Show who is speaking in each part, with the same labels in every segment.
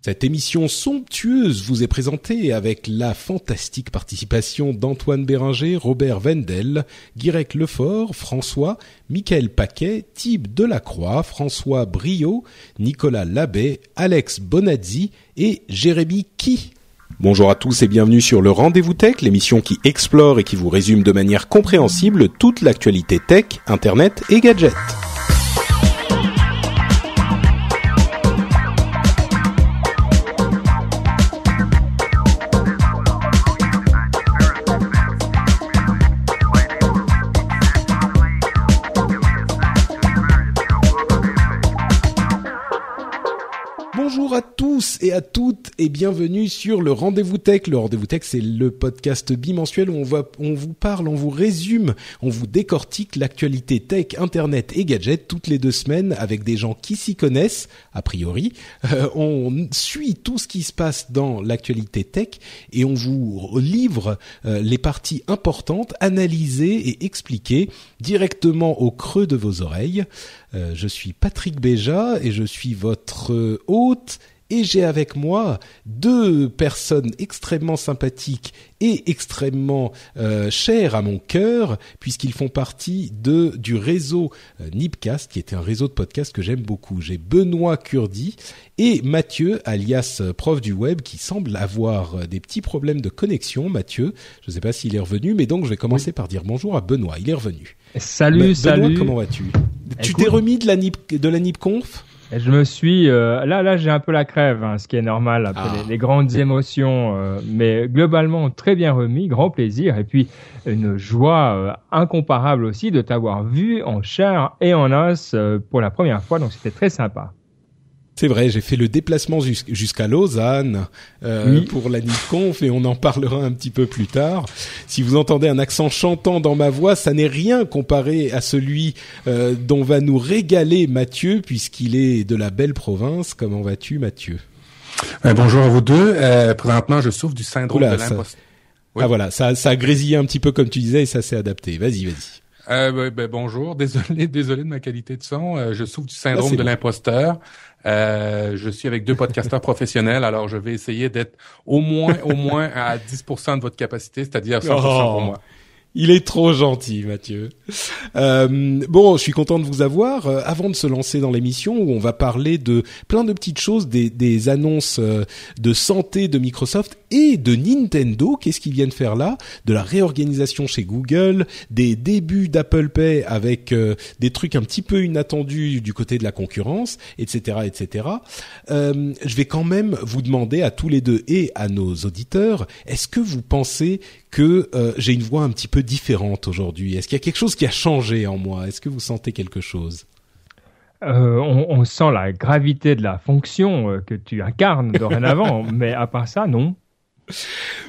Speaker 1: Cette émission somptueuse vous est présentée avec la fantastique participation d'Antoine Béringer, Robert Wendel, Guirec Lefort, François, Michael Paquet, Thibes Delacroix, François Brio, Nicolas Labbé, Alex Bonazzi et Jérémy Qui. Bonjour à tous et bienvenue sur le Rendez-vous Tech, l'émission qui explore et qui vous résume de manière compréhensible toute l'actualité tech, internet et gadgets. À tous et à toutes et bienvenue sur le Rendez-vous Tech. Le Rendez-vous Tech, c'est le podcast bimensuel où on, va, on vous parle, on vous résume, on vous décortique l'actualité tech, internet et gadgets toutes les deux semaines avec des gens qui s'y connaissent, a priori. Euh, on suit tout ce qui se passe dans l'actualité tech et on vous livre euh, les parties importantes, analysées et expliquées directement au creux de vos oreilles. Euh, je suis Patrick Béja et je suis votre euh, hôte et j'ai avec moi deux personnes extrêmement sympathiques et extrêmement euh, chères à mon cœur puisqu'ils font partie de du réseau euh, Nipcast qui était un réseau de podcasts que j'aime beaucoup. J'ai Benoît Curdi et Mathieu alias prof du web qui semble avoir des petits problèmes de connexion. Mathieu, je ne sais pas s'il est revenu mais donc je vais commencer par dire bonjour à Benoît. Il est revenu.
Speaker 2: Salut,
Speaker 1: Benoît,
Speaker 2: salut.
Speaker 1: comment vas-tu? Tu t'es remis de la Nip de la NipConf?
Speaker 2: Et Je me suis euh, là, là, j'ai un peu la crève, hein, ce qui est normal après
Speaker 1: Ah.
Speaker 2: les, les grandes émotions, euh, mais globalement très bien remis, grand plaisir, et puis une joie euh, incomparable aussi de t'avoir vu en chair et en os euh, pour la première fois, donc c'était très sympa.
Speaker 1: C'est vrai, j'ai fait le déplacement jus- jusqu'à Lausanne euh,
Speaker 2: Oui.
Speaker 1: pour la NipConf et on en parlera un petit peu plus tard. Si vous entendez un accent chantant dans ma voix, ça n'est rien comparé à celui euh, dont va nous régaler Mathieu puisqu'il est de la belle province. Comment vas-tu Mathieu?
Speaker 3: Euh, bonjour à vous deux. Euh, présentement, je souffre du syndrome
Speaker 1: Oula,
Speaker 3: de
Speaker 1: ça-
Speaker 3: l'imposteur. Oui.
Speaker 1: Ah voilà, ça, ça a grésillé un petit peu comme tu disais et ça s'est adapté. Vas-y, vas-y.
Speaker 3: Euh, ben, ben, bonjour. Désolé, désolé de ma qualité de son. Euh, je souffre du syndrome de l'imposteur. Euh, je suis avec deux podcasteurs professionnels, alors je vais essayer d'être au moins, au moins à 10% de votre capacité, c'est-à-dire 100% pour
Speaker 1: Oh.
Speaker 3: moi.
Speaker 1: Il est trop gentil, Mathieu. Euh, bon, je suis content de vous avoir. Euh, avant de se lancer dans l'émission où on va parler de plein de petites choses, des, des annonces euh, de santé de Microsoft et de Nintendo, qu'est-ce qu'ils viennent faire là? De la réorganisation chez Google, des débuts d'Apple Pay avec euh, des trucs un petit peu inattendus du côté de la concurrence, etc., etc. Euh, je vais quand même vous demander à tous les deux et à nos auditeurs, est-ce que vous pensez que euh, j'ai une voix un petit peu différente aujourd'hui Est-ce qu'il y a quelque chose qui a changé en moi? Est-ce que vous sentez quelque chose?
Speaker 2: Euh, on, on sent la gravité de la fonction euh, que tu incarnes dorénavant, mais à part ça, non.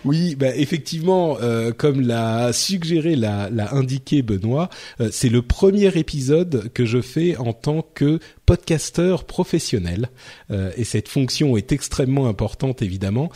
Speaker 1: Oui, bah effectivement, euh, comme l'a suggéré, l'a, l'a indiqué Benoît, euh, c'est le premier épisode que je fais en tant que podcasteur professionnel, Euh, et cette fonction est extrêmement importante évidemment.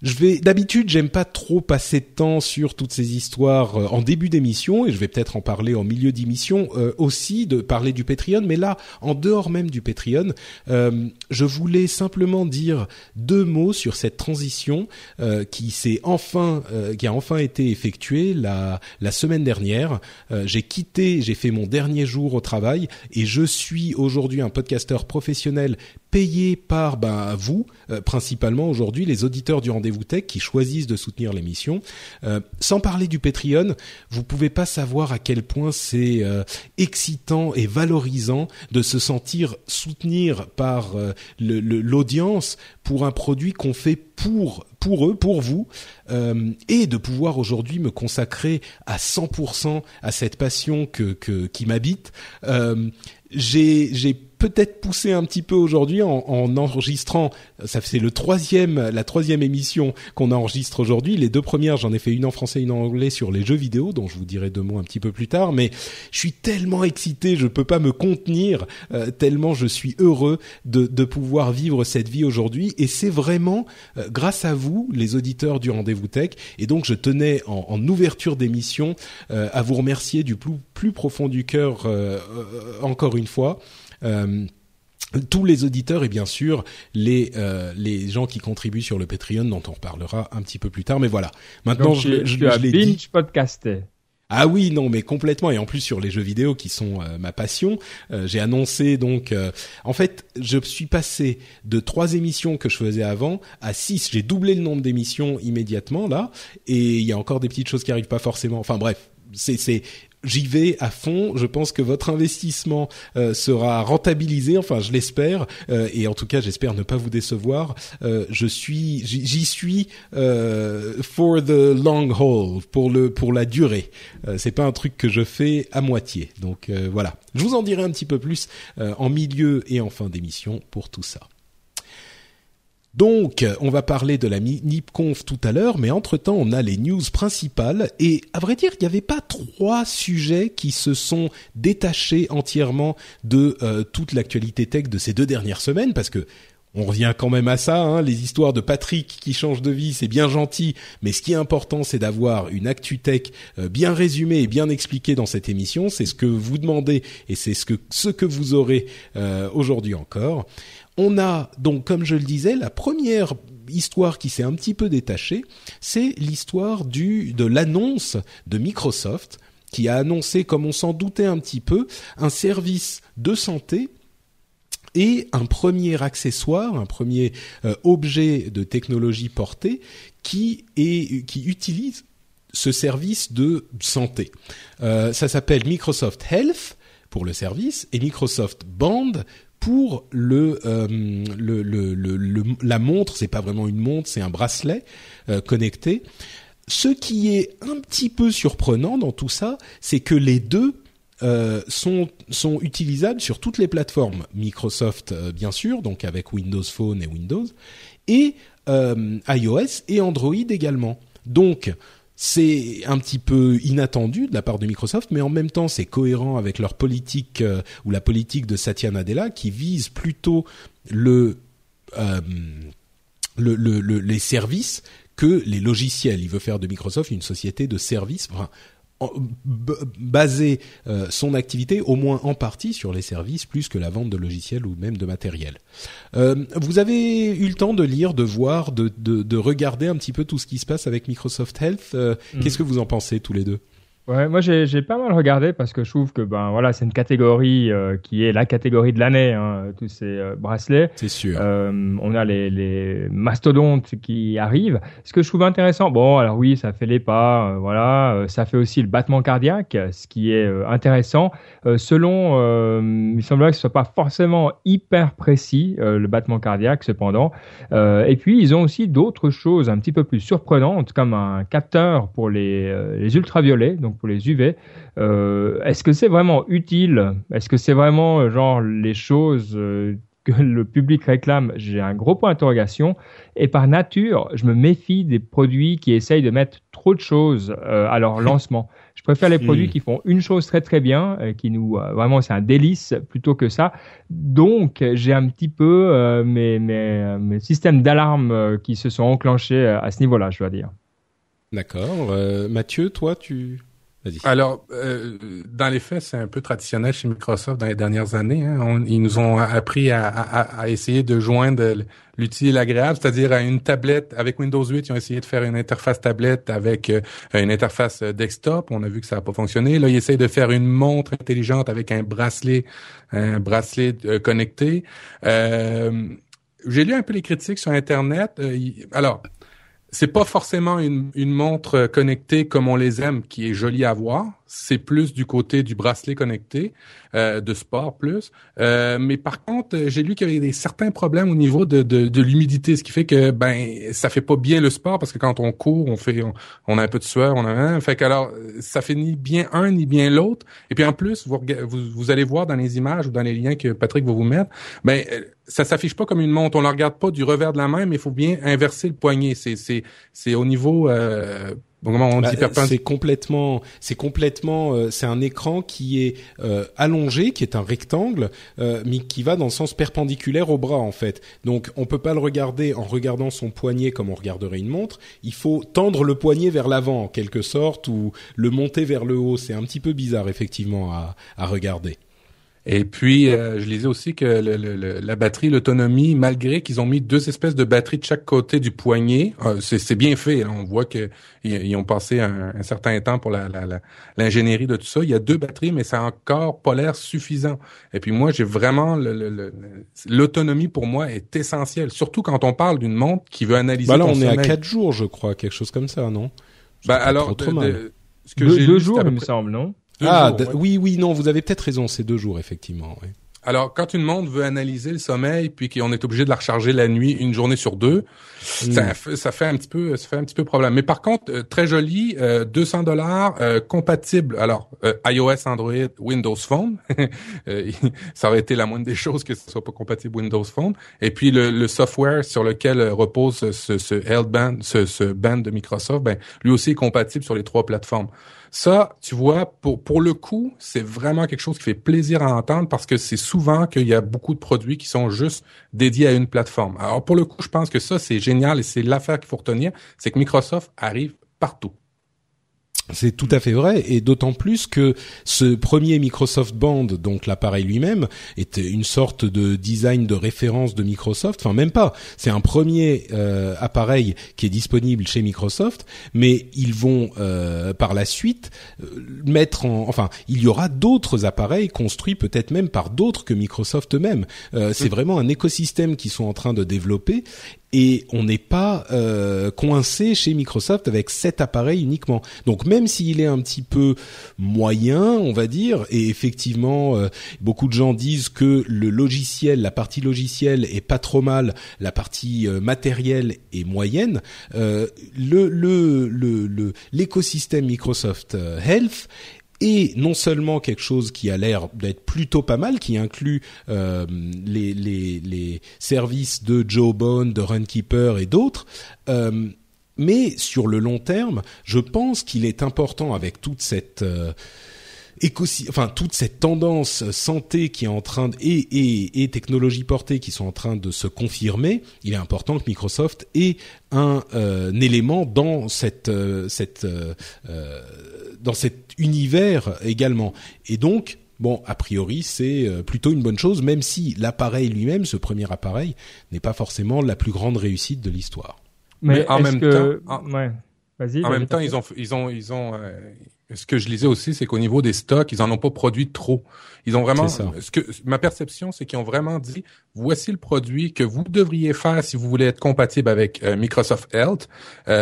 Speaker 1: Je vais d'habitude, j'aime pas trop passer de temps sur toutes ces histoires euh, en début d'émission et je vais peut-être en parler en milieu d'émission euh, aussi de parler du Patreon, mais là en dehors même du Patreon, euh, je voulais simplement dire deux mots sur cette transition euh, qui s'est enfin euh, qui a enfin été effectuée la la semaine dernière. J'ai quitté, j'ai fait mon dernier jour au travail et je suis aujourd'hui un podcasteur professionnel payé par ben vous euh, principalement aujourd'hui les auditeurs du rendez-vous tech qui choisissent de soutenir l'émission. Euh, sans parler du Patreon, vous pouvez pas savoir à quel point c'est euh, excitant et valorisant de se sentir soutenir par euh, l'audience pour un produit qu'on fait pour pour eux, pour vous, euh, et de pouvoir aujourd'hui me consacrer à 100% à cette passion que, que qui m'habite. Euh, j'ai peut-être poussé un petit peu aujourd'hui en, en, enregistrant. Ça c'est le troisième, la troisième émission qu'on enregistre aujourd'hui. Les deux premières, j'en ai fait une en français, une en anglais sur les jeux vidéo, dont je vous dirai deux mots un petit peu plus tard. Mais je suis tellement excité, je peux pas me contenir euh, tellement je suis heureux de, de pouvoir vivre cette vie aujourd'hui. Et c'est vraiment euh, grâce à vous, les auditeurs du Rendez-vous Tech. Et donc je tenais en, en ouverture d'émission euh, à vous remercier du plus, plus profond du cœur encore une fois. Euh, tous les auditeurs et bien sûr les euh, les gens qui contribuent sur le Patreon dont on reparlera un petit peu plus tard mais voilà maintenant
Speaker 2: Donc, je, je, je, je l'ai dit podcasté
Speaker 1: ah oui, non, mais complètement. Et en plus sur les jeux vidéo qui sont euh, ma passion, euh, j'ai annoncé donc. Euh, en fait, je suis passé de trois émissions que je faisais avant à six. J'ai doublé le nombre d'émissions immédiatement là, et il y a encore des petites choses qui arrivent pas forcément. Enfin bref, c'est c'est j'y vais à fond. Je pense que votre investissement euh, sera rentabilisé. Enfin, je l'espère. Euh, et en tout cas, j'espère ne pas vous décevoir. Euh, je suis, j'y suis for the long haul, pour le pour la durée. C'est pas un truc que je fais à moitié. Donc voilà. Je vous en dirai un petit peu plus en milieu et en fin d'émission pour tout ça. Donc, on va parler de la NipConf tout à l'heure, mais entre-temps, on a les news principales. Et à vrai dire, il n'y avait pas trois sujets qui se sont détachés entièrement de euh, toute l'actualité tech de ces deux dernières semaines, parce que on revient quand même à ça, hein, les histoires de Patrick qui change de vie, c'est bien gentil, mais ce qui est important, c'est d'avoir une actu tech euh, bien résumée et bien expliquée dans cette émission. C'est ce que vous demandez et c'est ce que ce que vous aurez euh, aujourd'hui encore. On a donc, comme je le disais, la première histoire qui s'est un petit peu détachée, c'est l'histoire du de l'annonce de Microsoft qui a annoncé, comme on s'en doutait un petit peu, un service de santé et un premier accessoire, un premier euh, objet de technologie portée qui utilise ce service de santé. Euh, ça s'appelle Microsoft Health pour le service et Microsoft Band pour le, euh, le, le, le, la montre, c'est pas vraiment une montre, c'est un bracelet euh, connecté. Ce qui est un petit peu surprenant dans tout ça, c'est que les deux euh, sont sont utilisables sur toutes les plateformes Microsoft euh, bien sûr, donc avec Windows Phone et Windows, et euh, iOS et Android également. Donc c'est un petit peu inattendu de la part de Microsoft, mais en même temps c'est cohérent avec leur politique euh, ou la politique de Satya Nadella qui vise plutôt euh, le, le, le, les services que les logiciels. Il veut faire de Microsoft une société de services, baser euh, son activité au moins en partie sur les services plus que la vente de logiciels ou même de matériel. Euh, vous avez eu le temps de lire, de voir, de, de, de, regarder un petit peu tout ce qui se passe avec Microsoft Health. Euh, mmh. Qu'est-ce que vous en pensez tous les deux?
Speaker 2: Ouais, moi j'ai pas mal regardé parce que je trouve que ben voilà c'est une catégorie euh, qui est la catégorie de l'année hein, tous ces euh, bracelets.
Speaker 1: C'est sûr.
Speaker 2: Euh, on a les, les mastodontes qui arrivent. Ce que je trouve intéressant, bon alors oui ça fait les pas, euh, voilà, euh, ça fait aussi le battement cardiaque, ce qui est intéressant. selon, il semblerait que ce soit pas forcément hyper précis le battement cardiaque cependant. et puis ils ont aussi d'autres choses un petit peu plus surprenantes comme un capteur pour les, les ultraviolets donc pour les UV. Euh, Est-ce que c'est vraiment utile? Est-ce que c'est vraiment euh, genre les choses euh, que le public réclame? J'ai un gros point d'interrogation. Et par nature, je me méfie des produits qui essayent de mettre trop de choses à leur lancement. Je préfère les produits qui font une chose très très bien, qui nous vraiment c'est un délice plutôt que ça. Donc j'ai un petit peu euh, mes, mes, mes systèmes d'alarme qui se sont enclenchés à ce niveau-là, je dois dire.
Speaker 1: D'accord. Mathieu, toi, tu
Speaker 3: alors, euh, dans les faits, c'est un peu traditionnel chez Microsoft dans les dernières années. Hein. Ils nous ont appris à, essayer de joindre l'utile et l'agréable, c'est-à-dire à une tablette avec Windows 8, ils ont essayé de faire une interface tablette avec euh, une interface desktop. On a vu que ça n'a pas fonctionné. Là, ils essayent de faire une montre intelligente avec un bracelet, un bracelet euh, connecté. Euh, J'ai lu un peu les critiques sur Internet. Euh, alors, c'est pas forcément une, une, montre connectée comme on les aime, qui est jolie à voir. C'est plus du côté du bracelet connecté, euh, de sport plus. Euh, mais par contre, j'ai lu qu'il y avait des certains problèmes au niveau de, de, de l'humidité, ce qui fait que ben ça fait pas bien le sport parce que quand on court, on fait on, a un peu de sueur, on a un, fait que alors ça fait ni bien un ni bien l'autre. Et puis en plus, vous, vous, vous allez voir dans les images ou dans les liens que Patrick va vous mettre, ben ça s'affiche pas comme une montre. On la regarde pas du revers de la main, mais il faut bien inverser le poignet. C'est c'est c'est au niveau euh,
Speaker 1: on bah, C'est complètement, c'est complètement, euh, c'est un écran qui est euh, allongé, qui est un rectangle, euh, mais qui va dans le sens perpendiculaire au bras en fait. Donc on peut pas le regarder en regardant son poignet comme on regarderait une montre. Il faut tendre le poignet vers l'avant en quelque sorte ou le monter vers le haut. C'est un petit peu bizarre effectivement à, à regarder.
Speaker 3: Et puis, euh, je lisais aussi que le, la batterie, l'autonomie, malgré qu'ils ont mis deux espèces de batteries de chaque côté du poignet, euh, c'est bien fait. Hein. On voit qu'ils ils ont passé un, un, certain temps pour l'ingénierie de tout ça. Il y a deux batteries, mais ça encore pas l'air suffisant. Et puis moi, j'ai vraiment l'autonomie pour moi est essentielle, surtout quand on parle d'une montre qui veut analyser.
Speaker 1: Bah là, on est à quatre jours, je crois, quelque chose comme ça, non?
Speaker 2: Bah alors, ce que deux, deux jours, il me semble, non?
Speaker 1: Ah, oui, oui, non, vous avez peut-être raison, c'est deux jours, effectivement. Oui.
Speaker 3: Alors, quand une montre veut analyser le sommeil, puis qu'on est obligé de la recharger la nuit, une journée sur deux, ça, hmm. fait, ça, fait, un petit peu, ça fait un petit peu problème. Mais par contre, euh, très joli, 200 euh, dollars, euh, compatible. Alors, iOS, Android, Windows Phone, ça aurait été la moindre des choses que ce soit pas compatible Windows Phone. Et puis le, le software sur lequel repose ce, ce L-band, ce, ce band de Microsoft, ben lui aussi est compatible sur les trois plateformes. Ça, tu vois, pour, pour le coup, c'est vraiment quelque chose qui fait plaisir à entendre parce que c'est souvent qu'il y a beaucoup de produits qui sont juste dédiés à une plateforme. Alors pour le coup, je pense que ça, c'est génial et c'est l'affaire qu'il faut retenir, c'est que Microsoft arrive partout.
Speaker 1: C'est tout à fait vrai, et d'autant plus que ce premier Microsoft Band, donc l'appareil lui-même, était une sorte de design de référence de Microsoft. Enfin, même pas. C'est un premier euh, appareil qui est disponible chez Microsoft, mais ils vont euh, par la suite euh, mettre en. Enfin, il y aura d'autres appareils construits peut-être même par d'autres que Microsoft eux-mêmes. c'est mm. vraiment un écosystème qu'ils sont en train de développer, et on n'est pas euh, coincé chez Microsoft avec cet appareil uniquement. Donc même s'il est un petit peu moyen, on va dire, et effectivement euh, beaucoup de gens disent que le logiciel, la partie logicielle est pas trop mal, la partie euh, matérielle est moyenne. le le l'écosystème Microsoft Health et non seulement quelque chose qui a l'air d'être plutôt pas mal, qui inclut euh, les, les, les, services de Joe Bone, de Runkeeper et d'autres, euh, mais sur le long terme, je pense qu'il est important avec toute cette euh, enfin toute cette tendance santé qui est en train de, et, et, et technologie portée qui sont en train de se confirmer, il est important que Microsoft ait un, euh, élément dans cette euh, cette euh, dans cet univers également. Et donc, bon, a priori, c'est euh, plutôt une bonne chose, même si l'appareil lui-même, ce premier appareil, n'est pas forcément la plus grande réussite de l'histoire.
Speaker 3: Mais, en même temps, en, même temps, ils ont, ils ont, ils ont. Euh, ce que je lisais aussi, c'est qu'au niveau des stocks, ils en ont pas produit trop. Ils ont vraiment. Ce que ma perception, c'est qu'ils ont vraiment dit voici le produit que vous devriez faire si vous voulez être compatible avec euh, Microsoft Health.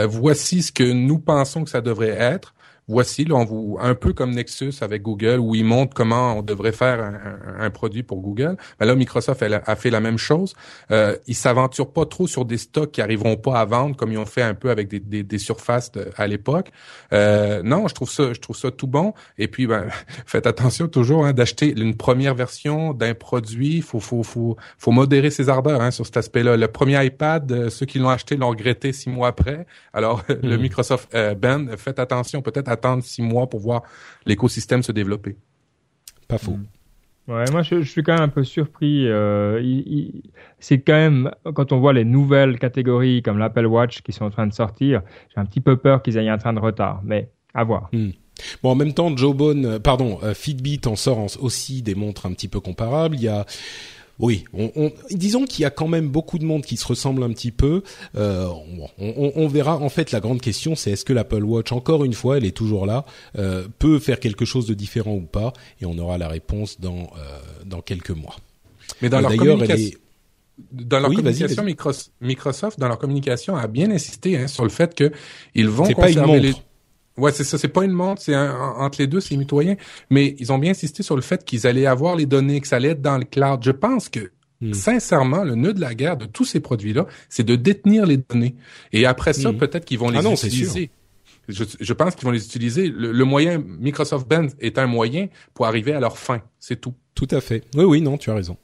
Speaker 3: voici ce que nous pensons que ça devrait être voici, là, on vous, un peu comme Nexus avec Google, où ils montrent comment on devrait faire un, un, produit pour Google. Ben là, Microsoft elle, a fait la même chose. Euh, ils s'aventurent pas trop sur des stocks qui arriveront pas à vendre, comme ils ont fait un peu avec des, des, des surfaces à l'époque. Euh, non, je trouve ça, je trouve ça tout bon. Et puis, ben, faites attention toujours hein, d'acheter une première version d'un produit. Faut, faut, faut, faut modérer ses ardeurs hein, sur cet aspect-là. Le premier iPad, euh, ceux qui l'ont acheté l'ont regretté six mois après. Alors, le hmm. Microsoft euh, Ben, faites attention, peut-être attendre six mois pour voir l'écosystème se développer.
Speaker 1: Pas faux. Mm.
Speaker 2: Ouais, moi je, suis quand même un peu surpris. Euh, c'est quand même quand on voit les nouvelles catégories comme l'Apple Watch qui sont en train de sortir, j'ai un petit peu peur qu'ils aient un train de retard, mais à voir.
Speaker 1: Mm. Bon, en même temps, Joe Bone, euh, pardon, euh, Fitbit en sort aussi des montres un petit peu comparables. Il y a oui, on, disons qu'il y a quand même beaucoup de monde qui se ressemble un petit peu. Euh, on, verra. En fait, la grande question, c'est est-ce que l'Apple Watch, encore une fois, elle est toujours là, euh, peut faire quelque chose de différent ou pas? Et on aura la réponse dans euh, dans quelques mois.
Speaker 3: Mais dans leur communication, dans leur communication, Microsoft, dans leur communication, a bien insisté hein, sur le fait que ils vont conserver les Ouais, c'est ça. C'est pas une montre. C'est entre les deux, c'est mitoyen. Mais ils ont bien insisté sur le fait qu'ils allaient avoir les données, que ça allait être dans le cloud. Je pense que hmm. Sincèrement, le nœud de la guerre de tous ces produits-là, c'est de détenir les données. Et après ça, hmm. peut-être qu'ils vont les ah non, utiliser. Je, je, pense qu'ils vont les utiliser. Le, le moyen Microsoft Band est un moyen pour arriver à leur fin. C'est tout.
Speaker 1: Tout à fait. Oui, oui, non, tu as raison.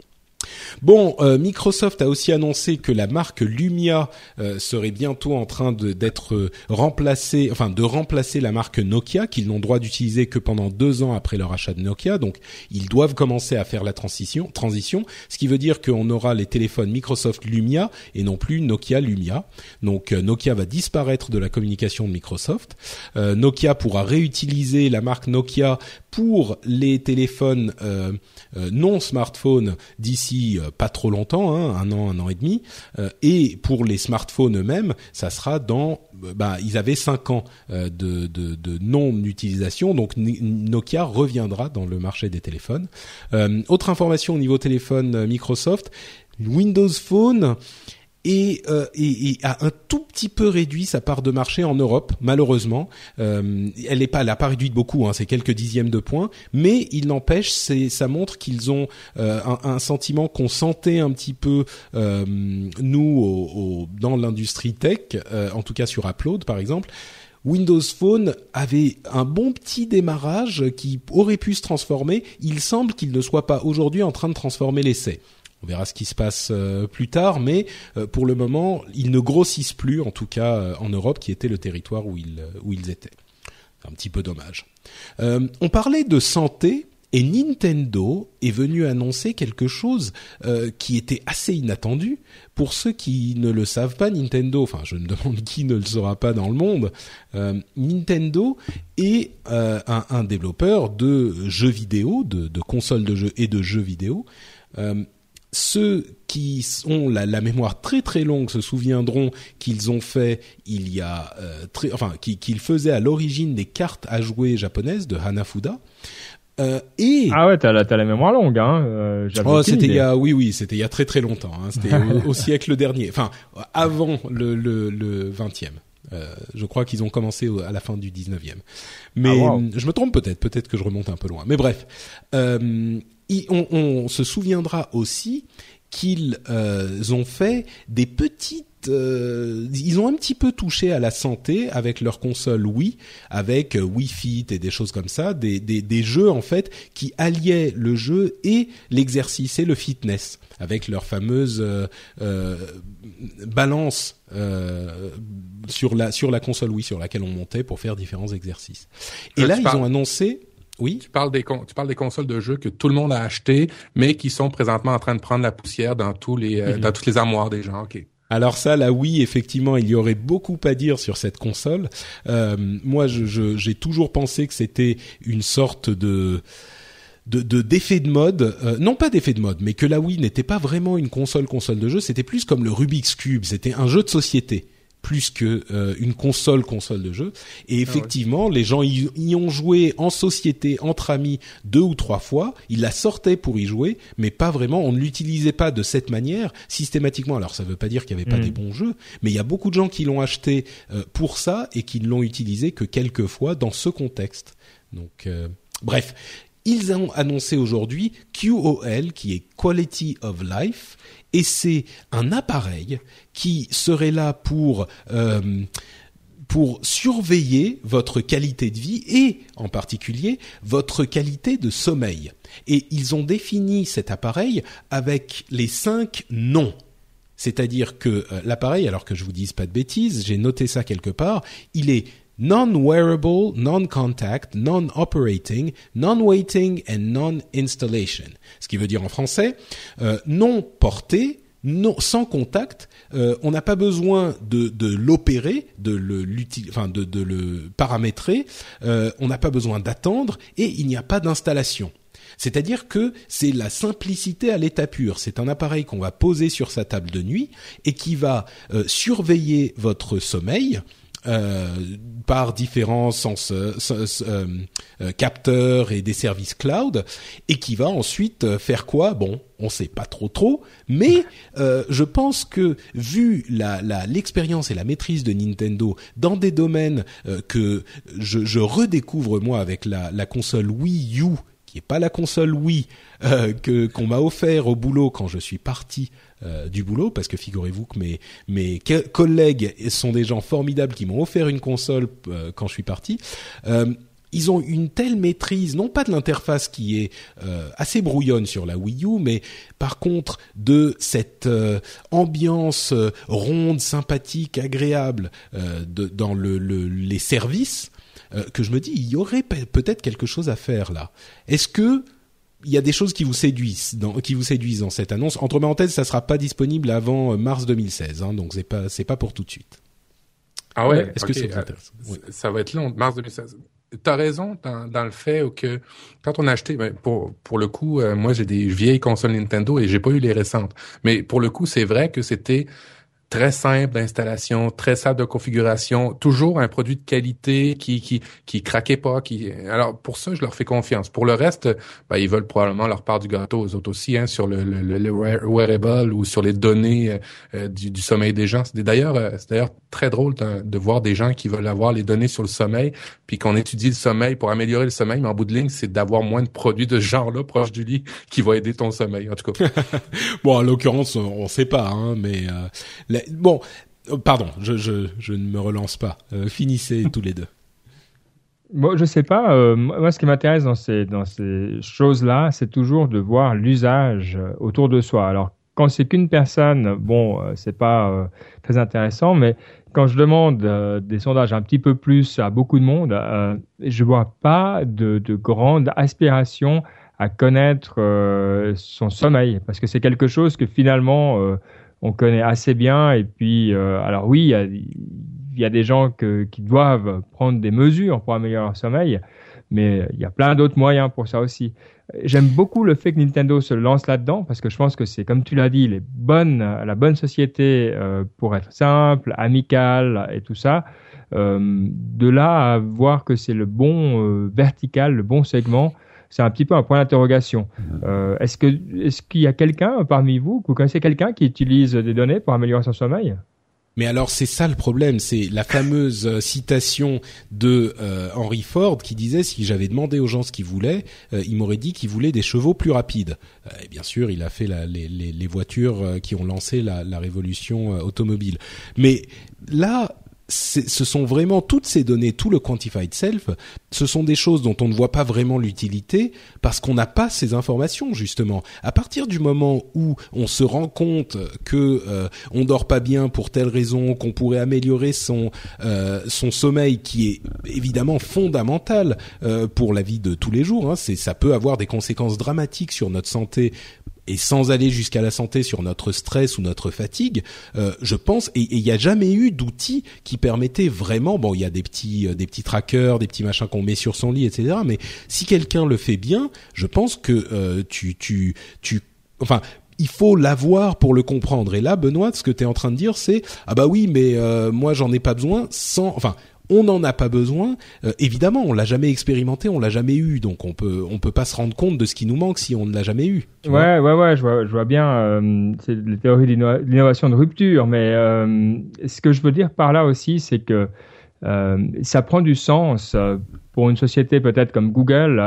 Speaker 1: Bon, euh, Microsoft a aussi annoncé que la marque Lumia euh, serait bientôt en train d'être euh, remplacée, enfin de remplacer la marque Nokia qu'ils n'ont droit d'utiliser que pendant deux ans après leur achat de Nokia. Donc, ils doivent commencer à faire la transition, transition, ce qui veut dire qu'on aura les téléphones Microsoft Lumia et non plus Nokia Lumia. Donc, Nokia va disparaître de la communication de Microsoft. Nokia pourra réutiliser la marque Nokia pour les téléphones non smartphones d'ici euh, pas trop longtemps, hein, un an, un an et demi. Euh, et pour les smartphones eux-mêmes, ça sera dans, euh, bah, ils avaient cinq ans de, non-utilisation, donc Nokia reviendra dans le marché des téléphones. autre information au niveau téléphone Microsoft, Windows Phone et, euh, et, et, a un tout petit peu réduit sa part de marché en Europe, malheureusement. Euh, elle n'est pas, elle a pas réduit beaucoup, hein, c'est quelques dixièmes de points, mais il n'empêche, ça montre qu'ils ont euh, un, un, sentiment qu'on sentait un petit peu euh, nous au, au, dans l'industrie tech, euh, en tout cas sur Upload par exemple. Windows Phone avait un bon petit démarrage qui aurait pu se transformer. Il semble qu'il ne soit pas aujourd'hui en train de transformer l'essai. On verra ce qui se passe euh, plus tard, mais euh, pour le moment, ils ne grossissent plus, en tout cas euh, en Europe, qui était le territoire où ils, étaient. Un petit peu dommage. on parlait de santé. Et Nintendo est venu annoncer quelque chose qui était assez inattendu. Pour ceux qui ne le savent pas, Nintendo, enfin je me demande qui ne le saura pas dans le monde, Nintendo est un, un, développeur de jeux vidéo, de, consoles de jeux et de jeux vidéo ceux qui ont la, la, mémoire très très longue se souviendront qu'ils ont fait il y a euh, très, enfin qu'ils faisaient à l'origine des cartes à jouer japonaises de Hanafuda.
Speaker 2: Euh, et ah ouais, t'as la, la mémoire longue, hein. Euh,
Speaker 1: oh, c'était il y a, oui, oui, c'était il y a très très longtemps. Hein, c'était au, siècle dernier, enfin avant le le, le 20e. Euh, je crois qu'ils ont commencé à la fin du 19e. Mais ah, je me trompe peut-être, peut-être que je remonte un peu loin. Mais bref, euh, on, se souviendra aussi qu'ils euh, ont fait des petites euh, ils ont un petit peu touché à la santé avec leur console Wii, avec euh, Wii Fit et des choses comme ça, des, des, des, jeux en fait qui alliaient le jeu et l'exercice et le fitness avec leur fameuse balance sur la sur la console Wii sur laquelle on montait pour faire différents exercices. Et là, ils ont annoncé oui.
Speaker 3: Tu parles des tu parles des consoles de jeux que tout le monde a acheté, mais qui sont présentement en train de prendre la poussière dans tous les euh, mhm. dans toutes les armoires des gens. Ok.
Speaker 1: Alors ça, là, oui, effectivement, il y aurait beaucoup à dire sur cette console. Euh, moi, j'ai je, toujours pensé que c'était une sorte de de d'effet de, mode, euh, non pas d'effet de mode, mais que la Wii n'était pas vraiment une console console de jeu, c'était plus comme le Rubik's Cube, c'était un jeu de société plus que euh, une console console de jeu. Et ah effectivement, les gens y, ont joué en société, entre amis, deux ou trois fois. Ils la sortaient pour y jouer, mais pas vraiment. On ne l'utilisait pas de cette manière systématiquement. Alors ça ne veut pas dire qu'il n'y avait pas hmm. des bons jeux, mais il y a beaucoup de gens qui l'ont acheté euh, pour ça et qui ne l'ont utilisé que quelques fois dans ce contexte. Donc euh, bref. Ils ont annoncé aujourd'hui QOL, qui est Quality of Life, et c'est un appareil qui serait là pour euh, pour surveiller votre qualité de vie et en particulier votre qualité de sommeil. Et ils ont défini cet appareil avec les cinq noms. C'est-à-dire que euh, l'appareil, alors que je vous dise pas de bêtises, j'ai noté ça quelque part, il est non-wearable, non-contact, non-operating, non-waiting and non-installation. Ce qui veut dire en français, euh, non porté, non, sans contact, euh, on n'a pas besoin de, de l'opérer, de le, enfin de, de le paramétrer, euh, on n'a pas besoin d'attendre et il n'y a pas d'installation. C'est-à-dire que c'est la simplicité à l'état pur. C'est un appareil qu'on va poser sur sa table de nuit et qui va surveiller votre sommeil par différents sens, capteurs et des services cloud, et qui va ensuite faire quoi? Bon, on sait pas trop trop, mais je pense que vu l'expérience et la maîtrise de Nintendo dans des domaines que je, redécouvre moi avec la, console Wii U qui est pas la console Wii euh, que qu'on m'a offert au boulot quand je suis parti euh, du boulot, parce que figurez-vous que mes mes collègues sont des gens formidables qui m'ont offert une console euh, quand je suis parti. ils ont une telle maîtrise, non pas de l'interface qui est assez brouillonne sur la Wii U, mais par contre de cette ambiance ronde, sympathique, agréable dans le, le, les services euh, que je me dis, il y aurait peut-être quelque chose à faire là. Est-ce que il y a des choses qui vous séduisent dans, qui vous séduisent dans cette annonce. Entre parenthèses, ça sera pas disponible avant euh, mars 2016, hein, donc c'est pas c'est pas pour tout de suite.
Speaker 3: Ah ouais. Est-ce que c'est euh, Ça va être long, mars 2016. T'as raison dans, dans, le fait que quand on a acheté, ben, pour pour le coup, moi j'ai des vieilles consoles Nintendo et j'ai pas eu les récentes. Mais pour le coup, c'est vrai que c'était très simple d'installation, très simple de configuration, toujours un produit de qualité qui qui qui craquait pas, qui alors pour ça je leur fais confiance. Pour le reste, ben, ils veulent probablement leur part du gâteau aux autres aussi hein, sur le, le, le, wearable ou sur les données euh, euh, du, sommeil des gens. C'est d'ailleurs euh, c'est d'ailleurs très drôle de, voir des gens qui veulent avoir les données sur le sommeil, puis qu'on étudie le sommeil pour améliorer le sommeil, mais en bout de ligne c'est d'avoir moins de produits de ce genre-là proche du lit qui va aider ton sommeil en tout cas.
Speaker 1: bon en l'occurrence on sait pas, hein, mais bon, euh, pardon, je, je, je, ne me relance pas. Euh, finissez tous les deux.
Speaker 2: Bon, je sais pas. Euh, moi, ce qui m'intéresse dans ces dans ces choses-là, c'est toujours de voir l'usage autour de soi. Alors, quand c'est qu'une personne, bon, c'est pas très intéressant, mais quand je demande des sondages un petit peu plus à beaucoup de monde, je vois pas de, de grande aspiration à connaître son sommeil, parce que c'est quelque chose que finalement on connaît assez bien. Et puis, euh, alors oui, il y a, des gens qui doivent prendre des mesures pour améliorer leur sommeil, mais il y a plein d'autres moyens pour ça aussi. J'aime beaucoup le fait que Nintendo se lance là-dedans parce que je pense que c'est, comme tu l'as dit, les bonnes, la bonne société euh, pour être simple, amicale et tout ça. Euh, de là à voir que c'est le bon vertical, le bon segment, c'est un petit peu un point d'interrogation. Mhm. Euh, est-ce que est-ce qu'il y a quelqu'un parmi vous, que vous connaissez quelqu'un qui utilise des données pour améliorer son sommeil?
Speaker 1: Mais alors c'est ça le problème, c'est la fameuse euh, citation de euh, Henry Ford qui disait si j'avais demandé aux gens ce qu'ils voulaient, il m'aurait dit qu'ils voulaient des chevaux plus rapides. et bien sûr, il a fait la, les, les, les, voitures qui ont lancé la, la révolution automobile. Mais là, ce sont vraiment toutes ces données, tout le quantified self, ce sont des choses dont on ne voit pas vraiment l'utilité parce qu'on n'a pas ces informations justement. À partir du moment où on se rend compte que euh, on dort pas bien pour telle raison, qu'on pourrait améliorer son euh, son sommeil, qui est évidemment fondamental euh, pour la vie de tous les jours, hein, c'est ça peut avoir des conséquences dramatiques sur notre santé et sans aller jusqu'à la santé sur notre stress ou notre fatigue, euh, je pense, et il n'y a jamais eu d'outils qui permettaient vraiment, bon, il y a des petits, euh, des petits trackers, des petits machins qu'on met sur son lit, etc. Mais si quelqu'un le fait bien, je pense que euh, tu, tu, tu, enfin, il faut l'avoir pour le comprendre. Et là, Benoît, ce que tu es en train de dire, c'est ah bah oui, mais moi j'en ai pas besoin. Sans, enfin, on n'en a pas besoin. Euh, évidemment, on l'a jamais expérimenté, on l'a jamais eu, donc on peut on peut pas se rendre compte de ce qui nous manque si on ne l'a jamais eu.
Speaker 2: Ouais, ouais, ouais, je vois, je vois bien. Euh, c'est les théories d'innovation de rupture, mais euh, ce que je veux dire par là aussi, c'est que ça prend du sens pour une société peut-être comme Google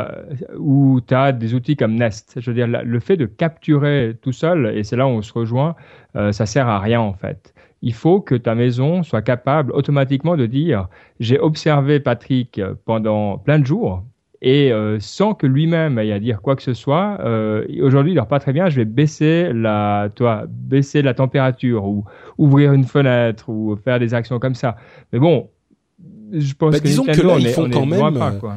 Speaker 2: où tu as des outils comme Nest. Je veux dire, le fait de capturer tout seul, et c'est là où on se rejoint, ça sert à rien en fait il faut que ta maison soit capable automatiquement de dire j'ai observé Patrick pendant plein de jours et euh, sans que lui-même ait à dire quoi que ce soit, euh, aujourd'hui il dort pas très bien, je vais baisser la, toi, baisser la température ou ouvrir une fenêtre ou faire des actions comme ça. Mais bon, je pense bah, que
Speaker 1: disons
Speaker 2: que
Speaker 1: là, ils font quand même. Pas, quoi.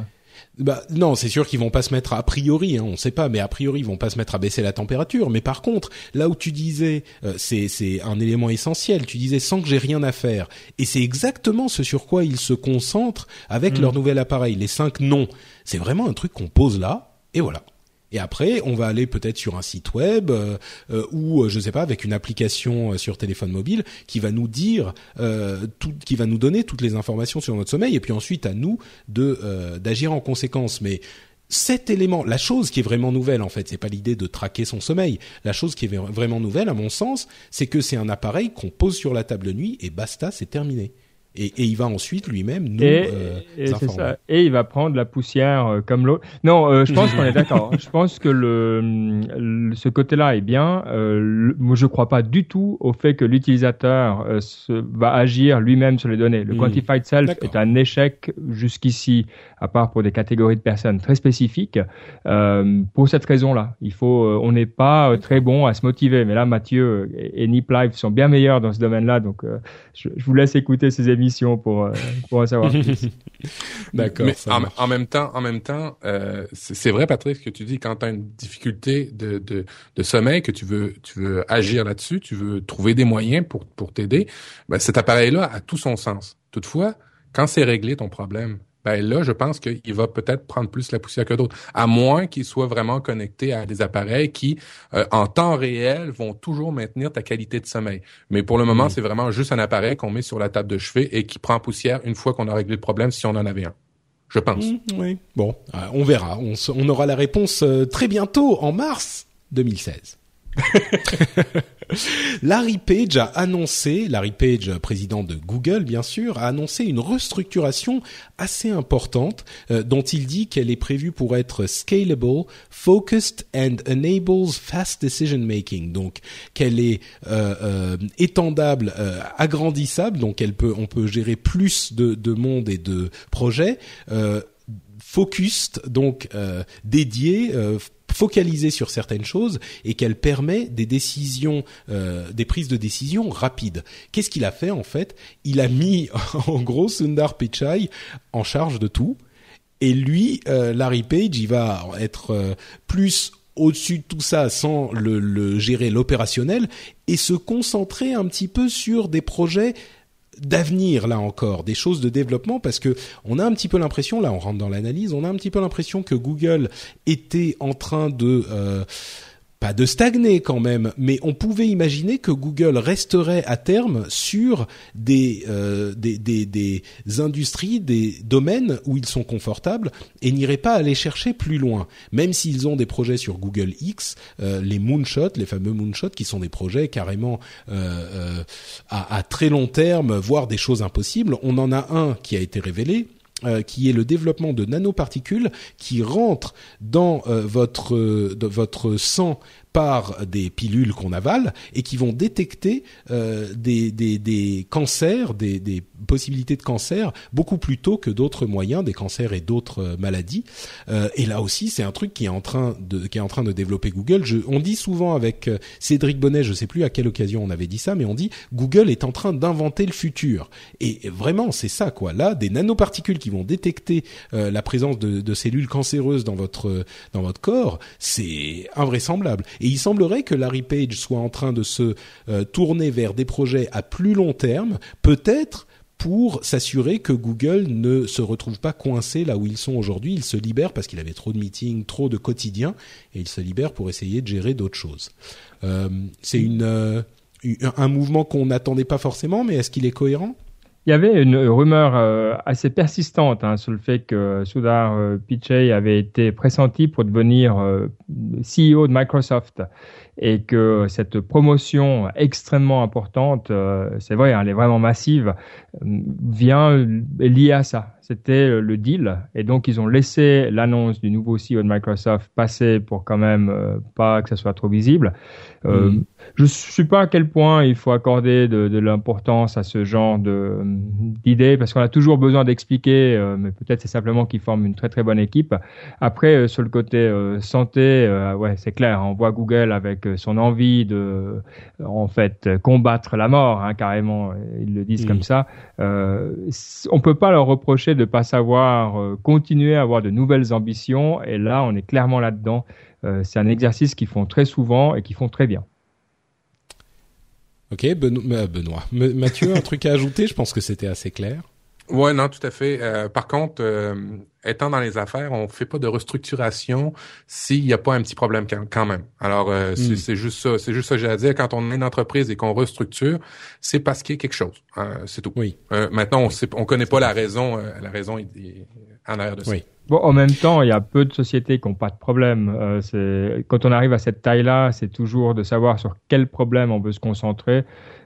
Speaker 1: Bah non, c'est sûr qu'ils vont pas se mettre à, priori, hein, on sait pas, mais a priori ils vont pas se mettre à baisser la température. Mais par contre, là où tu disais, euh, c'est c'est un élément essentiel. Tu disais sans que j'ai rien à faire, et c'est exactement ce sur quoi ils se concentrent avec mm. leur nouvel appareil, les cinq noms. C'est vraiment un truc qu'on pose là, et voilà. Et après, on va aller peut-être sur un site web euh, euh, ou je sais pas avec une application sur téléphone mobile qui va nous dire tout, qui va nous donner toutes les informations sur notre sommeil. Et puis ensuite à nous de d'agir en conséquence. Mais cet élément, la chose qui est vraiment nouvelle en fait, c'est pas l'idée de traquer son sommeil. La chose qui est vraiment nouvelle, à mon sens, c'est que c'est un appareil qu'on pose sur la table de nuit et basta, c'est terminé. Et, et, il va ensuite lui-même nous
Speaker 2: et, euh, et, ça. et il va prendre la poussière euh, comme l'autre. Non, euh, je pense qu'on est d'accord. Je pense que le, ce côté-là est bien. Moi, je crois pas du tout au fait que l'utilisateur va agir lui-même sur les données. Le hmm. quantified self est un échec jusqu'ici, à part pour des catégories de personnes très spécifiques. pour cette raison-là, il faut, on n'est pas très bon à se motiver. Mais là, Mathieu et, Nip Live sont bien meilleurs dans ce domaine-là, donc je, je, vous laisse écouter ces émissions pour euh, pour en savoir plus.
Speaker 1: D'accord.
Speaker 3: Mais en, même temps, en même temps, euh, c'est vrai, Patrick, ce que tu dis quand tu as une difficulté de, de, de sommeil, que tu veux tu veux agir là-dessus, tu veux trouver des moyens pour pour t'aider. Ben, cet appareil-là a tout son sens. Toutefois, quand c'est réglé ton problème, ben là, je pense qu'il va peut-être prendre plus la poussière que d'autres, à moins qu'il soit vraiment connecté à des appareils qui, euh, en temps réel, vont toujours maintenir ta qualité de sommeil. Mais pour le moment, c'est vraiment juste un appareil qu'on met sur la table de chevet et qui prend poussière une fois qu'on a réglé le problème, si on en avait un. Je pense. Mm,
Speaker 1: oui. Bon, euh, on verra. On, on, aura la réponse euh, très bientôt, en mars 2016. Larry Page a annoncé, Larry Page, président de Google bien sûr, a annoncé une restructuration assez importante euh, dont il dit qu'elle est prévue pour être scalable, focused and enables fast decision making. Donc qu'elle est euh, euh, étendable, agrandissable, donc elle peut, on peut gérer plus de, de monde et de projets. focused, donc dédié, focalisée sur certaines choses et qu'elle permet des décisions, euh, des prises de décision rapides. Qu'est-ce qu'il a fait en fait? Il a mis en gros Sundar Pichai en charge de tout. Et lui, euh, Larry Page, il va être euh, plus au-dessus de tout ça sans le, le gérer l'opérationnel et se concentrer un petit peu sur des projets d'avenir là encore, des choses de développement parce que on a un petit peu l'impression là on rentre dans l'analyse, on a un petit peu l'impression que Google était en train de euh, pas de stagner quand même, mais on pouvait imaginer que Google resterait à terme sur des, euh, des, des, industries, des domaines où ils sont confortables et n'irait pas aller chercher plus loin. Même s'ils ont des projets sur Google X, euh, les moonshots, les fameux moonshots, qui sont des projets carrément euh, à très long terme, voire des choses impossibles. On en a un qui a été révélé euh, qui est le développement de nanoparticules qui rentrent dans euh, votre euh, votre sang par des pilules qu'on avale et qui vont détecter euh, des, des, des, cancers, des, des, possibilités de cancer beaucoup plus tôt que d'autres moyens, des cancers et d'autres euh, maladies. Euh, et là aussi, c'est un truc qui est en train de qui est en train de développer Google. Je, on dit souvent avec euh, Cédric Bonnet, je sais plus à quelle occasion on avait dit ça, mais on dit Google est en train d'inventer le futur. Et vraiment, c'est ça quoi. Là, des nanoparticules qui vont détecter euh, la présence de, de cellules cancéreuses dans votre dans votre corps, c'est invraisemblable. Et il semblerait que Larry Page soit en train de se euh, tourner vers des projets à plus long terme, peut-être pour s'assurer que Google ne se retrouve pas coincé là où ils sont aujourd'hui. Il se libère parce qu'il avait trop de meetings, trop de quotidiens, et il se libère pour essayer de gérer d'autres choses. Euh, c'est euh, un mouvement qu'on n'attendait pas forcément, mais est-ce qu'il est cohérent?
Speaker 2: Il y avait une rumeur euh, assez persistante hein, sur le fait que Sudar euh, Pichai avait été pressenti pour devenir euh, CEO de Microsoft et que cette promotion extrêmement importante, c'est vrai, elle est vraiment massive, vient liée à ça. C'était le deal et donc ils ont laissé l'annonce du nouveau CEO de Microsoft passer pour quand même pas que ça soit trop visible. Mm. Je ne sais pas à quel point il faut accorder de, de l'importance à ce genre d'idées parce qu'on a toujours besoin d'expliquer, euh, mais peut-être c'est simplement qu'ils forment une très très bonne équipe. Après, euh, sur le côté euh, santé, ouais, c'est clair, on voit Google avec son envie de, en fait, combattre la mort, hein, carrément, ils le disent comme ça. on peut pas leur reprocher de pas savoir continuer à avoir de nouvelles ambitions, et là, on est clairement là-dedans. c'est un exercice qu'ils font très souvent et qu'ils font très bien.
Speaker 1: Ok, Benoît. Mathieu, un truc à ajouter? Je pense que c'était assez clair.
Speaker 3: Ouais, non, tout à fait. Euh, par contre, euh, étant dans les affaires, on fait pas de restructuration s'il n'y a pas un petit problème quand même. Alors, euh, hmm. c'est juste ça. C'est juste ça que j'ai à dire. Quand on est une entreprise et qu'on restructure, c'est parce qu'il y a quelque chose. Euh, c'est tout.
Speaker 1: Oui.
Speaker 3: Euh, maintenant, on sait, on connaît pas la raison. la raison est, en arrière de ça. Oui.
Speaker 2: Bon, en même temps, il y a peu de sociétés qui n'ont pas de problème. c'est quand on arrive à cette taille-là, c'est toujours de savoir sur quel problème on veut se concentrer.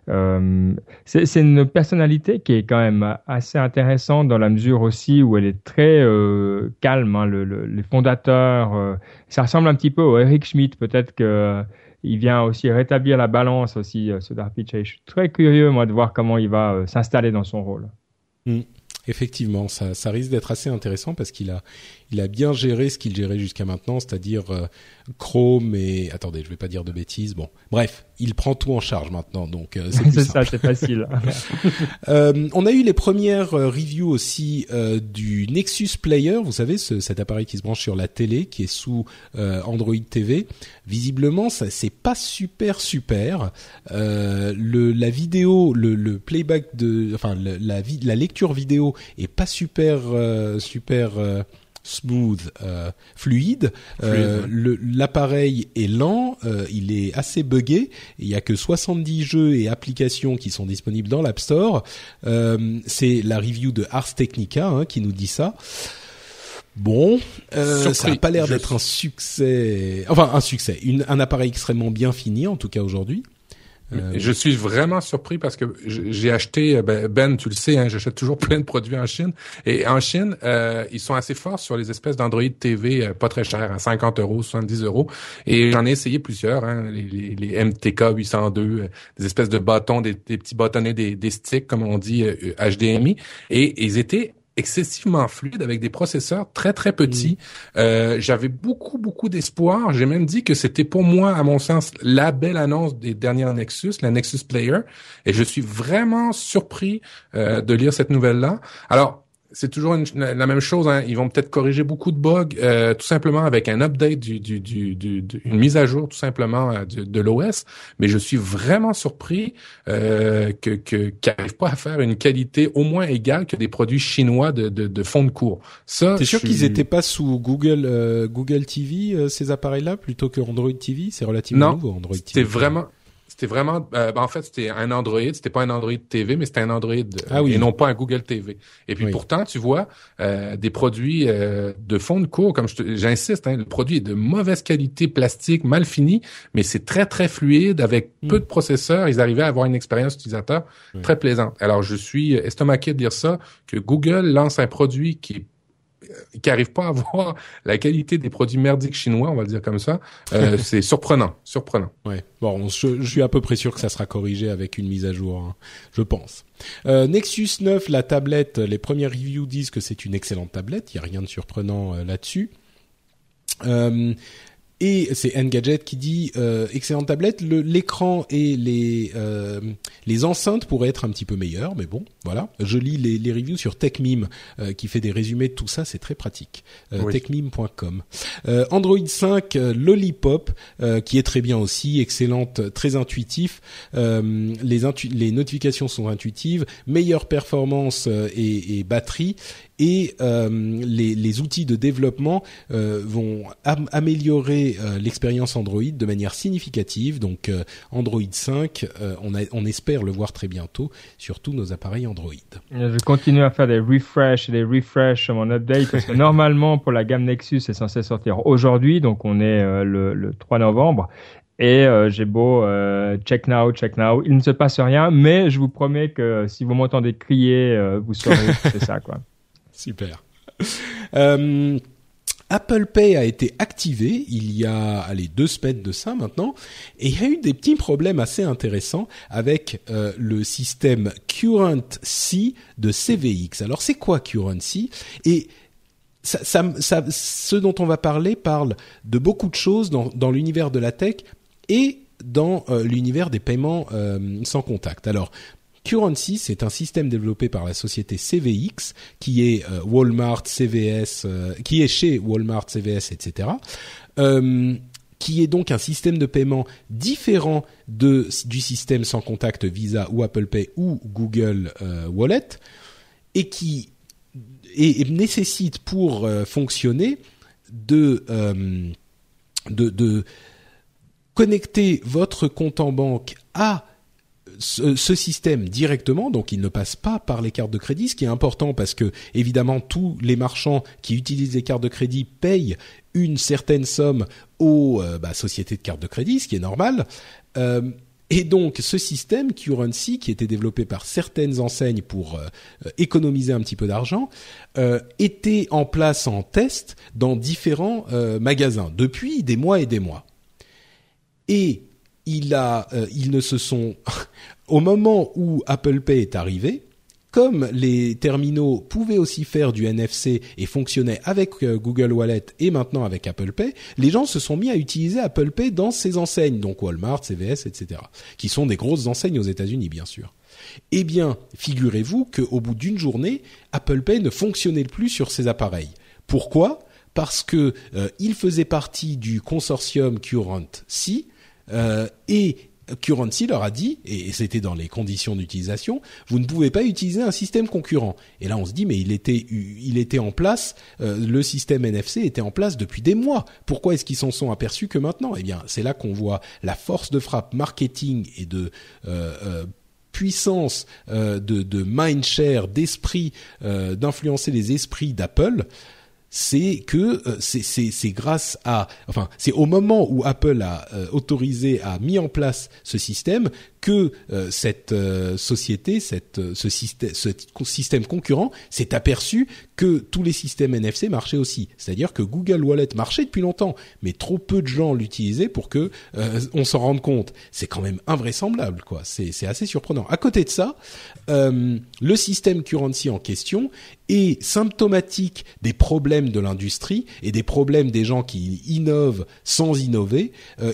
Speaker 2: Euh, c'est une personnalité qui est quand même assez intéressante dans la mesure aussi où elle est très euh, calme. Hein, le, le, les fondateurs, euh, ça ressemble un petit peu au Eric Schmidt. Peut-être que euh, il vient aussi rétablir la balance aussi, ce Darby Je suis très curieux moi de voir comment il va s'installer dans son rôle.
Speaker 1: Mm. Effectivement, ça, risque d'être assez intéressant parce qu'il a, il a bien géré ce qu'il gérait jusqu'à maintenant, c'est-à-dire Chrome et attendez, je vais pas dire de bêtises. Bon, bref, il prend tout en charge maintenant, donc euh, c'est
Speaker 2: ça, c'est facile.
Speaker 1: euh, on a eu les premières euh, reviews aussi euh, du Nexus Player, vous savez, ce, cet appareil qui se branche sur la télé, qui est sous Android TV. Visiblement, ça c'est pas super super. le la vidéo, le, le playback de, enfin la, la lecture vidéo est pas super super smooth, euh, fluide. Euh, L'appareil est lent, euh, il est assez buggé. Il y a que 70 jeux et applications qui sont disponibles dans l'App Store. Euh, c'est la review de Ars Technica hein, qui nous dit ça. Bon, euh, ça n'a pas l'air d'être un succès. Enfin, un succès. Une, un appareil extrêmement bien fini, en tout cas aujourd'hui.
Speaker 3: Euh, je suis vraiment surpris parce que j'ai acheté, euh, ben, ben, tu le sais, hein, j'achète toujours plein de produits en Chine. Et en Chine, euh, ils sont assez forts sur les espèces d'Android TV pas très chers, à 50 euros, 70 euros. Et j'en ai essayé plusieurs, hein, les, les, les, MTK 802, des espèces de bâtons, des, petits bâtonnets, des, des, sticks, comme on dit, HDMI. Et ils étaient excessivement fluide avec des processeurs très très petits. Euh, J'avais beaucoup beaucoup d'espoir. J'ai même dit que c'était pour moi, à mon sens, la belle annonce des dernières Nexus, la Nexus Player. Et je suis vraiment surpris euh, de lire cette nouvelle là. Alors c'est toujours la même chose. Hein. Ils vont peut-être corriger beaucoup de bugs, euh, tout simplement avec un update, du, du, du, une mise à jour tout simplement euh, de, l'OS. Mais je suis vraiment surpris euh, que qu'ils n'arrivent pas à faire une qualité au moins égale que des produits chinois de, de, de fond de cours.
Speaker 1: Ça, t'es sûr qu'ils n'étaient pas sous Google euh, Google TV ces appareils-là plutôt que Android TV C'est relativement nouveau Android TV.
Speaker 3: C'est vraiment c'était vraiment, euh, en fait, c'était un Android. C'était pas un Android TV, mais c'était un Android ah et non pas un Google TV. Et puis pourtant, tu vois, euh, des produits euh, de fond de cours, comme j'insiste, hein, le produit est de mauvaise qualité, plastique, mal fini, mais c'est très très fluide avec hmm. peu de processeurs. Ils arrivaient à avoir une expérience utilisateur très plaisante. Alors, je suis estomaqué de dire ça que Google lance un produit qui est qui arrivent pas à voir la qualité des produits merdiques chinois, on va le dire comme ça, euh, c'est surprenant, surprenant.
Speaker 1: Ouais. Bon, je, suis à peu près sûr que ça sera corrigé avec une mise à jour, hein, je pense. Euh, Nexus 9, la tablette, les premières reviews disent que c'est une excellente tablette, il y a rien de surprenant euh, là-dessus. Euh, et c'est Engadget qui dit euh, excellente tablette. L'écran et les euh, les enceintes pourraient être un petit peu meilleurs, mais bon, voilà. Je lis les, les reviews sur TechMeme euh, qui fait des résumés de tout ça, c'est très pratique. Euh, Techmeme.com. Euh, Android 5 euh, Lollipop qui est très bien aussi, excellente, très intuitif. les les notifications sont intuitives, meilleure performance et, et batterie et euh, les, les, outils de développement euh, vont améliorer euh, l'expérience Android de manière significative. Donc Android 5, on, a, on espère le voir très bientôt sur tous nos appareils Android.
Speaker 2: Je continue à faire des refresh des refresh sur mon update parce que normalement pour la gamme Nexus c'est censé sortir aujourd'hui, donc on est le, le 3 novembre et j'ai beau check now, check now, il ne se passe rien, mais je vous promets que si vous m'entendez crier, vous saurez que c'est ça quoi.
Speaker 1: Super. Euh, Apple Pay a été activé il y a allez, deux semaines de ça maintenant, et il y a eu des petits problèmes assez intéressants avec euh, le système Current C de CVX. Alors c'est quoi Current C Et ça, ce dont on va parler parle de beaucoup de choses dans, l'univers de la tech et dans euh, l'univers des paiements sans contact. Alors, Currency, c'est un système développé par la société CVX, qui est euh, Walmart, CVS, euh, qui est chez Walmart, CVS, etc. Euh, qui est donc un système de paiement différent de du système sans contact Visa ou Apple Pay ou Google Wallet, et qui nécessite pour fonctionner de de connecter votre compte en banque à ce, système directement, donc il ne passe pas par les cartes de crédit, ce qui est important parce que évidemment tous les marchands qui utilisent les cartes de crédit payent une certaine somme aux euh, bah, sociétés de cartes de crédit, ce qui est normal. Euh, et donc ce système Currency, qui était développé par certaines enseignes pour euh, économiser un petit peu d'argent, était en place en test dans différents magasins depuis des mois et des mois. Et il a, ils ne se sont au moment où Apple Pay est arrivé, comme les terminaux pouvaient aussi faire du NFC et fonctionnaient avec euh, Google Wallet et maintenant avec Apple Pay, les gens se sont mis à utiliser Apple Pay dans ces enseignes, donc Walmart, CVS, etc., qui sont des grosses enseignes aux États-Unis, bien sûr. Eh bien, figurez-vous qu'au bout d'une journée, Apple Pay ne fonctionnait plus sur ces appareils. Pourquoi? Parce que euh, il faisait partie du consortium Current-C euh, et Currency leur a dit, et c'était dans les conditions d'utilisation, vous ne pouvez pas utiliser un système concurrent. Et là, on se dit, mais il était, il était en place, euh, le système NFC était en place depuis des mois. Pourquoi est-ce qu'ils s'en sont aperçus que maintenant? Eh bien, c'est là qu'on voit la force de frappe marketing et de euh, puissance de mindshare, d'esprit, d'influencer les esprits d'Apple c'est que euh, c'est grâce à, enfin, c'est au moment où Apple a euh, autorisé, a mis en place ce système que euh, cette euh, société, cette, euh, ce, système, ce système concurrent s'est aperçu que tous les systèmes NFC marchaient aussi. C'est-à-dire que Google Wallet marchait depuis longtemps, mais trop peu de gens l'utilisaient pour que on s'en rende compte. C'est quand même invraisemblable, quoi. C'est assez surprenant. À côté de ça, le système currency en question est symptomatique des problèmes de l'industrie et des problèmes des gens qui innovent sans innover.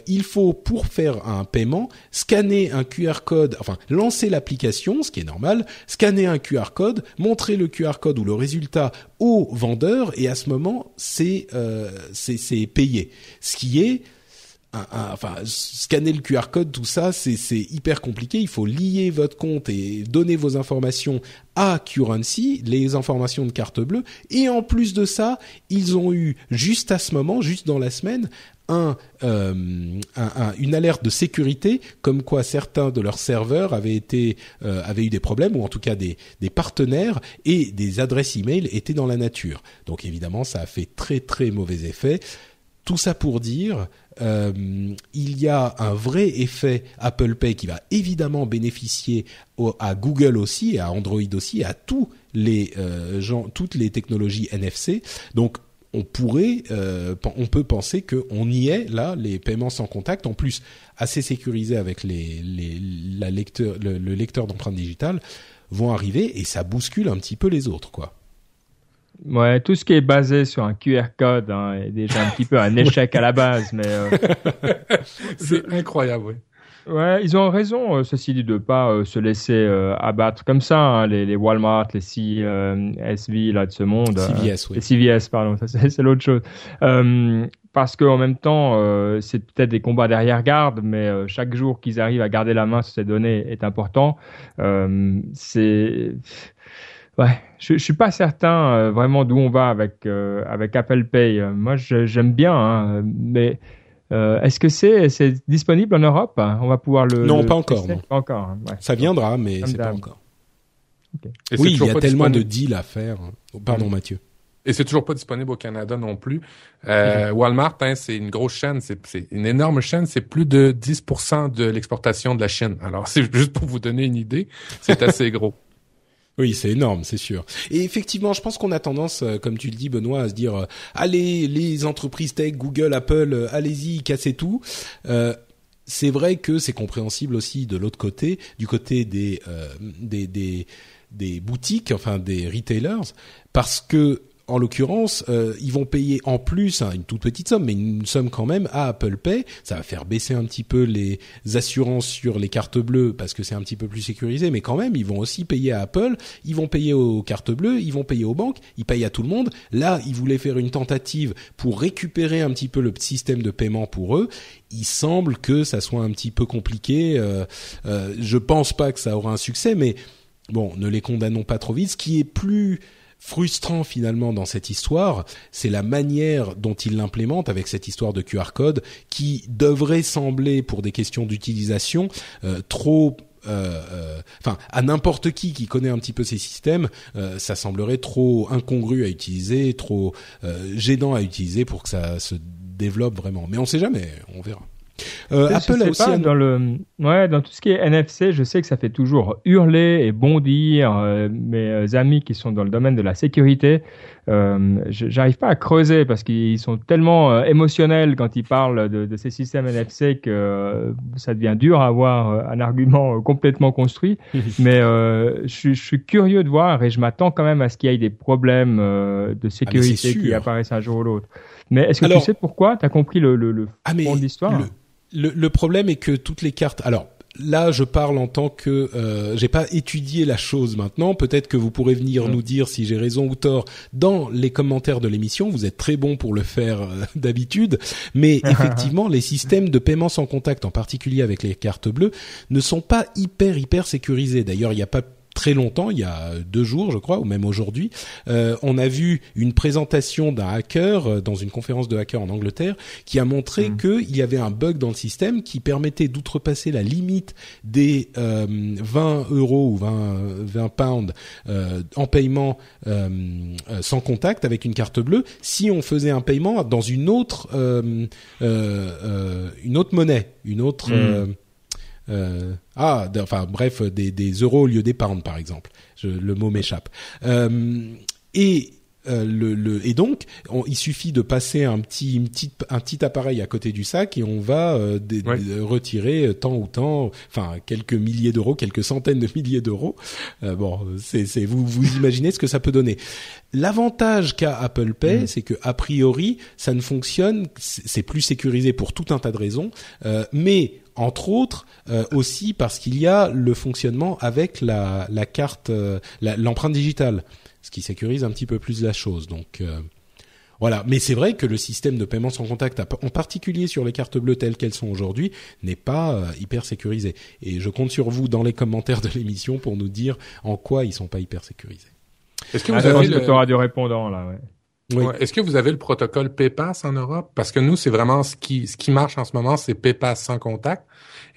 Speaker 1: il faut, pour faire un paiement, scanner un QR code, enfin lancer l'application, ce qui est normal, scanner un QR code, montrer le QR code ou le résultat au vendeur et à ce moment c'est euh, c'est payé. Ce qui est enfin scanner le QR code, tout ça, c'est hyper compliqué. Il faut lier votre compte et donner vos informations à Currency, les informations de carte bleue. Et en plus de ça, ils ont eu juste à ce moment, juste dans la semaine, un, euh, un, une alerte de sécurité, comme quoi certains de leurs serveurs avaient été euh, avaient eu des problèmes ou en tout cas des, des partenaires et des adresses email étaient dans la nature. Donc évidemment, ça a fait très très mauvais effet. Tout ça pour dire, euh, il y a un vrai effet Apple Pay qui va évidemment bénéficier à Google aussi, à Android aussi, à tous les euh, gens, toutes les technologies NFC. Donc on pourrait, euh, on peut penser qu'on y est là, les paiements sans contact, en plus assez sécurisés avec les, les la le, lecteur d'empreintes digitales, vont arriver et ça bouscule un petit peu les autres, quoi.
Speaker 2: Ouais, tout ce qui est basé sur un QR code hein, est déjà un petit peu un échec à la base, mais euh,
Speaker 3: c'est incroyable, oui.
Speaker 2: Ouais, ils ont raison, euh, ceci dit, de pas euh, se laisser euh, abattre comme ça, hein, les, les, Walmart, les CSV là de ce monde.
Speaker 1: CVS, oui.
Speaker 2: Les CVS, pardon, c'est l'autre chose. parce qu'en même temps, c'est peut-être des combats derrière-garde, mais chaque jour qu'ils arrivent à garder la main sur ces données est important. c'est Ouais, je, je suis pas certain vraiment d'où on va avec avec Apple Pay. Moi, j'aime bien, hein, mais euh, Est-ce que c'est c'est disponible en Europe? On va pouvoir le.
Speaker 1: Non, pas encore. Non.
Speaker 2: Pas encore. Hein,
Speaker 1: ouais. Ça viendra, mais c'est pas encore. Okay. Oui, il y a tellement de deals à faire. Pardon, mmh. Mathieu.
Speaker 3: Et c'est toujours pas disponible au Canada non plus. Euh, mmh. Walmart, hein, c'est une grosse chaîne, c'est une énorme chaîne, c'est plus de 10% de l'exportation de la Chine. Alors, c'est juste pour vous donner une idée, c'est assez gros.
Speaker 1: Oui, c'est énorme, c'est sûr. Et effectivement, je pense qu'on a tendance, euh, comme tu le dis, Benoît, à se dire, euh, allez, les entreprises tech, Google, Apple, euh, allez-y, cassez tout. c'est vrai que c'est compréhensible aussi de l'autre côté, du côté des, des, des des boutiques, enfin des retailers, parce que en l'occurrence, euh, ils vont payer en plus hein, une toute petite somme, mais une somme quand même à Apple Pay. Ça va faire baisser un petit peu les assurances sur les cartes bleues parce que c'est un petit peu plus sécurisé, mais quand même, ils vont aussi payer à Apple, ils vont payer aux cartes bleues, ils vont payer aux banques, ils payent à tout le monde. Là, ils voulaient faire une tentative pour récupérer un petit peu le système de paiement pour eux. Il semble que ça soit un petit peu compliqué. Euh, euh, je pense pas que ça aura un succès, mais bon, ne les condamnons pas trop vite. Ce qui est plus frustrant finalement dans cette histoire, c'est la manière dont il l'implémente avec cette histoire de QR code qui devrait sembler, pour des questions d'utilisation, euh, trop euh, enfin à n'importe qui qui connaît un petit peu ces systèmes, ça semblerait trop incongru à utiliser, trop gênant à utiliser pour que ça se développe vraiment. Mais on sait jamais, on verra.
Speaker 2: Euh, Apple a aussi dans le ouais dans tout ce qui est NFC, je sais que ça fait toujours hurler et bondir euh, mes euh, amis qui sont dans le domaine de la sécurité. Euh, J'arrive pas à creuser parce qu'ils sont tellement émotionnels quand ils parlent de, de, ces systèmes NFC que ça devient dur à avoir un argument complètement construit. Mais je, je, suis curieux de voir et je m'attends quand même à ce qu'il y ait des problèmes de ah, sécurité qui apparaissent un jour ou l'autre. Mais est-ce que tu sais pourquoi? Tu as compris le, le, le
Speaker 1: ah,
Speaker 2: fond de l'histoire?
Speaker 1: Le, le, problème est que toutes les cartes. Alors là, je parle en tant que euh, j'ai pas étudié la chose maintenant. Peut-être que vous pourrez venir nous dire si j'ai raison ou tort dans les commentaires de l'émission. Vous êtes très bon pour le faire euh, d'habitude, mais effectivement, les systèmes de paiement sans contact, en particulier avec les cartes bleues, ne sont pas hyper hyper sécurisés. D'ailleurs, il n'y a pas très longtemps, il y a deux jours, je crois, ou même aujourd'hui, euh, on a vu une présentation d'un hacker euh, dans une conférence de hackers en Angleterre qui a montré mm. qu'il y avait un bug dans le système qui permettait d'outrepasser la limite des 20 euh, euros ou 20, 20 pounds en paiement sans contact avec une carte bleue si on faisait un paiement dans une autre une autre monnaie, une autre mm. Euh, ah, enfin bref, des, euros au lieu des pounds par exemple. Le mot m'échappe. Euh, et euh, le, le, et donc il suffit de passer un petit, une petite, un petit appareil à côté du sac et on va euh, retirer tant ou tant, enfin quelques milliers d'euros, quelques centaines de milliers d'euros. Euh, bon, c'est, vous vous imaginez ce que ça peut donner. L'avantage qu'a Apple Pay, mm. c'est que a priori ça ne fonctionne, c'est plus sécurisé pour tout un tas de raisons, mais entre autres euh, aussi parce qu'il y a le fonctionnement avec la, la carte, euh, l'empreinte digitale, ce qui sécurise un petit peu plus la chose. Donc euh, voilà, mais c'est vrai que le système de paiement sans contact, en particulier sur les cartes bleues telles qu'elles sont aujourd'hui, n'est pas hyper sécurisé. Et je compte sur vous dans les commentaires de l'émission pour nous dire en quoi ils sont pas hyper sécurisés.
Speaker 2: Est-ce que vous avez le... du répondant là ouais.
Speaker 3: Oui. Est-ce que vous avez le protocole PayPass en Europe? Parce que nous, c'est vraiment ce qui, ce qui marche en ce moment, c'est PayPass sans contact.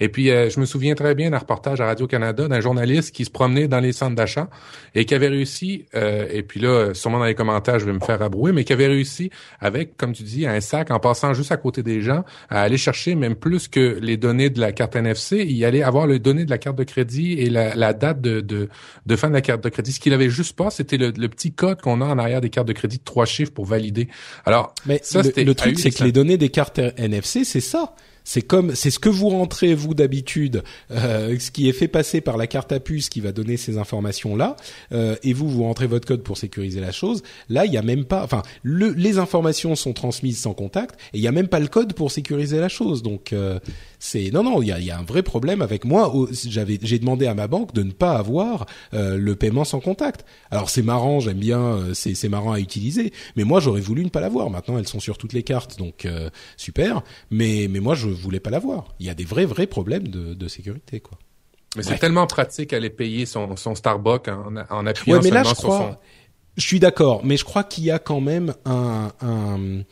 Speaker 3: Et puis, euh, je me souviens très bien d'un reportage à Radio-Canada d'un journaliste qui se promenait dans les centres d'achat et qui avait réussi, euh, et puis là, sûrement dans les commentaires, je vais me faire abrouer, mais qui avait réussi avec, comme tu dis, un sac, en passant juste à côté des gens, à aller chercher même plus que les données de la carte NFC, il allait avoir les données de la carte de crédit et la, la date de, de, de, fin de la carte de crédit. Ce qu'il avait juste pas, c'était le, le, petit code qu'on a en arrière des cartes de crédit de trois chiffres pour valider. Alors,
Speaker 1: mais ça, le, le truc, c'est que les données des cartes NFC, c'est ça. C'est comme, c'est ce que vous rentrez vous d'habitude, euh, ce qui est fait passer par la carte à puce qui va donner ces informations là, euh, et vous vous rentrez votre code pour sécuriser la chose. Là, il y a même pas, enfin, le, les informations sont transmises sans contact et il y a même pas le code pour sécuriser la chose. Donc euh, c'est non non, il y a, y a, un vrai problème avec moi. J'avais j'ai demandé à ma banque de ne pas avoir euh, le paiement sans contact. Alors c'est marrant, j'aime bien, euh, c'est c'est marrant à utiliser, mais moi j'aurais voulu ne pas l'avoir. Maintenant elles sont sur toutes les cartes, donc euh, super. Mais mais moi je voulais pas l'avoir. Il y a des vrais vrais problèmes de, de sécurité quoi.
Speaker 3: Mais c'est tellement pratique aller payer son, son Starbucks en, en appuyant
Speaker 1: ouais, mais
Speaker 3: là,
Speaker 1: je
Speaker 3: crois,
Speaker 1: son... Je suis d'accord, mais je crois qu'il y a quand même un, un,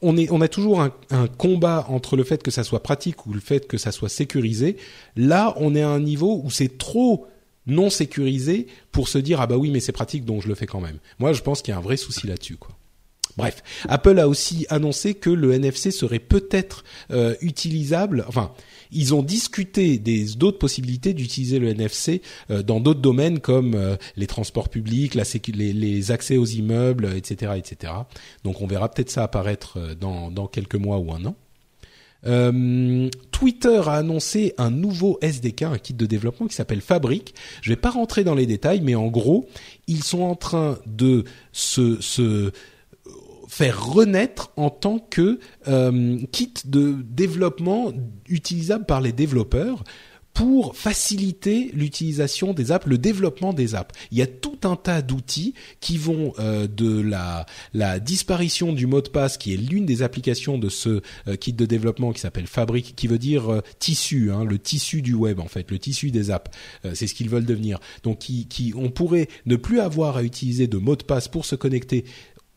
Speaker 1: on est, on a toujours un, combat entre le fait que ça soit pratique ou le fait que ça soit sécurisé. Là, on est à un niveau où c'est trop non sécurisé pour se dire ah bah oui mais c'est pratique donc je le fais quand même. Moi, je pense qu'il y a un vrai souci là-dessus quoi. Bref, Apple a aussi annoncé que le NFC serait peut-être euh, utilisable, enfin ils ont discuté des d'autres possibilités d'utiliser le NFC euh, dans d'autres domaines comme euh, les transports publics, la les, les, accès aux immeubles, etc., etc. Donc on verra peut-être ça apparaître euh, dans, dans quelques mois ou un an. Euh, Twitter a annoncé un nouveau SDK, un kit de développement qui s'appelle Fabric. Je vais pas rentrer dans les détails, mais en gros, ils sont en train de se, se faire renaître en tant que euh, kit de développement utilisable par les développeurs pour faciliter l'utilisation des apps, le développement des apps. Il y a tout un tas d'outils qui vont euh, de la, la disparition du mot de passe, qui est l'une des applications de ce euh, kit de développement qui s'appelle Fabric, qui veut dire euh, tissu, hein, le tissu du web en fait, le tissu des apps. c'est ce qu'ils veulent devenir. Donc, qui, qui, on pourrait ne plus avoir à utiliser de mot de passe pour se connecter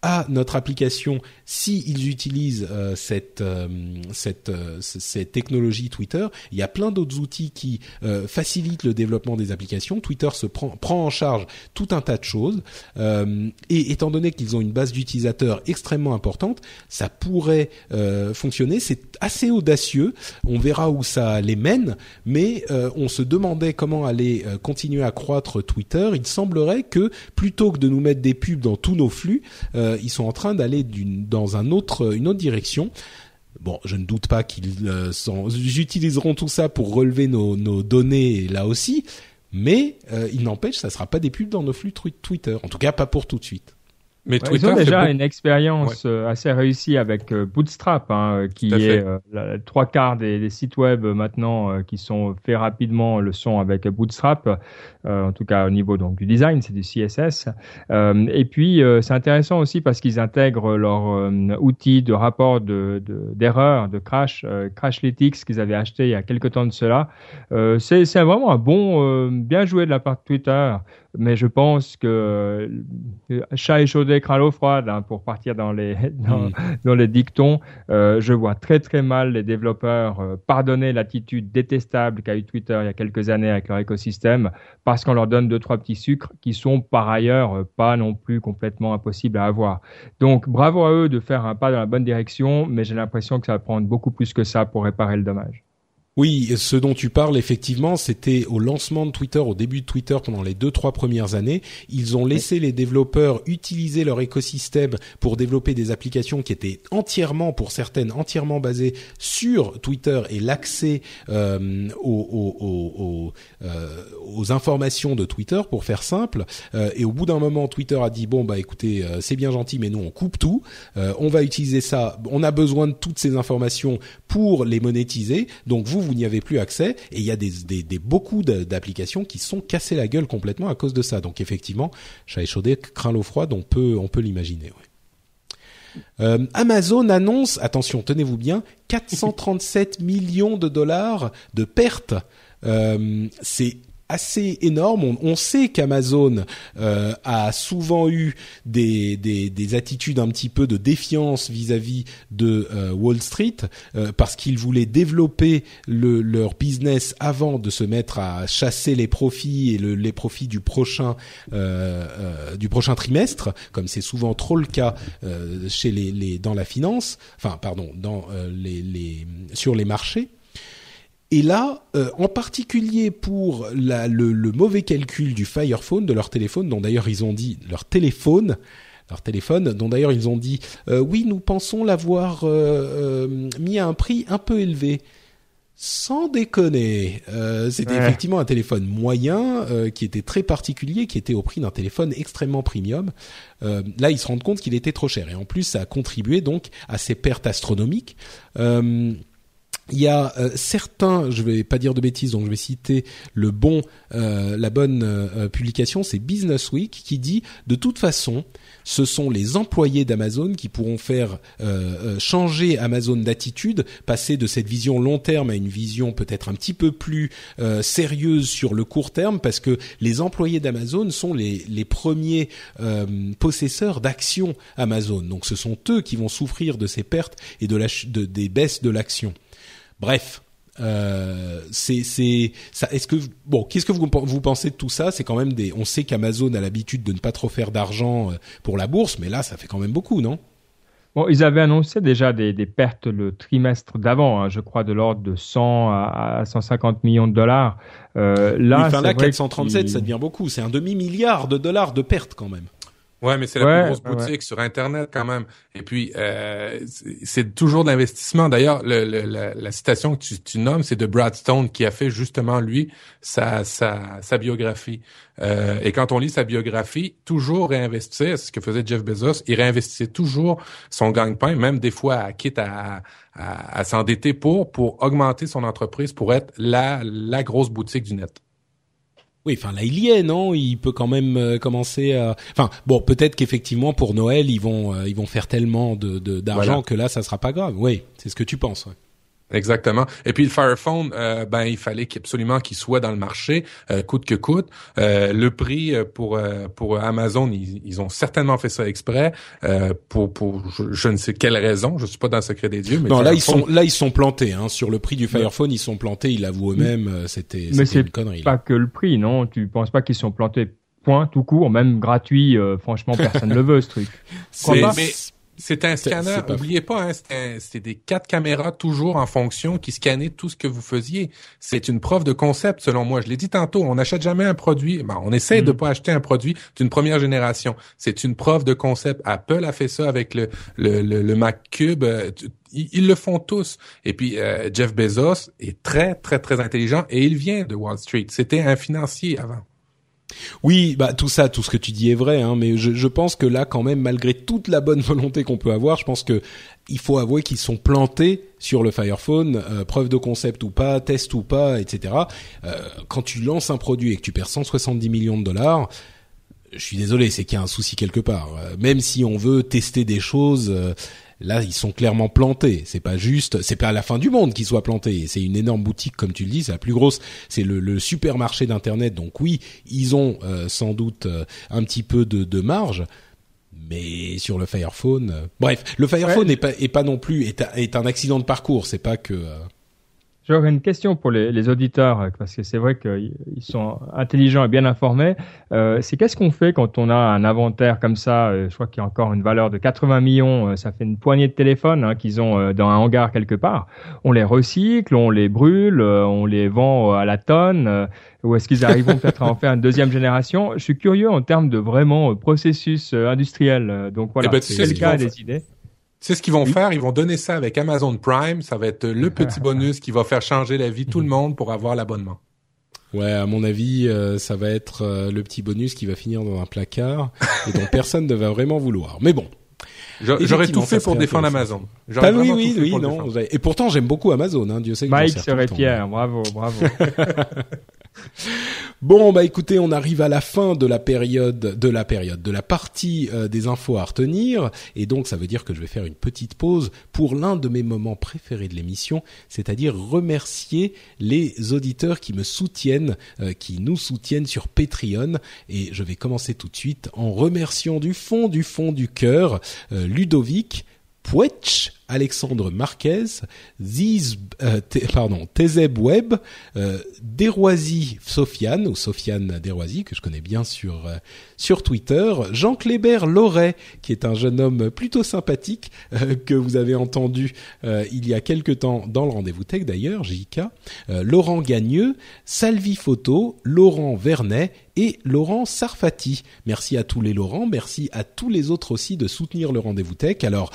Speaker 1: à notre application si utilisent euh, cette euh, cette euh, cette technologie Twitter. Il y a plein d'autres outils qui facilitent le développement des applications. Twitter se prend prend en charge tout un tas de choses et étant donné qu'ils ont une base d'utilisateurs extrêmement importante, ça pourrait fonctionner. C'est assez audacieux. On verra où ça les mène, mais on se demandait comment aller continuer à croître Twitter. Il semblerait que plutôt que de nous mettre des pubs dans tous nos flux, euh, ils sont en train d'aller dans une autre direction. Bon, je ne doute pas qu'ils euh, utiliseront tout ça pour relever nos, données là aussi, mais euh, il n'empêche, ça sera pas des pubs dans nos flux Twitter. En tout cas, pas pour tout de suite.
Speaker 2: Mais Twitter, ils ont déjà une expérience euh, assez réussie avec euh, Bootstrap, hein, qui est euh, trois quarts des, sites web maintenant qui sont faits rapidement le sont avec Bootstrap, en tout cas au niveau donc du design, c'est du CSS. et puis c'est intéressant aussi parce qu'ils intègrent leur outil de rapport de d'erreur, de, crash, Crashlytics qu'ils avaient acheté il y a quelques temps de cela. c'est vraiment un bon, bien joué de la part de Twitter mais je pense que euh, chat échaudé, craint l'eau froide, hein, pour partir dans les dans, dans les dictons, euh, je vois très très mal les développeurs euh, pardonner l'attitude détestable qu'a eu Twitter il y a quelques années avec leur écosystème, parce qu'on leur donne deux trois petits sucres qui sont par ailleurs euh, pas non plus complètement impossibles à avoir. Donc bravo à eux de faire un pas dans la bonne direction, mais j'ai l'impression que ça va prendre beaucoup plus que ça pour réparer le dommage.
Speaker 1: Oui, ce dont tu parles effectivement, c'était au lancement de Twitter, au début de Twitter pendant les deux trois premières années, ils ont laissé les développeurs utiliser leur écosystème pour développer des applications qui étaient entièrement, pour certaines, entièrement basées sur Twitter et l'accès euh, aux, euh, aux, informations de Twitter, pour faire simple. Euh, et au bout d'un moment, Twitter a dit bon bah écoutez, c'est bien gentil, mais nous on coupe tout, on va utiliser ça, on a besoin de toutes ces informations pour les monétiser, donc vous vous n'y avez plus accès et il y a des, beaucoup d'applications qui sont cassées la gueule complètement à cause de ça. Donc effectivement, chat échaudé craint l'eau froide, on peut on peut l'imaginer. Euh, Amazon annonce, attention, tenez-vous bien, 437 millions de dollars de pertes. Euh, c'est assez énorme. On, sait qu'Amazon euh, a souvent eu des, des, des, attitudes un petit peu de défiance vis-à-vis de euh, Wall Street euh, parce qu'ils voulaient développer le, leur business avant de se mettre à chasser les profits et le, les profits du prochain du prochain trimestre, comme c'est souvent trop le cas chez les, dans la finance, enfin pardon dans les sur les marchés. Et là, euh, en particulier pour la, le, le, mauvais calcul du Fire Phone de leur téléphone, dont d'ailleurs ils ont dit leur téléphone, leur téléphone, dont d'ailleurs ils ont dit euh, oui, nous pensons l'avoir euh, mis à un prix un peu élevé. Sans déconner, c'était effectivement un téléphone moyen qui était très particulier, qui était au prix d'un téléphone extrêmement premium. là, ils se rendent compte qu'il était trop cher et en plus, ça a contribué donc à ces pertes astronomiques il y a euh, certains, je vais pas dire de bêtises, donc je vais citer le bon, euh, la bonne euh, publication, c'est Business Week qui dit de toute façon, ce sont les employés d'Amazon qui pourront faire changer Amazon d'attitude, passer de cette vision long terme à une vision peut-être un petit peu plus sérieuse sur le court terme, parce que les employés d'Amazon sont les, les premiers possesseurs d'actions Amazon, donc ce sont eux qui vont souffrir de ces pertes et de, la, de des baisses de l'action. Bref, euh, c'est c'est ça. Est-ce que bon, qu'est-ce que vous vous pensez de tout ça? C'est quand même des. On sait qu'Amazon a l'habitude de ne pas trop faire d'argent euh, pour la bourse, mais là, ça fait quand même beaucoup, non?
Speaker 2: Bon, ils avaient annoncé déjà des, des pertes le trimestre d'avant, hein, je crois de l'ordre de 100 à, 150 millions de dollars.
Speaker 1: Euh, là, oui, enfin là, 437, ça devient beaucoup. C'est un demi milliard de dollars de pertes quand même.
Speaker 3: Ouais, mais c'est la plus grosse boutique sur Internet quand même. Et puis, euh, c'est toujours de l'investissement. D'ailleurs, le, la, la, citation que tu, tu nommes, c'est de Brad Stone qui a fait justement lui sa sa, sa biographie. Euh, et quand on lit sa biographie, toujours réinvestir, c'est ce que faisait Jeff Bezos. Il réinvestissait toujours son gagne-pain, même des fois quitte à, à, à s'endetter pour pour augmenter son entreprise pour être la la grosse boutique du net.
Speaker 1: Oui, enfin là il y est, non? Il peut quand même euh, commencer à. Enfin bon, peut-être qu'effectivement pour Noël ils vont euh, ils vont faire tellement de d'argent que là ça sera pas grave. Oui, c'est ce que tu penses. Ouais.
Speaker 3: Exactement. Et puis le Fire Phone, euh, ben il fallait absolument qu'il soit dans le marché, euh, coûte que coûte. Euh, le prix pour pour Amazon, ils, ont certainement fait ça exprès pour pour je, ne sais quelle raison. Je suis pas dans le secret des dieux.
Speaker 1: Mais non, là ils sont là ils sont plantés. Hein, sur le prix du Fire Phone, ils sont plantés. Ils l'avouent eux-mêmes. C'était
Speaker 2: mais c'est pas que le prix, non? Tu penses pas qu'ils sont plantés Point, tout court, même gratuit. franchement, personne ne le veut ce truc.
Speaker 3: C'est un scanner. N'oubliez pas, hein, c'était des quatre caméras toujours en fonction qui scannaient tout ce que vous faisiez. C'est une preuve de concept, selon moi. Je l'ai dit tantôt, on n'achète jamais un produit. Ben, on essaie de mm. pas acheter un produit d'une première génération. C'est une preuve de concept. Apple a fait ça avec le, le, le, Mac Cube. Euh, ils, le font tous. Et puis euh, Jeff Bezos est très très très intelligent et il vient de Wall Street. C'était un financier avant.
Speaker 1: Oui, bah tout ça, tout ce que tu dis est vrai, hein, mais je, je, pense que là, quand même, malgré toute la bonne volonté qu'on peut avoir, je pense que il faut avouer qu'ils sont plantés sur le Fire Phone, euh, preuve de concept ou pas, test ou pas, etc. Euh, quand tu lances un produit et que tu perds 170 millions de dollars, je suis désolé, c'est qu'il y a un souci quelque part. Euh, même si on veut tester des choses Là, ils sont clairement plantés. C'est pas juste, c'est pas à la fin du monde qu'ils soient plantés. C'est une énorme boutique, comme tu le dis, c'est la plus grosse. C'est le, supermarché d'internet. Donc oui, ils ont euh, sans doute euh, un petit peu de, de marge. Mais sur le Fire Phone, euh, bref, le Fire Phone est pas, est pas non plus est, est un accident de parcours. C'est pas que
Speaker 2: J'aurais une question pour les, les, auditeurs, parce que c'est vrai qu'ils sont intelligents et bien informés. Euh, c'est qu'est-ce qu'on fait quand on a un inventaire comme ça euh, Je crois qu'il y a encore une valeur de 80 millions. Euh, ça fait une poignée de téléphones hein, qu'ils ont euh, dans un hangar quelque part. On les recycle, on les brûle, on les vend à la tonne. ou est-ce qu'ils arriveront peut-être à en faire une deuxième génération? Je suis curieux en termes de vraiment processus industriel. Donc voilà, eh ben, c'est le cas des idées.
Speaker 3: C'est ce qu'ils vont faire. Ils vont donner ça avec Amazon Prime. Ça va être le petit bonus qui va faire changer la vie de tout le monde pour avoir l'abonnement.
Speaker 1: Ouais, à mon avis, euh, ça va être euh, le petit bonus qui va finir dans un placard et dont personne ne va vraiment vouloir. Mais bon.
Speaker 3: J'aurais tout fait pour défendre Amazon.
Speaker 1: Bah oui, oui, oui, non. Et pourtant, j'aime beaucoup Amazon. Hein, Dieu sait que
Speaker 2: Mike serait fier. Bravo, bravo.
Speaker 1: Bon, bah écoutez, on arrive à la fin de la période, de la période, de la partie euh, des infos à retenir, et donc ça veut dire que je vais faire une petite pause pour l'un de mes moments préférés de l'émission, c'est-à-dire remercier les auditeurs qui me soutiennent, euh, qui nous soutiennent sur Patreon, et je vais commencer tout de suite en remerciant du fond du fond du cœur euh, Ludovic, Pouetch, Alexandre Marquez, Ziz, euh, pardon, Tezeb Web, euh, Desroisy Sofiane ou Sofiane Desroisy que je connais bien sur euh, sur Twitter, Jean Kléber Loret qui est un jeune homme plutôt sympathique euh, que vous avez entendu il y a quelque temps dans le rendez-vous tech d'ailleurs, JK, Laurent Gagneux, Salvi Photo, Laurent Vernet et Laurent Sarfati. Merci à tous les Laurent, merci à tous les autres aussi de soutenir le rendez-vous tech. Alors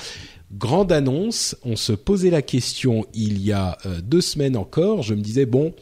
Speaker 1: grande annonce, on se posait la question il y a euh, deux semaines encore, je me disais, bon,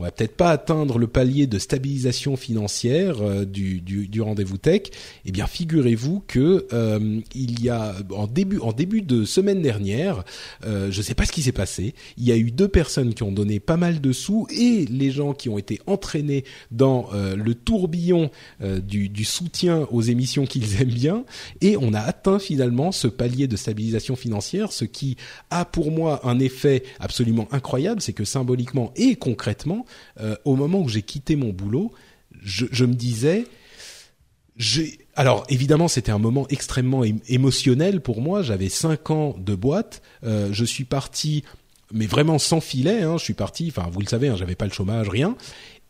Speaker 1: on va peut-être pas atteindre le palier de stabilisation financière euh, du, du, du rendez-vous tech. Eh bien, figurez-vous que euh, il y a en début en début de semaine dernière, euh, je sais pas ce qui s'est passé. Il y a eu deux personnes qui ont donné pas mal de sous et les gens qui ont été entraînés dans euh, le tourbillon du, du soutien aux émissions qu'ils aiment bien et on a atteint finalement ce palier de stabilisation financière, ce qui a pour moi un effet absolument incroyable, c'est que symboliquement et concrètement euh, au moment où j'ai quitté mon boulot, je, me disais, alors évidemment c'était un moment extrêmement émotionnel pour moi. J'avais cinq ans de boîte, euh, je suis parti, mais vraiment sans filet. Hein, je suis parti. Enfin, vous le savez, hein, j'avais pas le chômage, rien.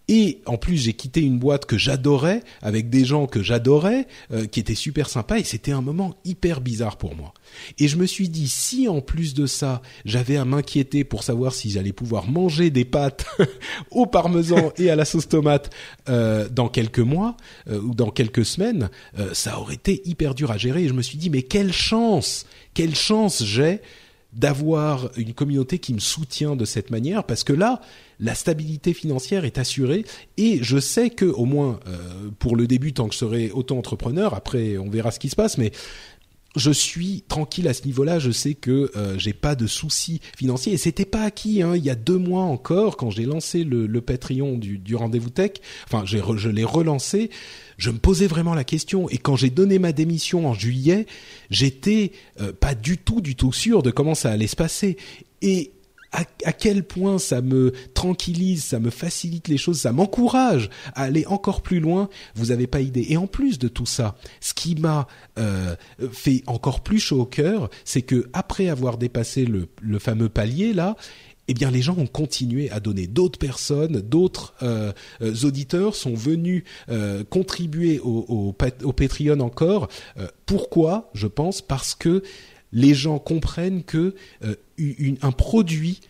Speaker 1: Et en plus, j'ai quitté une boîte que j'adorais, avec des gens que j'adorais, euh, qui étaient super sympas, et c'était un moment hyper bizarre pour moi. Et je me suis dit, si en plus de ça, j'avais à m'inquiéter pour savoir si j'allais pouvoir manger des pâtes au parmesan et à la sauce tomate euh, dans quelques mois euh, ou dans quelques semaines, ça aurait été hyper dur à gérer. Et je me suis dit, mais quelle chance, quelle chance j'ai d'avoir une communauté qui me soutient de cette manière, parce que là, la stabilité financière est assurée et je sais que au moins euh, pour le début tant que je serai auto-entrepreneur, après on verra ce qui se passe, mais je suis tranquille à ce niveau-là. Je sais que euh, j'ai pas de soucis financiers et c'était pas acquis. Hein. Il y a deux mois encore, quand j'ai lancé le, Patreon du, rendez-vous tech, enfin je l'ai relancé, je me posais vraiment la question. Et quand j'ai donné ma démission en juillet, j'étais euh, pas du tout, du tout sûr de comment ça allait se passer. Et à, quel point ça me tranquillise, ça me facilite les choses, ça m'encourage à aller encore plus loin. Vous n'avez pas idée. Et en plus de tout ça, ce qui m'a euh, fait encore plus chaud au cœur, c'est que après avoir dépassé le, fameux palier là, eh bien les gens ont continué à donner. D'autres personnes, d'autres euh, euh auditeurs sont venus contribuer au, au, Patreon encore. Pourquoi? Je pense parce que les gens comprennent que euh, un produit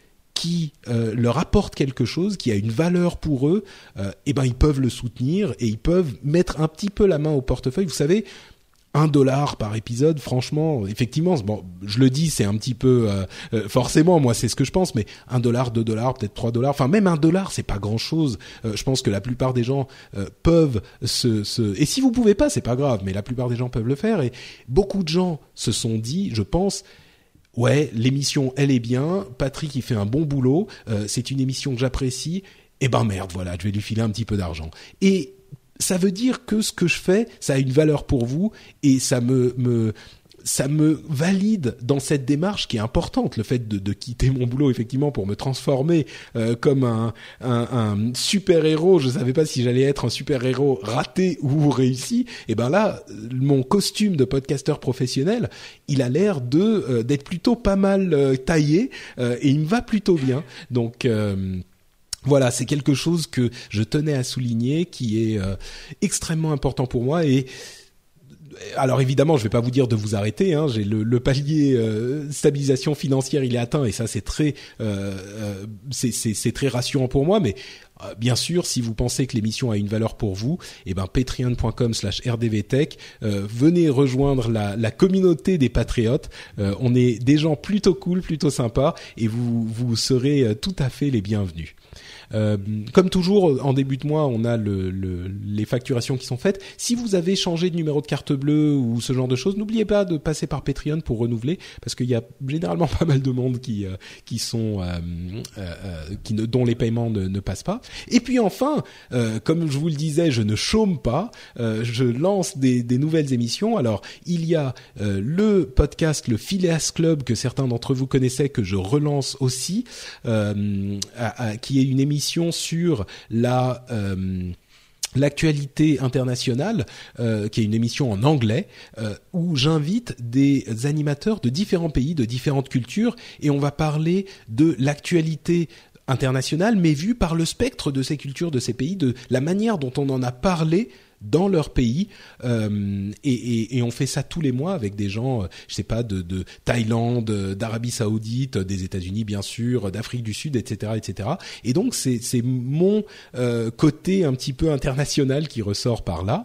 Speaker 1: qui euh, leur apporte quelque chose, qui a une valeur pour eux, euh, eh ben ils peuvent le soutenir et ils peuvent mettre un petit peu la main au portefeuille. Vous savez, un dollar par épisode, franchement, effectivement, bon, je le dis, c'est un petit peu euh, euh, forcément, moi, c'est ce que je pense, mais un dollar, deux dollars, peut-être trois dollars, enfin même un dollar, c'est pas grand-chose. Euh, je pense que la plupart des gens peuvent se, se, et si vous pouvez pas, c'est pas grave, mais la plupart des gens peuvent le faire. Et beaucoup de gens se sont dit, je pense. Ouais, l'émission, elle est bien. Patrick, il fait un bon boulot. c'est une émission que j'apprécie. Eh ben merde, voilà, je vais lui filer un petit peu d'argent. Et ça veut dire que ce que je fais, ça a une valeur pour vous et ça me, me ça me valide dans cette démarche qui est importante, le fait de, de quitter mon boulot effectivement pour me transformer euh, comme un, un, un, super héros. Je savais pas si j'allais être un super héros raté ou réussi. Et ben là, mon costume de podcasteur professionnel, il a l'air de euh, d'être plutôt pas mal euh, taillé et il me va plutôt bien. Donc voilà, c'est quelque chose que je tenais à souligner, qui est euh, extrêmement important pour moi et alors évidemment, je vais pas vous dire de vous arrêter. Hein, J'ai le, palier euh, stabilisation financière, il est atteint et ça c'est très, euh, euh c'est très rassurant pour moi. Mais bien sûr, si vous pensez que l'émission a une valeur pour vous, eh ben patreon.com/slash rdvtech, venez rejoindre la, la, communauté des patriotes. on est des gens plutôt cool, plutôt sympas et vous vous serez tout à fait les bienvenus. Euh, comme toujours, en début de mois, on a le, le, les facturations qui sont faites. Si vous avez changé de numéro de carte bleue ou ce genre de choses, n'oubliez pas de passer par Patreon pour renouveler, parce qu'il y a généralement pas mal de monde qui euh, qui sont euh, euh, qui ne, dont les paiements ne, ne, passent pas. Et puis enfin, comme je vous le disais, je ne chôme pas. je lance des, des, nouvelles émissions. Alors il y a le podcast, le Phileas Club que certains d'entre vous connaissaient, que je relance aussi, à, qui est une émission sur la euh, l'actualité internationale, euh, qui est une émission en anglais, euh, où j'invite des animateurs de différents pays, de différentes cultures, et on va parler de l'actualité internationale, mais vue par le spectre de ces cultures, de ces pays, de la manière dont on en a parlé dans leur pays euh, et, et, et, on fait ça tous les mois avec des gens, euh, je sais pas, de, de Thaïlande, d'Arabie Saoudite, des États-Unis bien sûr, d'Afrique du Sud, etc., etc. Et donc c'est c'est mon euh, côté un petit peu international qui ressort par là.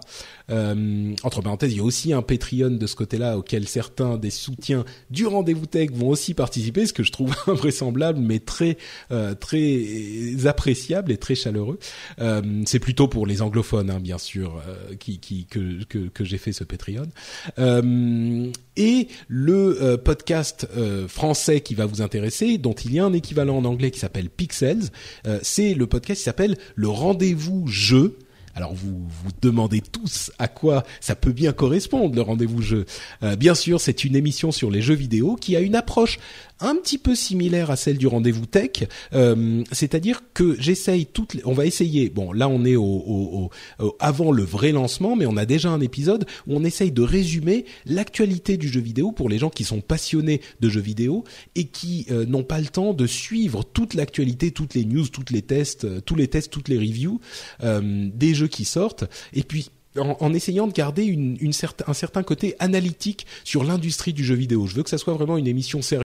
Speaker 1: Euh, entre parenthèses, il y a aussi un Patreon de ce côté-là auquel certains des soutiens du rendez-vous tech vont aussi participer, ce que je trouve invraisemblable, mais très euh, très appréciable et très chaleureux. Euh, c'est plutôt pour les anglophones, hein, bien sûr, euh, qui, qui que que, que j'ai fait ce Patreon. Euh, et le podcast français qui va vous intéresser, dont il y a un équivalent en anglais qui s'appelle Pixels, c'est le podcast qui s'appelle le rendez-vous jeu Alors vous vous demandez tous à quoi ça peut bien correspondre le rendez-vous jeu. Euh, bien sûr, c'est une émission sur les jeux vidéo qui a une approche un petit peu similaire à celle du rendez-vous tech, euh, c'est-à-dire que j'essaye toutes, on va essayer. Bon, là on est au, avant le vrai lancement, mais on a déjà un épisode où on essaye de résumer l'actualité du jeu vidéo pour les gens qui sont passionnés de jeux vidéo et qui euh, n'ont pas le temps de suivre toute l'actualité, toutes les news, toutes les tests, euh, tous les tests, toutes les reviews des jeux qui sortent. Et puis en, essayant de garder une, une un certain côté analytique sur l'industrie du jeu vidéo. Je veux que ça soit vraiment une émission sérieuse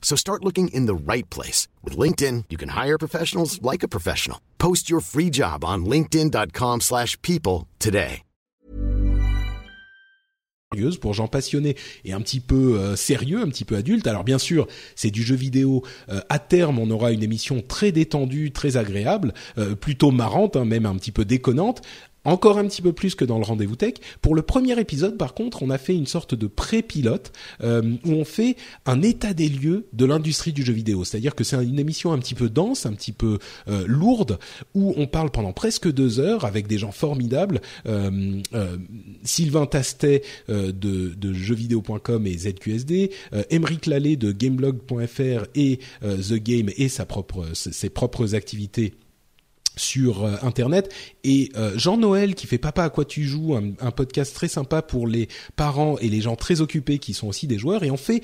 Speaker 4: So start looking in the right place. With LinkedIn, you can hire professionals like a professional. Post your free job on linkedin.com slash people today.
Speaker 1: pour gens passionnés et un petit peu euh, sérieux, un petit peu adultes. Alors bien sûr, c'est du jeu vidéo. Euh, à terme, on aura une émission très détendue, très agréable, euh, plutôt marrante, hein, même un petit peu déconnante, encore un petit peu plus que dans le rendez-vous tech. Pour le premier épisode, par contre, on a fait une sorte de pré-pilote euh, où on fait un état des lieux de l'industrie du jeu vidéo. C'est-à-dire que c'est une émission un petit peu dense, un petit peu euh, lourde, où on parle pendant presque deux heures avec des gens formidables. Euh, Sylvain Tastet de, de jeuxvideo.com et ZQSD, Émeric Lallet de gameblog.fr et The Game et sa propre, ses propres activités sur euh, internet. Et euh, Jean Noël qui fait Papa à quoi tu joues un, un, podcast très sympa pour les parents et les gens très occupés qui sont aussi des joueurs. Et on fait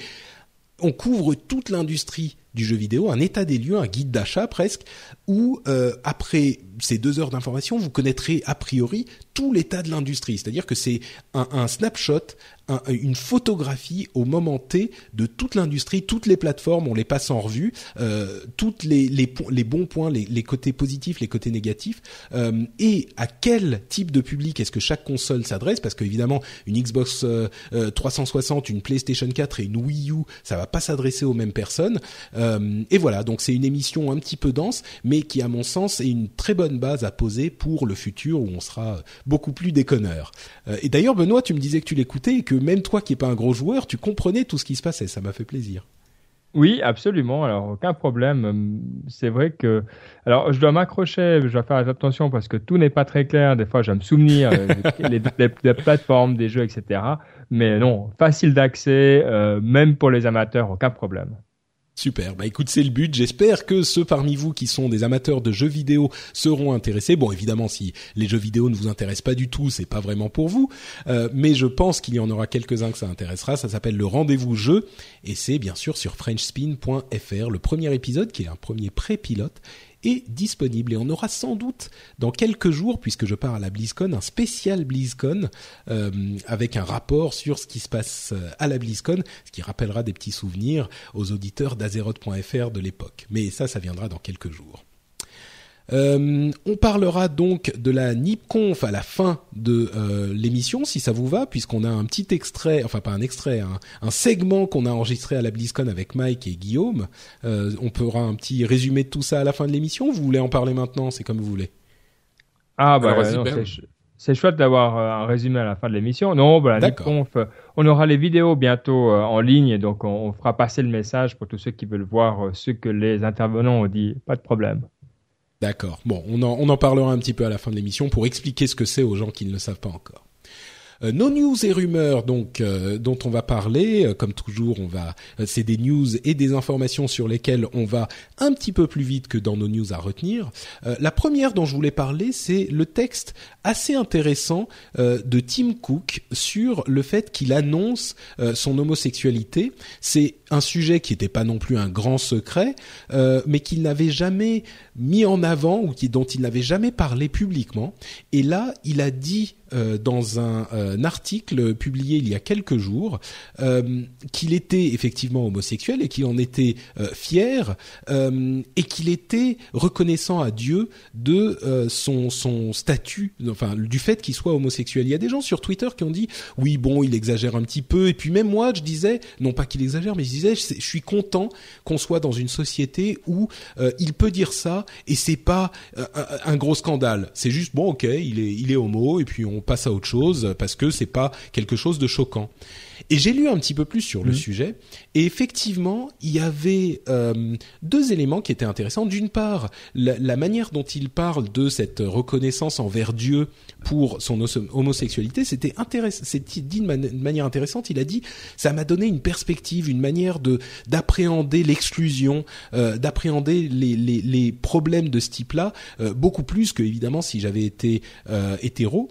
Speaker 1: on couvre toute l'industrie du jeu vidéo, un état des lieux, un guide d'achat presque, où euh, après ces deux heures d'information, vous connaîtrez a priori tout l'état de l'industrie. C'est-à-dire que c'est un, snapshot, un, une photographie au moment T de toute l'industrie, toutes les plateformes, on les passe en revue, euh, les, bons points, les, côtés positifs, les côtés négatifs, euh, et à quel type de public est-ce que chaque console s'adresse, parce qu'évidemment une Xbox 360, euh, une PlayStation 4 et une Wii U, ça va pas s'adresser aux mêmes personnes. Euh, et voilà, donc c'est une émission un petit peu dense, mais qui à mon sens est une très bonne base à poser pour le futur où on sera beaucoup plus déconneur. Euh, et d'ailleurs, Benoît, tu me disais que tu l'écoutais et que même toi qui es pas un gros joueur, tu comprenais tout ce qui se passait. Ça m'a fait plaisir.
Speaker 2: Oui, absolument. Alors, aucun problème. C'est vrai que, alors, je dois m'accrocher, je dois faire attention parce que tout n'est pas très clair. Des fois, je vais me souvenir des, plateformes, des jeux, etc. Mais non, facile d'accès, euh, même pour les amateurs, aucun problème.
Speaker 1: Super. Bah écoute, c'est le but. J'espère que ceux parmi vous qui sont des amateurs de jeux vidéo seront intéressés. Bon, évidemment, si les jeux vidéo ne vous intéressent pas du tout, c'est pas vraiment pour vous. Euh, mais je pense qu'il y en aura quelques-uns que ça intéressera. Ça s'appelle le rendez-vous jeu et c'est bien sûr sur FrenchSpin.fr. Le premier épisode qui est un premier pré-pilote est disponible et on aura sans doute dans quelques jours, puisque je pars à la BlizzCon, un spécial BlizzCon euh, avec un rapport sur ce qui se passe euh, à la BlizzCon, ce qui rappellera des petits souvenirs aux auditeurs d'Azeroth.fr de l'époque. Mais ça, ça viendra dans quelques jours. Euh, on parlera donc de la NipConf à la fin de euh, l'émission, si ça vous va, puisqu'on a un petit extrait, enfin pas un extrait, un, segment qu'on a enregistré à la BlizzCon avec Mike et Guillaume. Euh, on fera un petit résumé de tout ça à la fin de l'émission. Vous voulez en parler maintenant C'est comme vous voulez.
Speaker 2: Ah bah c'est chouette d'avoir un résumé à la fin de l'émission. Non, bah, la NipConf, on aura les vidéos bientôt en ligne, donc on, on, fera passer le message pour tous ceux qui veulent voir ce que les intervenants ont dit. Pas de problème.
Speaker 1: D'accord. Bon, on en, on en parlera un petit peu à la fin de l'émission pour expliquer ce que c'est aux gens qui ne le savent pas encore. Euh, nos news et rumeurs, donc euh, dont on va parler, euh, comme toujours, on va, c'est des news et des informations sur lesquelles on va un petit peu plus vite que dans nos news à retenir. la première dont je voulais parler, c'est le texte assez intéressant de Tim Cook sur le fait qu'il annonce son homosexualité. C'est un sujet qui n'était pas non plus un grand secret, mais qu'il n'avait jamais mis en avant ou qui, dont il n'avait jamais parlé publiquement. Et là, il a dit euh, dans un, euh, article publié il y a quelques jours euh, qu'il était effectivement homosexuel et qu'il en était fier et qu'il était reconnaissant à Dieu de son, son statut, enfin du fait qu'il soit homosexuel. Il y a des gens sur Twitter qui ont dit oui bon il exagère un petit peu et puis même moi je disais non pas qu'il exagère mais je disais je, suis content qu'on soit dans une société où il peut dire ça et c'est pas un, gros scandale. C'est juste bon ok il est il est homo et puis on passe à autre chose parce que c'est pas quelque chose de choquant. Et j'ai lu un petit peu plus sur le mmh. sujet, et effectivement, il y avait euh, deux éléments qui étaient intéressants. D'une part, la, manière dont il parle de cette reconnaissance envers Dieu pour son homosexualité, c'était intéressant. C'est dit de, manière intéressante. Il a dit, ça m'a donné une perspective, une manière de d'appréhender l'exclusion, euh, d'appréhender les, les, les, problèmes de ce type-là, euh, beaucoup plus que évidemment si j'avais été hétéro.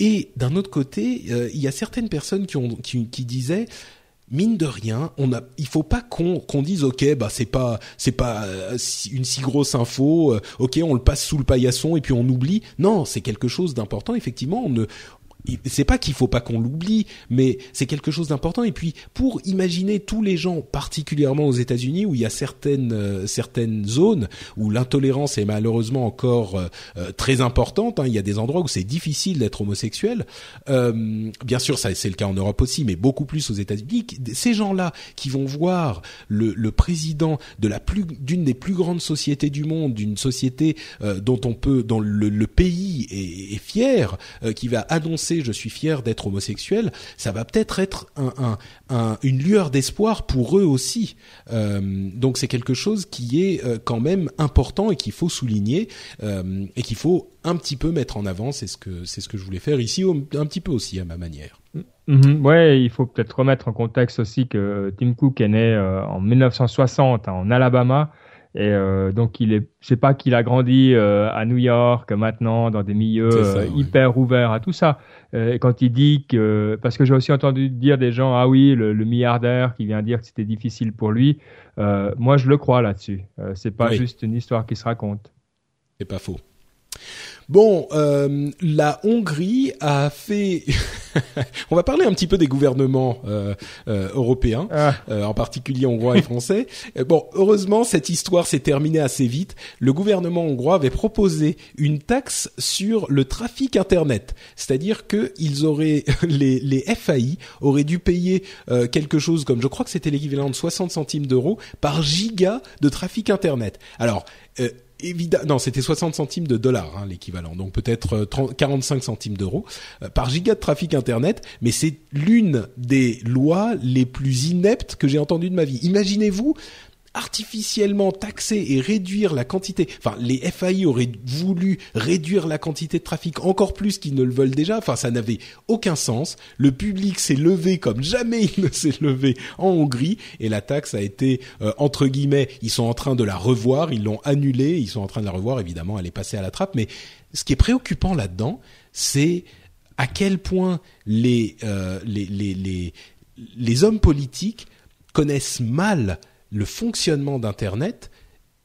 Speaker 1: Et d'un autre côté, euh, il y a certaines personnes qui, disaient mine de rien, on a, il faut pas qu'on dise ok, bah c'est pas c'est pas euh, une si grosse info, euh, ok, on le passe sous le paillasson et puis on oublie. Non, c'est quelque chose d'important. Effectivement, on c'est pas qu'il faut pas qu'on l'oublie, mais c'est quelque chose d'important. Et puis, pour imaginer tous les gens, particulièrement aux États-Unis, où il y a certaines euh, certaines zones où l'intolérance est malheureusement encore euh, euh, très importante. Hein. Il y a des endroits où c'est difficile d'être homosexuel. bien sûr, ça c'est le cas en Europe aussi, mais beaucoup plus aux États-Unis. Ces gens-là qui vont voir le, le président de la plus d'une des plus grandes sociétés du monde, d'une société dont on peut, dont le, le pays est, est fier, qui va annoncer je suis fier d'être homosexuel, ça va peut-être être une lueur d'espoir pour eux aussi. Euh, donc c'est quelque chose qui est euh, quand même important et qu'il faut souligner euh, et qu'il faut un petit peu mettre en avant. C'est ce que c'est ce que je voulais faire ici, un petit peu aussi à ma manière.
Speaker 2: Mm-hmm. ouais, il faut peut-être remettre en contexte aussi que Tim Cook est né en 1960 en Alabama et euh, donc il est, sais pas qu'il a grandi euh, à New York maintenant dans des milieux euh, hyper ouverts à tout ça. Euh, et quand il dit que, parce que j'ai aussi entendu dire des gens, ah oui, le, le milliardaire qui vient dire que c'était difficile pour lui. moi, je le crois là-dessus. c'est pas juste une histoire qui se raconte.
Speaker 1: C'est pas faux. Bon, euh, la Hongrie a fait. On va parler un petit peu des gouvernements euh, euh, européens, ah. en particulier hongrois et français. bon, heureusement, cette histoire s'est terminée assez vite. Le gouvernement hongrois avait proposé une taxe sur le trafic internet, c'est-à-dire que ils auraient les, les FAI auraient dû payer quelque chose comme, je crois que c'était l'équivalent de 60 centimes d'euros par giga de trafic internet. Alors évidemment, non, c'était 60 centimes de dollars hein, l'équivalent, donc peut-être 45 euh, centimes d'euros euh, par giga de trafic internet, mais c'est l'une des lois les plus ineptes que j'ai entendues de ma vie. Imaginez-vous artificiellement taxer et réduire la quantité, enfin les FAI auraient voulu réduire la quantité de trafic encore plus qu'ils ne le veulent déjà, enfin ça n'avait aucun sens, le public s'est levé comme jamais il ne s'est levé en Hongrie et la taxe a été euh, entre guillemets, ils sont en train de la revoir, ils l'ont annulée, ils sont en train de la revoir. Évidemment, elle est passée à la trappe, mais ce qui est préoccupant là-dedans, c'est à quel point les, euh, les, les, les, les hommes politiques connaissent mal le fonctionnement d'Internet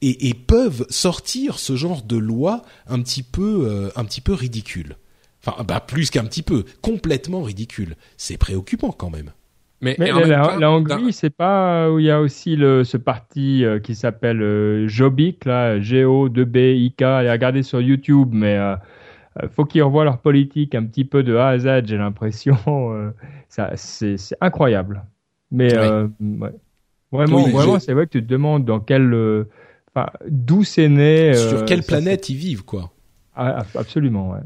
Speaker 1: et, peuvent sortir ce genre de loi un petit peu, euh, un petit peu ridicule. Enfin, bah plus qu'un petit peu, complètement ridicule. C'est préoccupant quand même.
Speaker 2: Mais, la, Hongrie, c'est pas où il y a aussi le, ce parti euh, qui s'appelle euh, Jobbik, là, G-O-2-B-I-K. Allez regarder sur YouTube, mais il faut qu'ils revoient leur politique un petit peu de A à Z. J'ai l'impression, ça, c'est, incroyable. Mais ouais. Vraiment, vraiment, c'est vrai que tu te demandes dans quel, euh, enfin, d'où c'est né.
Speaker 1: Sur euh, quelle planète ils vivent, quoi.
Speaker 2: Ah, absolument, ouais.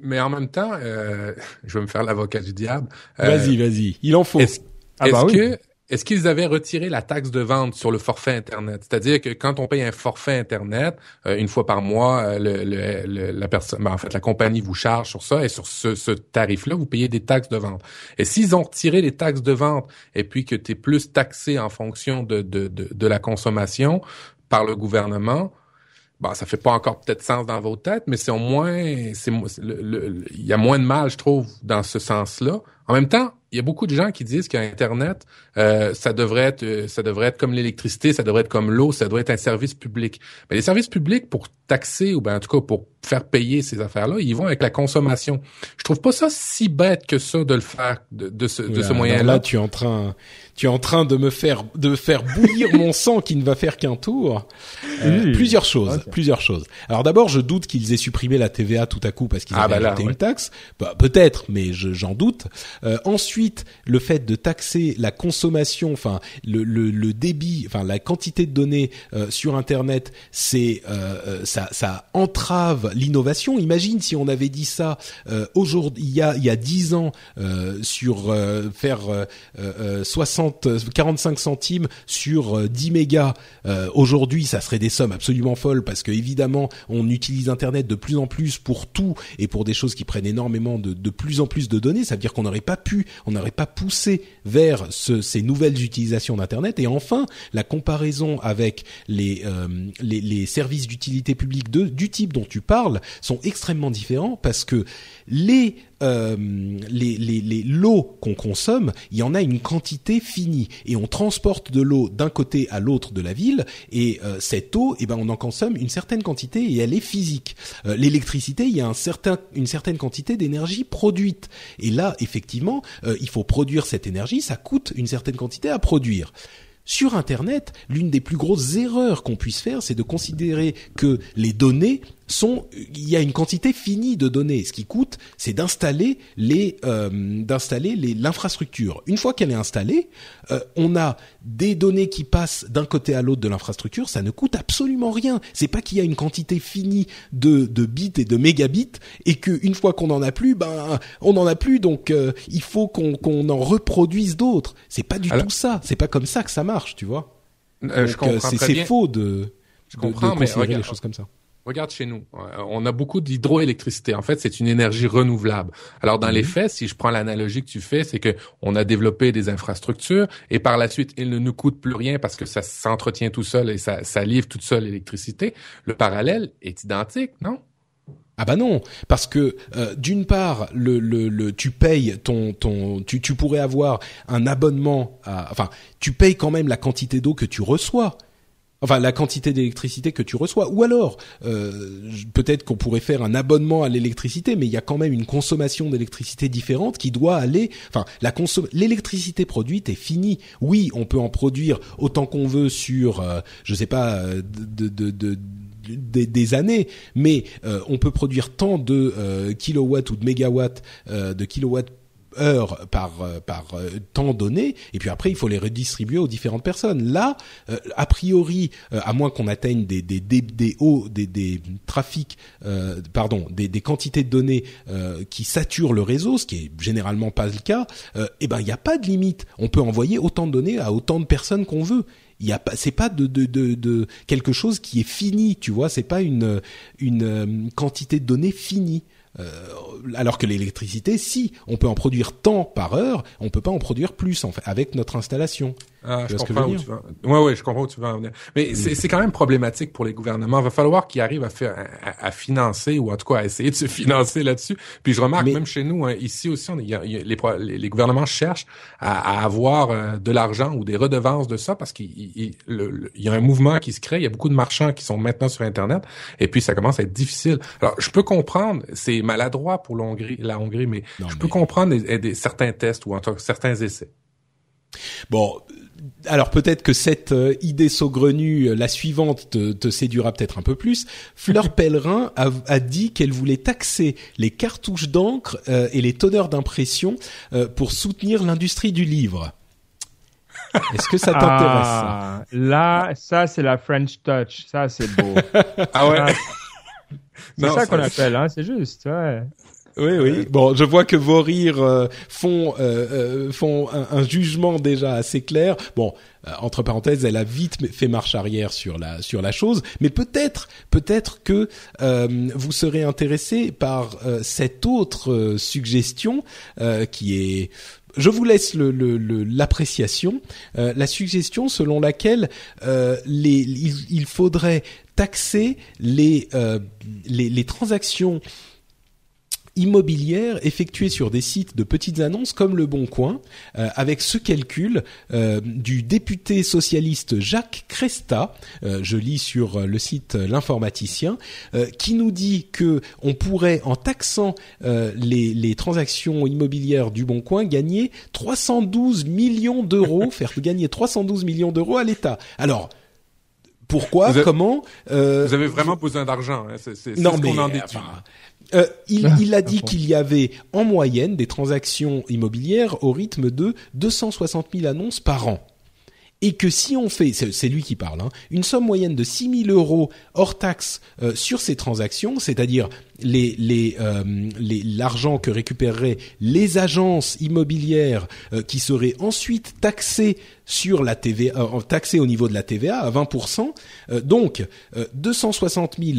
Speaker 3: Mais en même temps, euh, je vais me faire l'avocat du diable.
Speaker 1: vas-y, vas-y. Il en faut.
Speaker 3: Est-ce ah bah que est-ce qu'ils avaient retiré la taxe de vente sur le forfait Internet? C'est-à-dire que quand on paye un forfait Internet, euh, une fois par mois, euh, la personne, ben, en fait, la compagnie vous charge sur ça et sur ce, tarif-là, vous payez des taxes de vente. Et s'ils ont retiré les taxes de vente et puis que tu es plus taxé en fonction de, de, de, de la consommation par le gouvernement, bon, ça fait pas encore peut-être sens dans vos têtes, mais c'est au moins, c'est, il y a moins de mal, je trouve, dans ce sens-là. En même temps, il y a beaucoup de gens qui disent qu'Internet, euh, ça devrait être, euh, ça devrait être comme l'électricité, ça devrait être comme l'eau, ça doit être un service public. Mais les services publics, pour taxer ou ben en tout cas pour faire payer ces affaires-là, ils vont avec la consommation. Je trouve pas ça si bête que ça de le faire de, de ce, de ce moyen-là.
Speaker 1: Là, tu es en train, tu es en train de me faire, de faire bouillir mon sang qui ne va faire qu'un tour. Euh, plusieurs choses, plusieurs choses. Alors d'abord, je doute qu'ils aient supprimé la TVA tout à coup parce qu'ils ah, avaient bah une taxe. Bah, peut-être, mais j'en doute. Euh, ensuite, le fait de taxer la consommation, enfin le, débit, enfin la quantité de données euh, sur Internet, c'est euh, ça, ça entrave l'innovation. Imagine si on avait dit ça aujourd'hui, il y a il y a dix ans sur faire 60, 45 centimes sur 10 mégas. aujourd'hui, ça serait des sommes absolument folles parce que évidemment, on utilise Internet de plus en plus pour tout et pour des choses qui prennent énormément de, de plus en plus de données. Ça veut dire qu'on n'aurait pas pu, on n'aurait pas poussé vers ces nouvelles utilisations d'Internet. Et enfin, la comparaison avec les, euh, services d'utilité publique du type dont tu parles sont extrêmement différents parce que les euh, les, les, les l'eau qu'on consomme, il y en a une quantité finie et on transporte de l'eau d'un côté à l'autre de la ville et euh, cette eau, eh ben on en consomme une certaine quantité et elle est physique. Euh, l'électricité, il y a un certain, une certaine quantité d'énergie produite et là effectivement, euh, il faut produire cette énergie, ça coûte une certaine quantité à produire. Sur Internet, l'une des plus grosses erreurs qu'on puisse faire, c'est de considérer que les données sont, il y a une quantité finie de données. Ce qui coûte, c'est d'installer les, euh, d'installer les l'infrastructure. Une fois qu'elle est installée, euh, on a des données qui passent d'un côté à l'autre de l'infrastructure. Ça ne coûte absolument rien. C'est pas qu'il y a une quantité finie de, de bits et de mégabits et que une fois qu'on en a plus, ben on en a plus. Donc euh, il faut qu'on qu'on en reproduise d'autres. C'est pas du tout ça. C'est pas comme ça que ça marche, tu vois.
Speaker 3: je comprends
Speaker 1: c'est faux de, je comprends, de considérer les choses comme ça.
Speaker 3: Regarde chez nous, euh, on a beaucoup d'hydroélectricité. En fait, c'est une énergie renouvelable. Alors dans les mhm. faits, si je prends l'analogie que tu fais, c'est que on a développé des infrastructures et par la suite, il ne nous coûte plus rien parce que ça s'entretient tout seul et ça, ça livre toute seule l'électricité. Le parallèle est identique, non?
Speaker 1: Ah bah non, parce que euh, d'une part, le, le, le, tu payes ton ton, tu, tu pourrais avoir un abonnement, à, enfin, tu payes quand même la quantité d'eau que tu reçois. Enfin, la quantité d'électricité que tu reçois. Ou alors, euh, peut-être qu'on pourrait faire un abonnement à l'électricité, mais il y a quand même une consommation d'électricité différente qui doit aller. Enfin, la l'électricité produite est finie. Oui, on peut en produire autant qu'on veut sur, euh, je sais pas, euh, de, de, de des, années, mais euh, on peut produire tant de euh, kilowatts ou de mégawatts de kilowatts heures par euh, par euh, temps donné et puis après il faut les redistribuer aux différentes personnes. Là euh, a priori à moins qu'on atteigne des des des, des hauts des des trafics pardon des des quantités de données qui saturent le réseau ce qui est généralement pas le cas eh ben il n'y a pas de limite. On peut envoyer autant de données à autant de personnes qu'on veut. Il y a pas c'est pas de, de, de, quelque chose qui est fini tu vois c'est pas une une quantité de données finie euh, alors que l'électricité, si on peut en produire tant par heure, on peut pas en produire plus en fait, avec notre installation.
Speaker 3: Ah, je comprends où tu vas. Ouais, ouais, je comprends où tu vas en venir. Mais c'est quand même problématique pour les gouvernements. Il va falloir qu'ils arrivent à faire, à, financer ou en tout cas à essayer de se financer là-dessus. Puis je remarque même chez nous, hein, ici aussi, on, y a, les, les, gouvernements cherchent à, avoir euh, de l'argent ou des redevances de ça parce qu'il il, y a un mouvement qui se crée. Il y a beaucoup de marchands qui sont maintenant sur Internet et puis ça commence à être difficile. Alors je peux comprendre, c'est maladroit pour la Hongrie, la Hongrie mais je peux comprendre des, certains tests ou en tout cas certains essais.
Speaker 1: Bon, alors peut-être que cette euh, idée saugrenue, euh, la suivante, te, séduira peut-être un peu plus. Fleur Pellerin a, dit qu'elle voulait taxer les cartouches d'encre euh, et les tonneurs d'impression pour soutenir l'industrie du livre. Est-ce que ça t'intéresse
Speaker 2: ah, Là, ça c'est la French touch. Ça c'est beau.
Speaker 3: ah ouais.
Speaker 2: C'est ça qu'on appelle, hein, c'est juste. Ouais.
Speaker 1: Oui, oui. Bon, je vois que vos rires euh, font euh, font un, un, jugement déjà assez clair. Bon, entre parenthèses, elle a vite fait marche arrière sur la sur la chose, mais peut-être peut-être que vous serez intéressé par cette autre suggestion qui est je vous laisse l'appréciation, le, le, la suggestion selon laquelle les, il, il, faudrait taxer les, les, les transactions immobilières effectuées sur des sites de petites annonces comme Le Bon Coin, euh, avec ce calcul euh, du député socialiste Jacques Cresta, euh, je lis sur le site L'informaticien, qui nous dit que on pourrait, en taxant les, les, transactions immobilières du Bon Coin, gagner 312 millions d'euros, faire gagner 312 millions d'euros à l'État. Alors, pourquoi Comment
Speaker 3: Vous avez vraiment besoin d'argent. Hein, c'est, c'est, non, ce mais, en
Speaker 1: euh, il, il, a dit qu'il y avait en moyenne des transactions immobilières au rythme de 260 000 annonces par an. Et que si on fait, c'est lui qui parle, hein, une somme moyenne de 6 000 euros hors taxe euh, sur ces transactions, c'est-à-dire les, les, euh, l'argent que récupéreraient les agences immobilières qui seraient ensuite taxées sur la TVA, taxées au niveau de la TVA à 20%, donc 260 000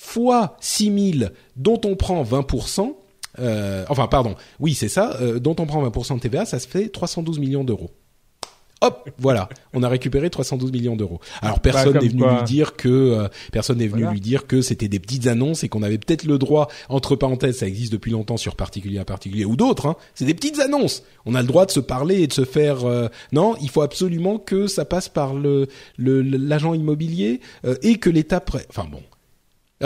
Speaker 1: fois 6000 dont on prend 20%, euh, enfin pardon, oui c'est ça, euh, dont on prend 20% de TVA, ça se fait 312 millions d'euros. Hop, voilà, on a récupéré 312 millions d'euros. Alors bah, personne n'est venu lui dire que euh, personne n'est venu lui dire que c'était des petites annonces et qu'on avait peut-être le droit entre parenthèses, ça existe depuis longtemps sur particulier à particulier ou d'autres hein, c'est des petites annonces. On a le droit de se parler et de se faire euh, non, il faut absolument que ça passe par le l'agent immobilier et que l'État enfin bon, euh,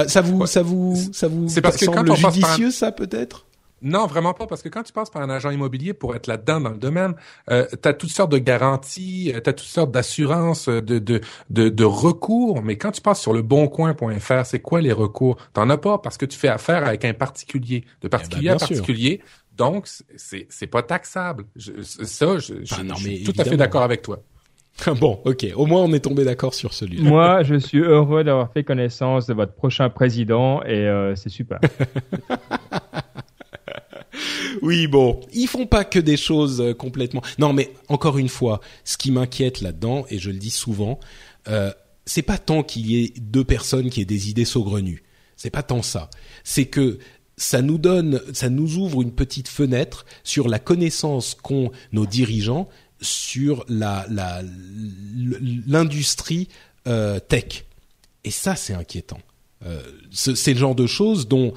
Speaker 1: ça vous, ça vous, ça vous c'est parce que semble quand on judicieux, ça peut-être?
Speaker 3: Non, vraiment pas, parce que quand tu passes par un agent immobilier pour être là-dedans dans le domaine, euh, tu as toutes sortes de garanties, euh, tu as toutes sortes d'assurances, euh, de, de, de, de, recours, mais quand tu passes sur le boncoin.fr, c'est quoi les recours? T'en as pas parce que tu fais affaire avec un particulier, de eh ben, particulier à particulier, donc c'est, c'est pas taxable. ça, je, je, ah suis tout à fait d'accord avec toi.
Speaker 1: Bon, ok. Au moins, on est tombé d'accord sur celui-là.
Speaker 2: Moi, je suis heureux d'avoir fait connaissance de votre prochain président et euh, c'est super.
Speaker 1: oui, bon, ils font pas que des choses euh, complètement. Non, mais encore une fois, ce qui m'inquiète là-dedans, et je le dis souvent, euh, c'est pas tant qu'il y ait deux personnes qui aient des idées saugrenues. C'est pas tant ça. C'est que ça nous donne, ça nous ouvre une petite fenêtre sur la connaissance qu'ont nos dirigeants sur la l'industrie euh, tech. Et ça, c'est inquiétant. Euh, c'est le genre de choses dont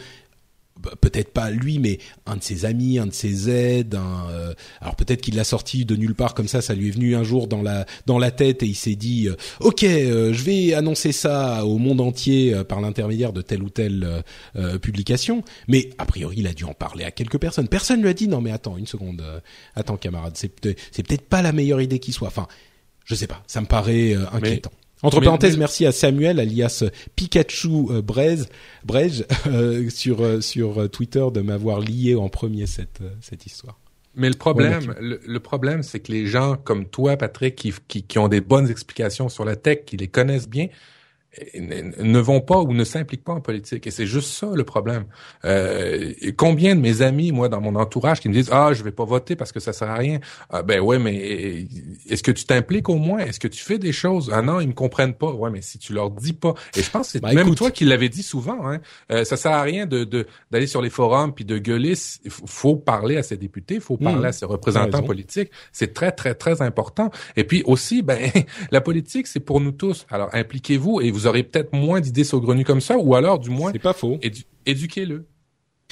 Speaker 1: peut-être pas lui, mais un de ses amis, un de ses aides. Un, euh, alors peut-être qu'il l'a sorti de nulle part comme ça, ça lui est venu un jour dans la dans la tête et il s'est dit, euh, ok, euh, je vais annoncer ça au monde entier par l'intermédiaire de telle ou telle publication. Mais a priori, il a dû en parler à quelques personnes. Personne lui a dit, non mais attends une seconde, attends camarade, c'est c'est peut-être pas la meilleure idée qui soit. Enfin, je sais pas, ça me paraît inquiétant. Entre parenthèses, merci à Samuel, alias Pikachu euh, Brez, euh, sur euh, sur Twitter de m'avoir lié en premier cette cette histoire.
Speaker 3: Mais le problème, le, problème, c'est que les gens comme toi, Patrick, qui, qui, qui ont des bonnes explications sur la tech, qui les connaissent bien, ne vont pas ou ne s'impliquent pas en politique. Et c'est juste ça le problème. Euh, combien de mes amis, moi, dans mon entourage, qui me disent ah je vais pas voter parce que ça sert à rien. Ah, ben ouais, mais est-ce que tu t'impliques au moins? Est-ce que tu fais des choses? Ah non, ils me comprennent pas. Ouais, mais si tu leur dis pas. Et je pense que c'est bah, même toi qui l'avais dit souvent. Hein, euh, ça sert à rien de d'aller sur les forums puis de gueuler. Il faut parler à ses députés, il faut parler mmh. à ses représentants politiques. C'est très très très important. Et puis aussi, ben la politique, c'est pour nous tous. Alors impliquez-vous et vous aurez peut-être moins d'idées saugrenues comme ça, ou alors du moins.
Speaker 1: C'est pas faux.
Speaker 3: éduquez-le.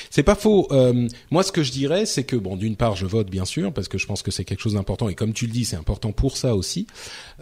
Speaker 1: C'est pas faux. Euh, moi, ce que je dirais, c'est que bon, d'une part, je vote bien sûr parce que je pense que c'est quelque chose d'important et comme tu le dis, c'est important pour ça aussi.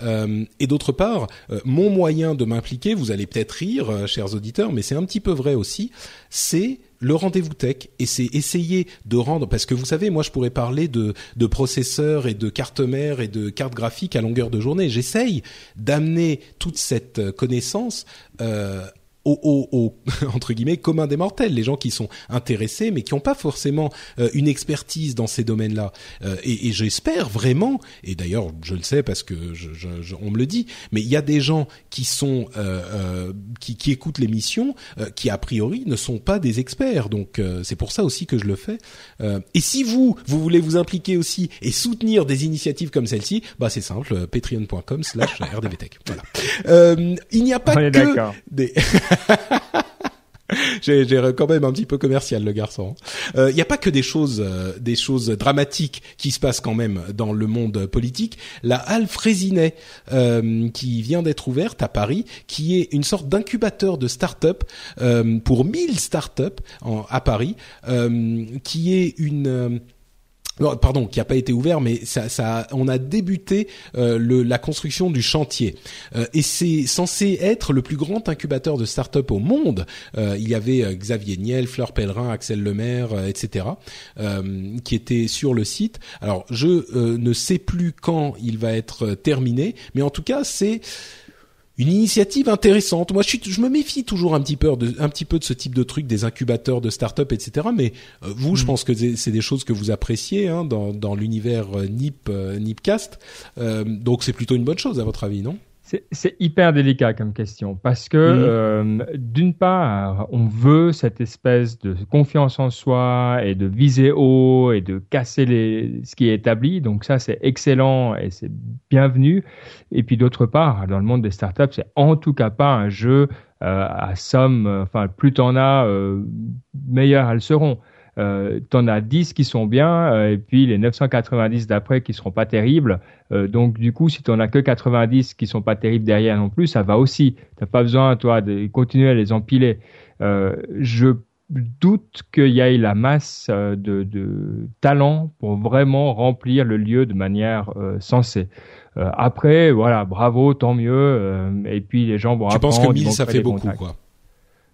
Speaker 1: Euh, et d'autre part, euh, mon moyen de m'impliquer, vous allez peut-être rire, chers auditeurs, mais c'est un petit peu vrai aussi. C'est le rendez-vous tech et c'est essayer de rendre parce que vous savez moi je pourrais parler de processeurs et de cartes mères et de cartes graphiques à longueur de journée. J'essaye d'amener toute cette connaissance euh, aux, entre guillemets commun des mortels, les gens qui sont intéressés mais qui n'ont pas forcément euh, une expertise dans ces domaines-là. Euh, et, et j'espère vraiment, et d'ailleurs je le sais parce que je, je, on me le dit, mais il y a des gens qui sont euh, qui, qui, écoutent l'émission qui a priori ne sont pas des experts. Donc c'est pour ça aussi que je le fais. et si vous vous voulez vous impliquer aussi et soutenir des initiatives comme celle-ci, bah c'est simple, patreon.com/slash rdvtech. Voilà. il n'y a pas que des j'ai quand même un petit peu commercial le garçon. Il euh, n'y a pas que des choses, euh, des choses dramatiques qui se passent quand même dans le monde politique. La halle Frésinet euh, qui vient d'être ouverte à Paris, qui est une sorte d'incubateur de start-up pour 1000 start-up à Paris, qui est une pardon, qui n'a pas été ouvert, mais ça, ça, on a débuté euh, la construction du chantier. Euh, et c'est censé être le plus grand incubateur de start-up au monde. Euh, il y avait Xavier Niel, Fleur Pellerin, Axel Lemaire, etc., qui étaient sur le site. Alors, je ne sais plus quand il va être terminé, mais en tout cas, c'est une initiative intéressante. Moi, je, je, me méfie toujours un petit peu de, un petit peu de ce type de truc, des incubateurs de start-up, etc. Mais euh, vous, je mm. pense que c'est des choses que vous appréciez hein, dans, dans l'univers euh, NIP, euh, NIPcast. Euh, donc, c'est plutôt une bonne chose, à votre avis, non?
Speaker 2: C'est hyper délicat comme question parce que mhm. euh, d'une part, on veut cette espèce de confiance en soi et de viser haut et de casser les, ce qui est établi. Donc ça, c'est excellent et c'est bienvenu. Et puis d'autre part, dans le monde des startups, c'est en tout cas pas un jeu euh, à somme. Enfin, plus t'en as, euh, meilleures elles seront euh, t'en as 10 qui sont bien euh, et puis les 990 d'après qui seront pas terribles. Euh, donc du coup, si t'en as que 90 qui sont pas terribles derrière non plus, ça va aussi. T'as pas besoin toi de continuer à les empiler. Euh, je doute qu'il y ait la masse euh, de, de talent pour vraiment remplir le lieu de manière sensée. après, voilà, bravo, tant mieux. et puis les gens vont.
Speaker 1: Tu penses que 1000 ça fait beaucoup, quoi?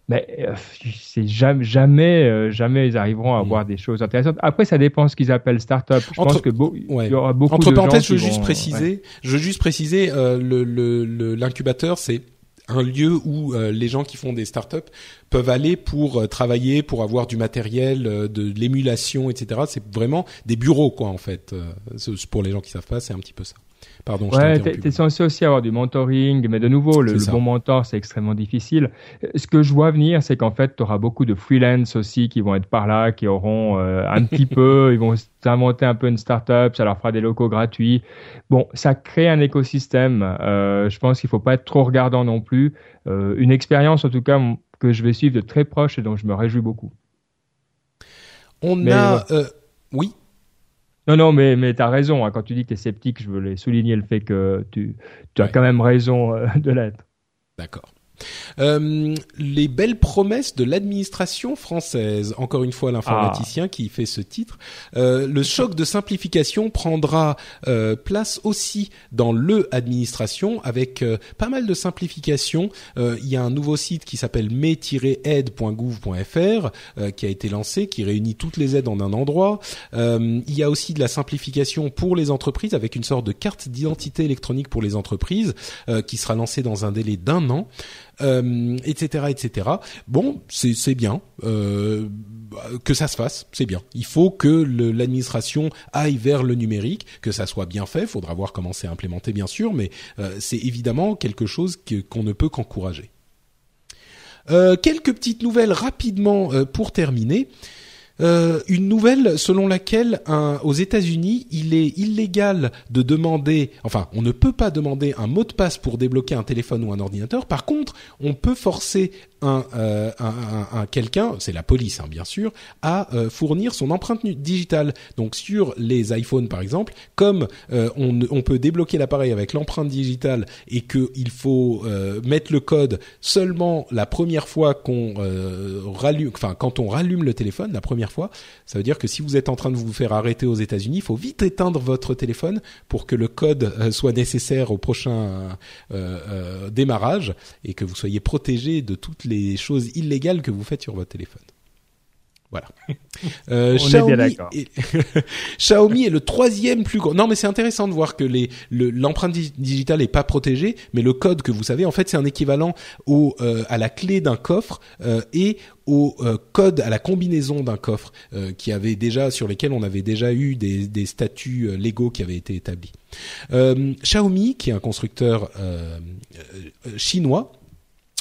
Speaker 2: Mais euh, c'est jamais, jamais, euh, jamais ils arriveront à avoir des choses intéressantes. Après, ça dépend ce qu'ils appellent start-up. Je pense que il y aura beaucoup
Speaker 1: Entre
Speaker 2: de
Speaker 1: parenthèses,
Speaker 2: je
Speaker 1: veux juste préciser, je veux juste préciser, euh, le l'incubateur, c'est un lieu où les gens qui font des startups peuvent aller pour travailler, pour avoir du matériel, de, l'émulation, etc. C'est vraiment des bureaux, quoi, en fait. pour les gens qui savent pas, c'est un petit peu ça. Pardon.
Speaker 2: Ouais, t'es censé aussi avoir du mentoring, mais de nouveau, le, bon mentor, c'est extrêmement difficile. Ce que je vois venir, c'est qu'en fait, tu auras beaucoup de freelance aussi qui vont être par là, qui auront euh, un petit peu, ils vont s'inventer un peu une startup, ça leur fera des locaux gratuits. Bon, ça crée un écosystème. Euh, je pense qu'il faut pas être trop regardant non plus. Euh, une expérience, en tout cas, que je vais suivre de très proche et dont je me réjouis beaucoup.
Speaker 1: On a, euh, oui.
Speaker 2: Non, non, mais, mais tu as raison. Hein. quand tu dis que tu es sceptique, je voulais souligner le fait que tu, tu as quand même raison euh, de l'être.
Speaker 1: D'accord. Euh, les belles promesses de l'administration française. Encore une fois, l'informaticien ah. qui fait ce titre. Euh, le choc de simplification prendra euh, place aussi dans le administration avec pas mal de simplifications. Il y a un nouveau site qui s'appelle me-aide.gouv.fr qui a été lancé, qui réunit toutes les aides en un endroit. il y a aussi de la simplification pour les entreprises avec une sorte de carte d'identité électronique pour les entreprises qui sera lancée dans un délai d'un an euh, etc., etc. Bon, c'est bien euh, que ça se fasse, c'est bien. Il faut que l'administration aille vers le numérique, que ça soit bien fait. Faudra voir comment c'est implémenté, bien sûr, mais euh, c'est évidemment quelque chose qu'on ne peut qu'encourager. Quelques petites nouvelles rapidement pour terminer. Euh, une nouvelle selon laquelle aux États-Unis, il est illégal de demander, enfin, on ne peut pas demander un mot de passe pour débloquer un téléphone ou un ordinateur. Par contre, on peut forcer un, euh, un, un, quelqu'un, c'est la police hein, bien sûr, à euh, fournir son empreinte digitale. Donc sur les iPhones par exemple, comme euh, on, on, peut débloquer l'appareil avec l'empreinte digitale et qu'il faut euh, mettre le code seulement la première fois qu'on rallume, enfin quand on rallume le téléphone, la première fois, ça veut dire que si vous êtes en train de vous faire arrêter aux États-Unis, il faut vite éteindre votre téléphone pour que le code soit nécessaire au prochain démarrage et que vous soyez protégé de toutes les choses illégales que vous faites sur votre téléphone. Voilà. Euh,
Speaker 2: On est bien
Speaker 1: Xiaomi, est... Xiaomi est le troisième plus grand. Non, mais c'est intéressant de voir que les le- l'empreinte di- digitale est pas protégée, mais le code que vous savez, en fait, c'est un équivalent au euh, à la clé d'un coffre euh, et au euh, code à la combinaison d'un coffre qui avait déjà sur lesquels on avait déjà eu des, des statuts légaux qui avaient été établis. Xiaomi, qui est un constructeur chinois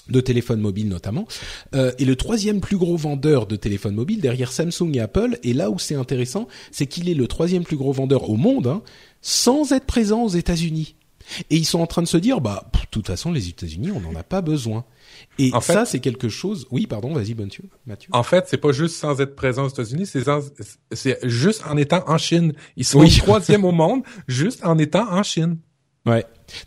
Speaker 1: de téléphones mobiles notamment, euh, est le troisième plus gros vendeur de téléphones mobiles derrière Samsung et Apple. Et là où c'est intéressant, c'est qu'il est le troisième plus gros vendeur au monde, hein, sans être présent aux États-Unis. Et ils sont en train de se dire, bah, de toute façon, les États-Unis, on n'en a pas besoin. Et
Speaker 3: En fait-
Speaker 1: ça, c'est quelque chose. Oui, pardon, vas-y, Mathieu.
Speaker 3: En fait, c'est pas juste sans être présent aux États-Unis, c'est juste en étant en Chine. Ils sont
Speaker 1: Oui.
Speaker 3: troisième au monde, juste en étant en Chine.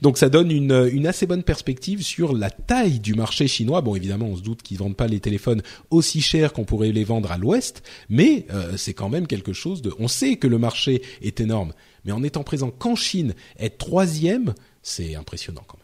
Speaker 1: Donc ça donne une, une assez bonne perspective sur la taille du marché chinois. Bon, évidemment, on se doute qu'ils vendent pas les téléphones aussi chers qu'on pourrait les vendre à l'Ouest, mais euh, c'est quand même quelque chose de. On sait que le marché est énorme, mais en étant présent qu'en Chine, être troisième, c'est impressionnant quand même.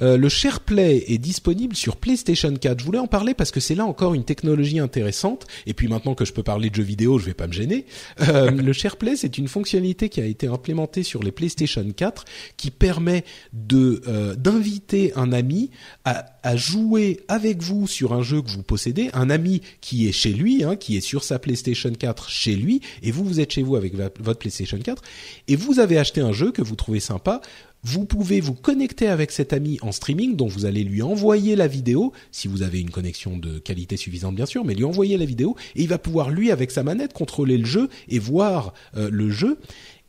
Speaker 1: Euh, le SharePlay est disponible sur PlayStation 4. Je voulais en parler parce que c'est là encore une technologie intéressante. Et puis maintenant que je peux parler de jeux vidéo, je vais pas me gêner. Euh, le SharePlay, c'est une fonctionnalité qui a été implémentée sur les PlayStation 4 qui permet de euh, d'inviter un ami à, à jouer avec vous sur un jeu que vous possédez. Un ami qui est chez lui, hein, qui est sur sa PlayStation 4 chez lui, et vous vous êtes chez vous avec votre PlayStation 4, et vous avez acheté un jeu que vous trouvez sympa vous pouvez vous connecter avec cet ami en streaming, dont vous allez lui envoyer la vidéo, si vous avez une connexion de qualité suffisante bien sûr, mais lui envoyer la vidéo, et il va pouvoir lui, avec sa manette, contrôler le jeu et voir euh, le jeu.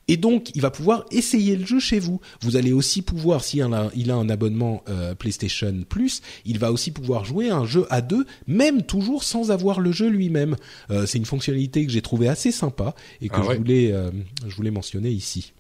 Speaker 1: Et donc, il va pouvoir essayer le jeu chez vous. Vous allez aussi pouvoir, si il a, il a un abonnement euh, PlayStation Plus, il va aussi pouvoir jouer à un jeu à deux, même toujours sans avoir le jeu lui-même. Euh, c'est une fonctionnalité que j'ai trouvée assez sympa et que
Speaker 3: Ah
Speaker 1: je
Speaker 3: ouais.
Speaker 1: voulais, euh, je voulais mentionner ici.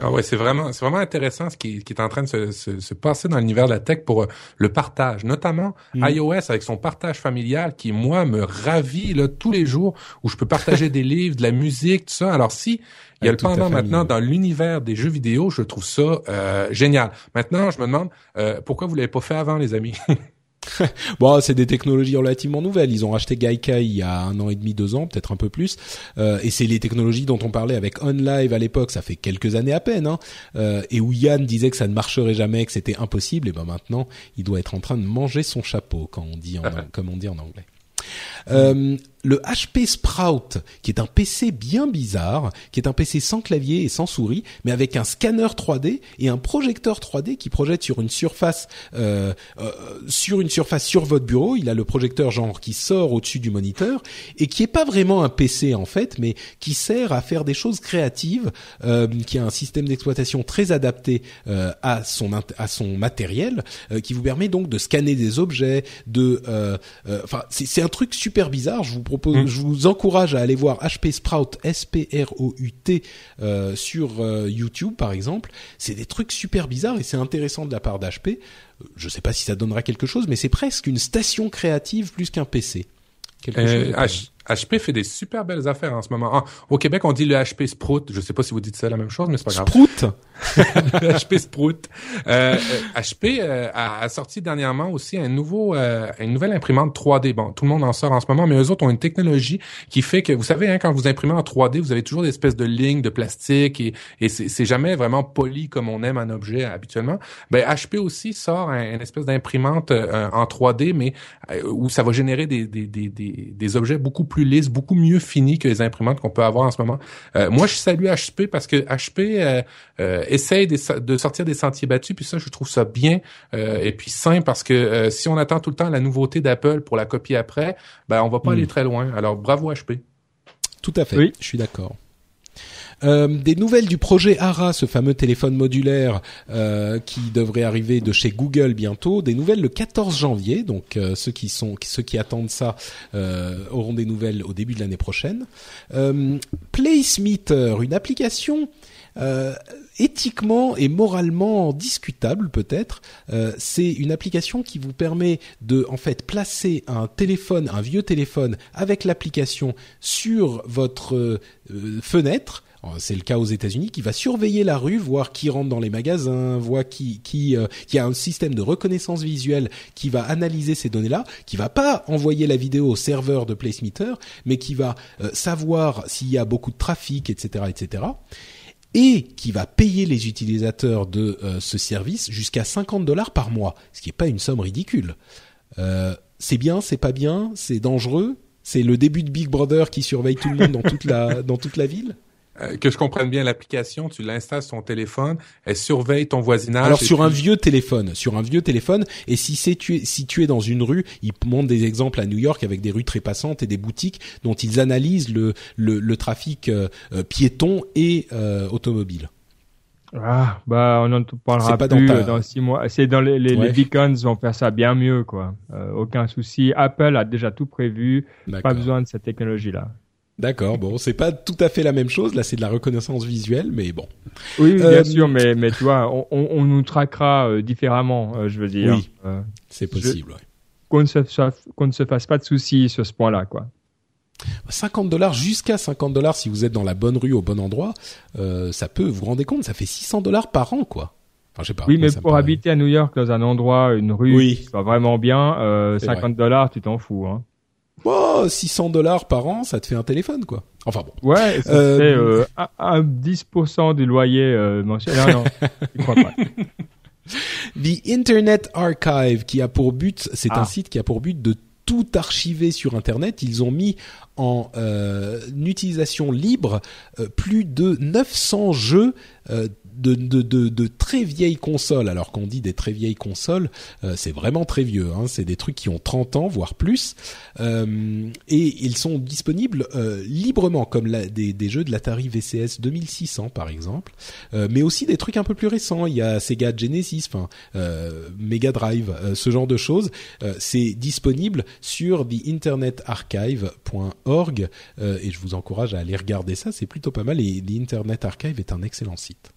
Speaker 3: Ah ouais, c'est vraiment, c'est vraiment intéressant ce qui, qui est en train de se, se, se passer dans l'univers de la tech pour euh, le partage, notamment
Speaker 1: Mm.
Speaker 3: iOS avec son partage familial qui moi me ravit là tous les jours où je peux partager des livres, de la musique, tout ça. Alors si il y a
Speaker 1: Avec
Speaker 3: le pendant maintenant dans l'univers des jeux vidéo, je trouve ça euh, génial. Maintenant, je me demande euh, pourquoi vous l'avez pas fait avant, les amis?
Speaker 1: Bon, c'est des technologies relativement nouvelles. Ils ont racheté Gaikai il y a un an et demi, deux ans, peut-être un peu plus. Euh, et c'est les technologies dont on parlait avec OnLive à l'époque. Ça fait quelques années à peine. Hein, euh, et où Yann disait que ça ne marcherait jamais, que c'était impossible. Et ben maintenant, il doit être en train de manger son chapeau, quand on dit en, comme on dit en anglais. Euh, le HP Sprout, qui est un PC bien bizarre, qui est un PC sans clavier et sans souris, mais avec un scanner 3D et un projecteur 3D qui projette sur une surface, euh, euh, sur une surface sur votre bureau. Il a le projecteur genre qui sort au-dessus du moniteur et qui est pas vraiment un PC en fait, mais qui sert à faire des choses créatives, euh, qui a un système d'exploitation très adapté euh, à son à son matériel, euh, qui vous permet donc de scanner des objets, de, euh, enfin c'est un truc super bizarre. Je vous propose,
Speaker 3: Mm.
Speaker 1: je vous encourage à aller voir HP Sprout S P R O U T euh, sur euh, YouTube par exemple. C'est des trucs super bizarres et c'est intéressant de la part d'HP. Euh, Je sais pas si ça donnera quelque chose, mais c'est presque une station créative plus qu'un PC. Quelque chose
Speaker 3: HP fait des super belles affaires en ce moment. Ah, au Québec, on dit le HP Sprout. Je sais pas si vous dites ça la même chose, mais c'est pas grave.
Speaker 1: Sprout?
Speaker 3: Le HP Sprout. Euh, HP euh, a, a sorti dernièrement aussi un nouveau, euh, une nouvelle imprimante 3D. Bon, tout le monde en sort en ce moment, mais eux autres ont une technologie qui fait que, vous savez, hein, quand vous imprimez en 3D, vous avez toujours des espèces de lignes de plastique et, et c'est c'est jamais vraiment poli comme on aime un objet habituellement. Ben, HP aussi sort un, une espèce d'imprimante euh, en 3D, mais euh, où ça va générer des, des, des, des, des objets beaucoup plus lisses, beaucoup mieux finis que les imprimantes qu'on peut avoir en ce moment. Euh, moi, je salue HP parce que HP euh, euh, essaye de sortir des sentiers battus, puis ça, je trouve ça bien euh, et puis sain parce que euh, si on attend tout le temps la nouveauté d'Apple pour la copier après, ben on va pas
Speaker 1: Mm.
Speaker 3: aller très loin. Alors bravo HP.
Speaker 1: Tout à fait,
Speaker 2: Oui.
Speaker 1: je suis d'accord. Euh, des nouvelles du projet ARA, ce fameux téléphone modulaire euh, qui devrait arriver de chez Google bientôt. Des nouvelles le 14 janvier, donc euh, ceux qui sont ceux qui attendent ça auront des nouvelles au début de l'année prochaine. PlaceMeter, une application éthiquement et moralement discutable peut-être. C'est une application qui vous permet de en fait placer un téléphone, un vieux téléphone avec l'application sur votre fenêtre c'est le cas aux États-Unis, qui va surveiller la rue, voir qui rentre dans les magasins, voir euh, qui a un système de reconnaissance visuelle qui va analyser ces données-là, qui va pas envoyer la vidéo au serveur de PlaceMeter, mais qui va euh, savoir s'il y a beaucoup de trafic, etc., etc. Et qui va payer les utilisateurs de euh, ce service jusqu'à 50 dollars par mois, ce qui est pas une somme ridicule. c'est bien, c'est pas bien, c'est dangereux, c'est le début de Big Brother qui surveille tout le monde dans toute la ville?
Speaker 3: Euh, que je comprenne bien l'application, tu l'installes sur ton téléphone, elle surveille ton voisinage.
Speaker 1: Alors sur un vieux téléphone, sur un vieux téléphone, et si c'est tu es, si tu es dans une rue, ils montrent des exemples à New York avec des rues très passantes et des boutiques dont ils analysent le le, le trafic euh, euh, piéton et automobile.
Speaker 2: Ah, bah, on en parlera pas plus dans, six mois. C'est dans les, les, les, beacons vont faire ça bien mieux, quoi. aucun souci. Apple a déjà tout prévu. Pas besoin de cette technologie-là.
Speaker 1: D'accord, bon, c'est pas tout à fait la même chose. Là, c'est de la reconnaissance visuelle, mais bon.
Speaker 2: Oui, bien euh, sûr, mais mais tu vois, on, on nous traquera euh, différemment, euh, je veux dire.
Speaker 1: Oui, c'est possible.
Speaker 2: Qu'on ne se qu'on ne se fasse pas de soucis sur ce point-là, quoi.
Speaker 1: 50 dollars jusqu'à 50 dollars si vous êtes dans la bonne rue au bon endroit, ça peut, vous vous rendez compte, ça fait 600 dollars par an, quoi.
Speaker 2: Enfin, je sais pas. Oui, mais pour habiter à New York dans un endroit, une rue oui. qui soit vraiment bien, 50 dollars, tu t'en fous, hein.
Speaker 1: Oh, 600 dollars par an, ça te fait un téléphone, quoi. Enfin bon.
Speaker 2: Ouais, ça euh... fait euh, un, 10% du loyer euh, mensuel. Non, non, je crois pas.
Speaker 1: The Internet Archive, qui a pour but, c'est un ah. site qui a pour but de tout archiver sur Internet. Ils ont mis en euh, utilisation libre euh, plus de 900 jeux euh, de, de, de, de, très vieilles consoles. Alors qu'on dit des très vieilles consoles, euh, c'est vraiment très vieux. Hein. C'est des trucs qui ont 30 ans, voire plus. Euh, et ils sont disponibles euh, librement, comme la, des, des, jeux de l'Atari VCS 2600 par exemple. Euh, mais aussi des trucs un peu plus récents. Il y a Sega Genesis, enfin Mega Drive, ce genre de choses. c'est disponible sur theinternetarchive.org et je vous encourage à aller regarder ça. C'est plutôt pas mal et l'Internet Archive est un excellent site.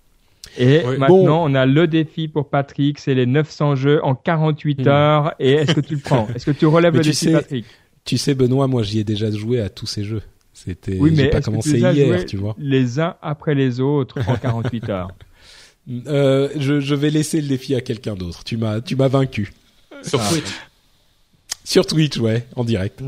Speaker 2: Et maintenant, on a le défi pour Patrick, c'est les 900 jeux en 48 hmm. heures. Et est-ce que tu le prends? Est-ce que tu relèves le défi, Patrick?
Speaker 1: Tu sais, Benoît, moi, j'y ai déjà joué à tous ces jeux. C'était, oui, mais pas commencé hier, tu vois.
Speaker 2: Les uns après les autres en 48 heures?
Speaker 1: Euh, je, je, vais laisser le défi à quelqu'un d'autre. Tu m'as, tu m'as vaincu.
Speaker 3: Sur ah. Twitch.
Speaker 1: Sur Twitch, ouais, en direct.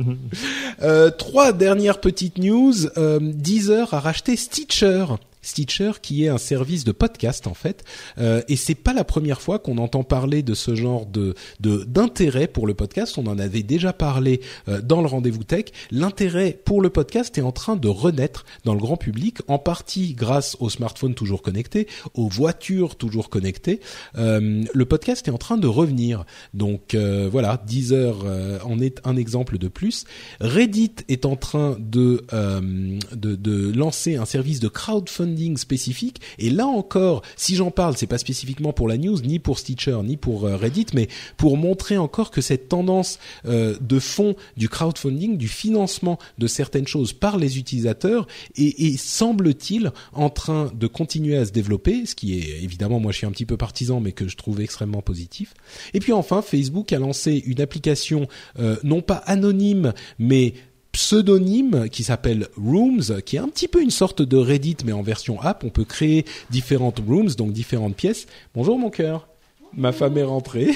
Speaker 1: euh, trois dernières petites news. Euh, Deezer a racheté Stitcher. Stitcher qui est un service de podcast en fait. Euh, et c'est pas la première fois qu'on entend parler de ce genre de d'intérêt pour le podcast. On en avait déjà parlé euh, dans le rendez-vous tech. L'intérêt pour le podcast est en train de renaître dans le grand public en partie grâce aux smartphones toujours connectés aux voitures toujours connectées. Euh, le podcast est en train de revenir. Donc euh, voilà Deezer euh, en est un exemple de plus. Reddit est en train de, de, de lancer un service de crowdfunding spécifique. Et là encore, si j'en parle, c'est pas spécifiquement pour la news, ni pour Stitcher, ni pour euh, Reddit, mais pour montrer encore que cette tendance euh, de fond du crowdfunding, du financement de certaines choses par les utilisateurs, est, semble-t-il en train de continuer à se développer, ce qui est évidemment, moi je suis un petit peu partisan, mais que je trouve extrêmement positif. Et puis enfin, Facebook a lancé une application euh, non pas anonyme, mais pseudonyme qui s'appelle Rooms, qui est un petit peu une sorte de Reddit mais en version app. On peut créer différentes rooms, donc différentes pièces. Bonjour mon cœur. Ma femme est rentrée.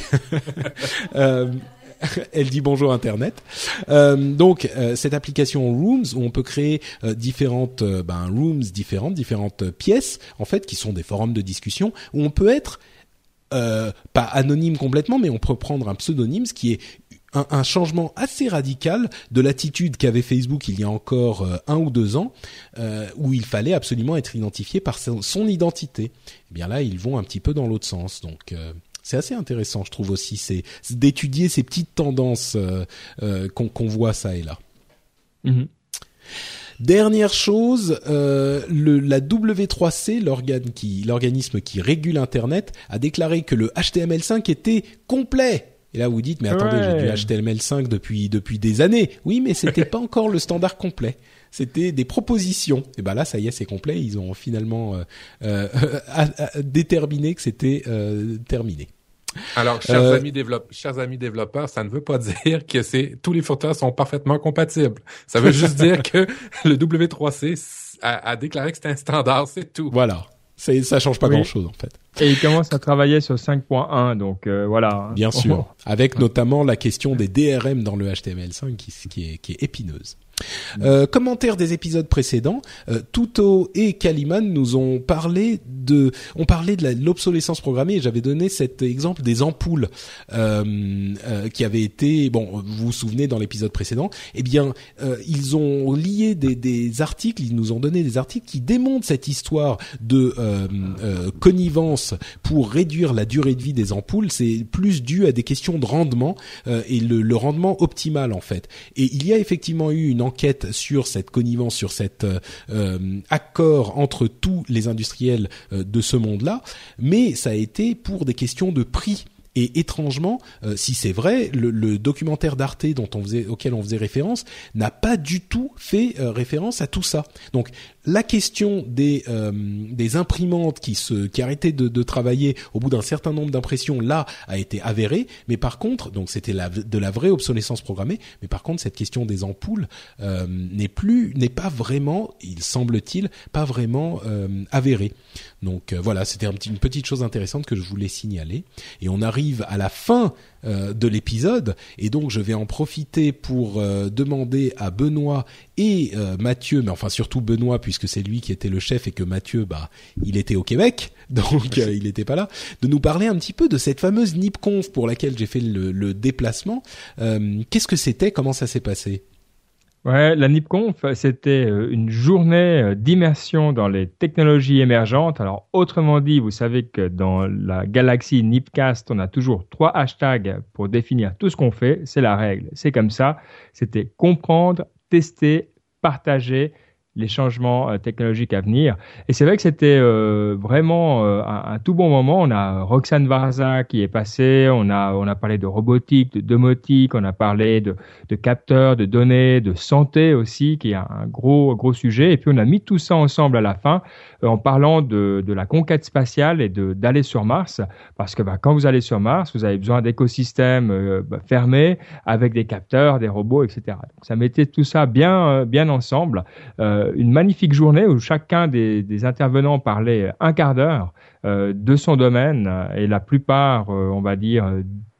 Speaker 1: euh, elle dit bonjour Internet. Euh, donc euh, cette application Rooms où on peut créer différentes ben, rooms différentes, différentes pièces en fait qui sont des forums de discussion où on peut être pas anonyme complètement, mais on peut prendre un pseudonyme, ce qui est un, changement assez radical de l'attitude qu'avait Facebook il y a encore euh, un ou deux ans, euh, où il fallait absolument être identifié par son, identité. Et eh bien là, ils vont un petit peu dans l'autre sens. Donc euh, c'est assez intéressant, je trouve aussi, c'est d'étudier ces petites tendances qu'on voit ça et là. Mm-hmm. Dernière chose, le, la W3C, l'organe qui, l'organisme qui régule Internet, a déclaré que le HTML5 était complet. Et là, vous dites, mais attendez, j'ai du HTML5 depuis depuis des années. Oui, mais c'était pas encore le standard complet. C'était des propositions. Et ben là, ça y est, c'est complet. Ils ont finalement euh, euh, déterminé que c'était euh, terminé.
Speaker 3: Alors, chers amis développeurs, chers amis développeurs, ça ne veut pas dire que c'est tous les fournisseurs sont parfaitement compatibles. Ça veut juste dire que le W3C à, déclarer que c'était un standard, c'est tout.
Speaker 1: Voilà. Ça change pas grand chose en fait.
Speaker 2: Et il commence à travailler sur 5.1, donc euh, voilà.
Speaker 1: Bien sûr, avec notamment la question des DRM dans le HTML5 qui, qui, est, qui est épineuse. Euh, commentaire des épisodes précédents, euh, Tuto et Kaliman nous ont parlé de, ont parlé de l'obsolescence programmée. J'avais donné cet exemple des ampoules euh, euh, qui avaient été, bon, vous vous souvenez dans l'épisode précédent. Eh bien, euh, ils ont lié des, des, articles, ils nous ont donné des articles qui démontrent cette histoire de connivence pour réduire la durée de vie des ampoules. C'est plus dû à des questions de rendement et le, le rendement optimal en fait. Et il y a effectivement eu une enquête sur cette connivence, sur cet euh, euh, accord entre tous les industriels euh, de ce monde-là, mais ça a été pour des questions de prix et étrangement, euh, si c'est vrai, le, documentaire d'Arte dont on faisait, auquel on faisait référence n'a pas du tout fait euh, référence à tout ça. Donc la question des euh, des imprimantes qui se qui arrêtaient de, travailler au bout d'un certain nombre d'impressions là a été avérée, mais par contre donc c'était de la vraie obsolescence programmée, mais par contre cette question des ampoules n'est plus n'est pas vraiment, il semble-t-il, pas vraiment avérée. Donc voilà, c'était une petite chose intéressante que je voulais signaler. Et on arrive à la fin euh, de l'épisode. Et donc je vais en profiter pour euh, demander à Benoît et euh, Mathieu, mais enfin surtout Benoît puisque c'est lui qui était le chef et que Mathieu, bah, il était au Québec, donc il n'était pas là, de nous parler un petit peu de cette fameuse NipConf pour laquelle j'ai fait le déplacement. Qu'est-ce que c'était? Comment ça s'est passé?
Speaker 2: Ouais, la NipConf, c'était euh, une journée euh, d'immersion dans les technologies émergentes. Alors, autrement dit, vous savez que dans la galaxie Nipcast, on a toujours trois hashtags pour définir tout ce qu'on fait. C'est la règle. C'est comme ça. C'était comprendre, tester, partager les changements euh, technologiques à venir. Et c'est vrai que c'était euh, vraiment euh, un, tout bon moment. On a Roxane Varza qui est passée, on a on a parlé de robotique, de domotique, on a parlé de, de capteurs, de données, de santé aussi, qui est un gros gros sujet. Et puis on a mis tout ça ensemble à la fin en parlant de, de la conquête spatiale et d'aller sur Mars, parce que bah, quand vous allez sur Mars, vous avez besoin d'écosystèmes bah, fermés avec des capteurs, des robots, etc. Donc ça mettait tout ça bien bien ensemble. Euh, une magnifique journée où chacun des, intervenants parlait un quart d'heure euh, de son domaine et la plupart, euh, on va dire,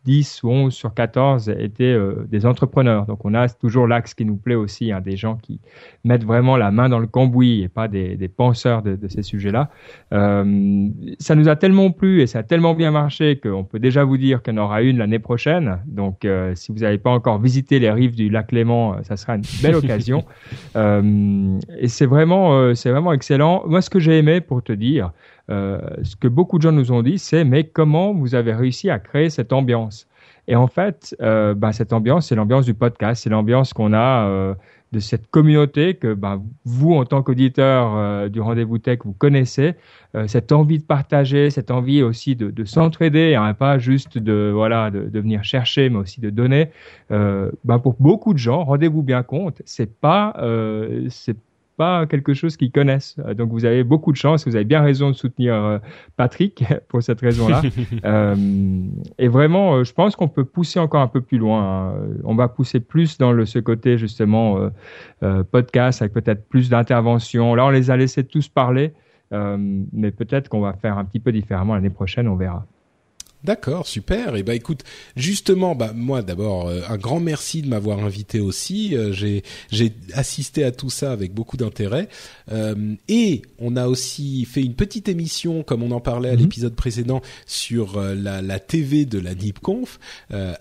Speaker 2: 10 ou 11 sur 14 étaient euh, des entrepreneurs. Donc on a toujours l'axe qui nous plaît aussi, hein, des gens qui mettent vraiment la main dans le cambouis et pas des, des penseurs de, de ces sujets-là. Euh, ça nous a tellement plu et ça a tellement bien marché qu'on peut déjà vous dire qu'il y en aura une l'année prochaine. Donc euh, si vous n'avez pas encore visité les rives du lac Léman, ça sera une belle occasion. et c'est vraiment, c'est vraiment excellent. Moi, ce que j'ai aimé, pour te dire, euh, ce que beaucoup de gens nous ont dit, c'est mais comment vous avez réussi à créer cette ambiance? Et en fait, bah, cette ambiance, c'est l'ambiance du podcast, c'est l'ambiance qu'on a euh, de cette communauté que bah, vous, en tant qu'auditeur du rendez-vous tech, vous connaissez, cette envie de partager, cette envie aussi de, de s'entraider, hein, pas juste de voilà de, venir chercher, mais aussi de donner. Bah, pour beaucoup de gens, rendez-vous bien compte, c'est pas c'est pas quelque chose qu'ils connaissent. Euh, donc vous avez beaucoup de chance, vous avez bien raison de soutenir euh, Patrick pour cette raison-là. euh, et vraiment, je pense qu'on peut pousser encore un peu plus loin. Hein. On va pousser plus dans le, ce côté justement euh, podcast avec peut-être plus d'interventions. Là, on les a laissés tous parler, mais peut-être qu'on va faire un petit peu différemment l'année prochaine, on verra.
Speaker 1: D'accord, super. Et eh bah ben, écoute, justement, bah moi d'abord euh, un grand merci de m'avoir invité aussi. Euh, j'ai j'ai assisté à tout ça avec beaucoup d'intérêt. Euh, et on a aussi fait une petite émission, comme on en parlait à mhm. l'épisode précédent, sur la, la TV de la NipConf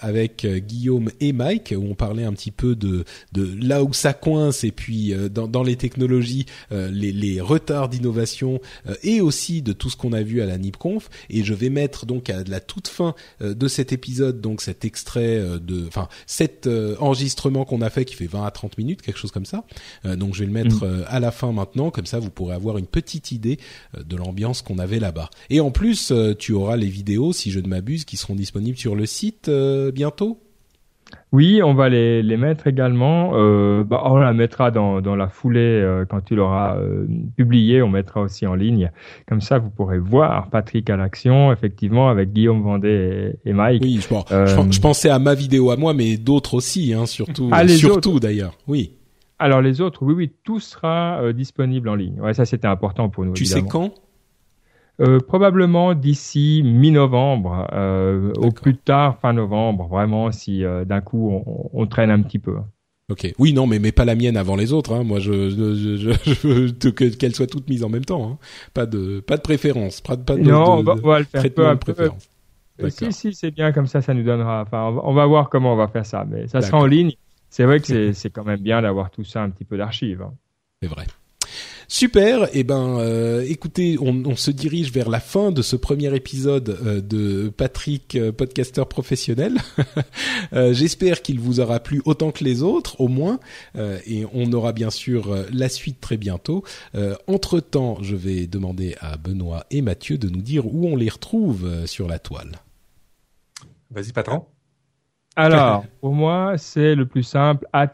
Speaker 1: avec Guillaume et Mike, où on parlait un petit peu de de là où ça coince et puis dans, dans les technologies, les, les retards d'innovation et aussi de tout ce qu'on a vu à la NipConf. Et je vais mettre donc à la toute fin euh, de cet épisode, donc cet extrait euh, de, enfin, cet euh, enregistrement qu'on a fait qui fait 20 à 30 minutes, quelque chose comme ça. donc je vais le mettre mm. à la fin maintenant, comme ça vous pourrez avoir une petite idée de l'ambiance qu'on avait là-bas. Et en plus, tu auras les vidéos, si je ne m'abuse, qui seront disponibles sur le site bientôt?
Speaker 2: Oui, on va les, les mettre également. Euh, bah, on la mettra dans, dans la foulée euh, quand tu l'auras euh, publié. On mettra aussi en ligne. Comme ça, vous pourrez voir Patrick à l'action, effectivement, avec Guillaume Vendée et, Mike.
Speaker 1: Oui, je, je, pensais à ma vidéo à moi, mais d'autres aussi, hein, surtout, ah, surtout d'ailleurs. Oui.
Speaker 2: Alors les autres, oui, oui, tout sera disponible en ligne. Ouais, ça c'était important pour nous.
Speaker 1: Tu sais quand?
Speaker 2: Euh, probablement d'ici mi-novembre, euh, au plus tard fin novembre, vraiment si euh, d'un coup on, on, traîne un petit peu.
Speaker 1: Ok. Oui, non, mais mais pas la mienne avant les autres. Hein. Moi, je je, je, je veux qu'elles soient toutes mises en même temps. Hein. Pas de pas de préférence. Pas, pas de,
Speaker 2: non,
Speaker 1: de,
Speaker 2: on, va, on va, le faire peu à peu. Si si, c'est bien comme ça, ça nous donnera. Enfin, on va voir comment on va faire ça, mais ça sera en ligne. C'est vrai que c'est quand même bien d'avoir tout ça un petit peu d'archives. Hein.
Speaker 1: C'est vrai. Super. Eh ben, euh, écoutez, on, se dirige vers la fin de ce premier épisode euh, de Patrick, euh, podcasteur professionnel. Euh, j'espère qu'il vous aura plu autant que les autres, au moins. et on aura bien sûr la suite très bientôt. entre temps, je vais demander à Benoît et Mathieu de nous dire où on les retrouve sur la toile.
Speaker 3: Vas-y, patron.
Speaker 2: Alors, pour moi, c'est le plus simple. At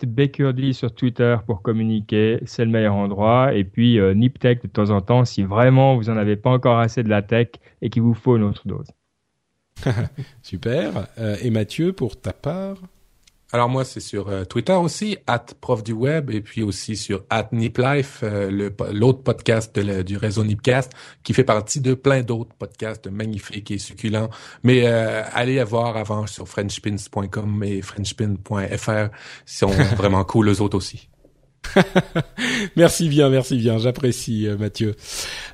Speaker 2: sur Twitter pour communiquer, c'est le meilleur endroit. Et puis euh, Niptech de temps en temps, si vraiment vous en avez pas encore assez de la tech et qu'il vous faut une autre dose.
Speaker 1: Super. Euh, et Mathieu, pour ta part?
Speaker 3: Alors moi, c'est sur euh, Twitter aussi, at prof du web, et puis aussi sur at Niplife, euh, l'autre podcast du réseau Nipcast, qui fait partie de plein d'autres podcasts magnifiques et succulents. Mais euh, allez voir avant sur frenchpins.com et frenchpin.fr, ils sont vraiment cool les autres aussi.
Speaker 1: merci bien, merci bien, j'apprécie euh, Mathieu.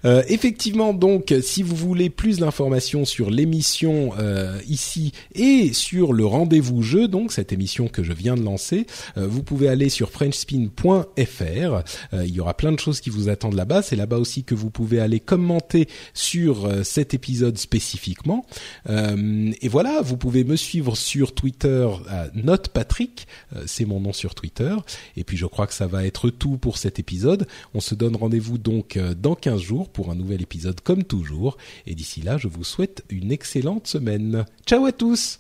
Speaker 1: Euh, effectivement, donc, si vous voulez plus d'informations sur l'émission euh, ici et sur le rendez-vous jeu, donc cette émission que je viens de lancer, euh, vous pouvez aller sur frenchspin.fr. Euh, il y aura plein de choses qui vous attendent là-bas. C'est là-bas aussi que vous pouvez aller commenter sur cet épisode spécifiquement. et voilà, vous pouvez me suivre sur Twitter, NotePatrick, c'est mon nom sur Twitter. Et puis je crois que ça va être tout pour cet épisode. On se donne rendez-vous donc euh, dans 15 jours pour un nouvel épisode comme toujours. Et d'ici là, je vous souhaite une excellente semaine. Ciao à tous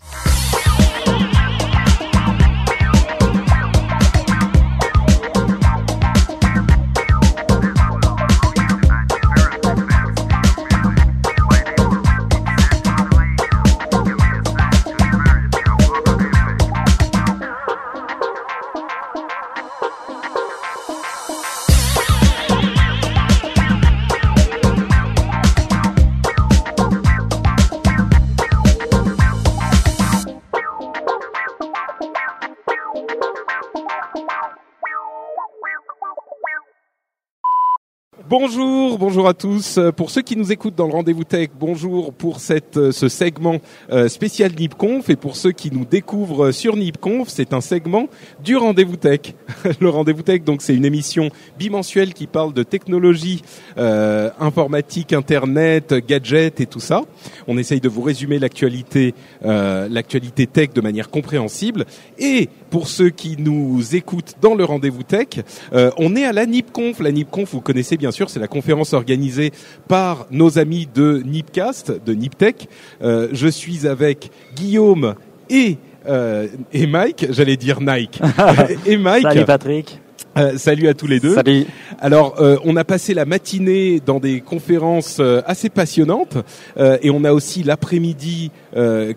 Speaker 1: Bonjour, bonjour à tous. Euh, pour ceux qui nous écoutent dans le rendez-vous tech, bonjour pour cette, euh, ce segment euh, spécial NipConf et pour ceux qui nous découvrent sur NipConf, c'est un segment du rendez-vous tech. le rendez-vous tech, donc c'est une émission bimensuelle qui parle de technologie, euh, informatique, internet, gadgets et tout ça. On essaye de vous résumer l'actualité, l'actualité tech de manière compréhensible. Et pour ceux qui nous écoutent dans le rendez-vous tech, euh, on est à la NipConf. La NipConf, vous connaissez bien sûr, c'est la conférence organisée par nos amis de Nipcast, de Niptech. Euh, je suis avec Guillaume et euh, et Mike, j'allais dire Nike. et Mike.
Speaker 5: Salut Patrick.
Speaker 1: Euh, salut à tous les deux.
Speaker 5: Salut.
Speaker 1: Alors, euh, on a passé la matinée dans des conférences euh, assez passionnantes et on a aussi l'après-midi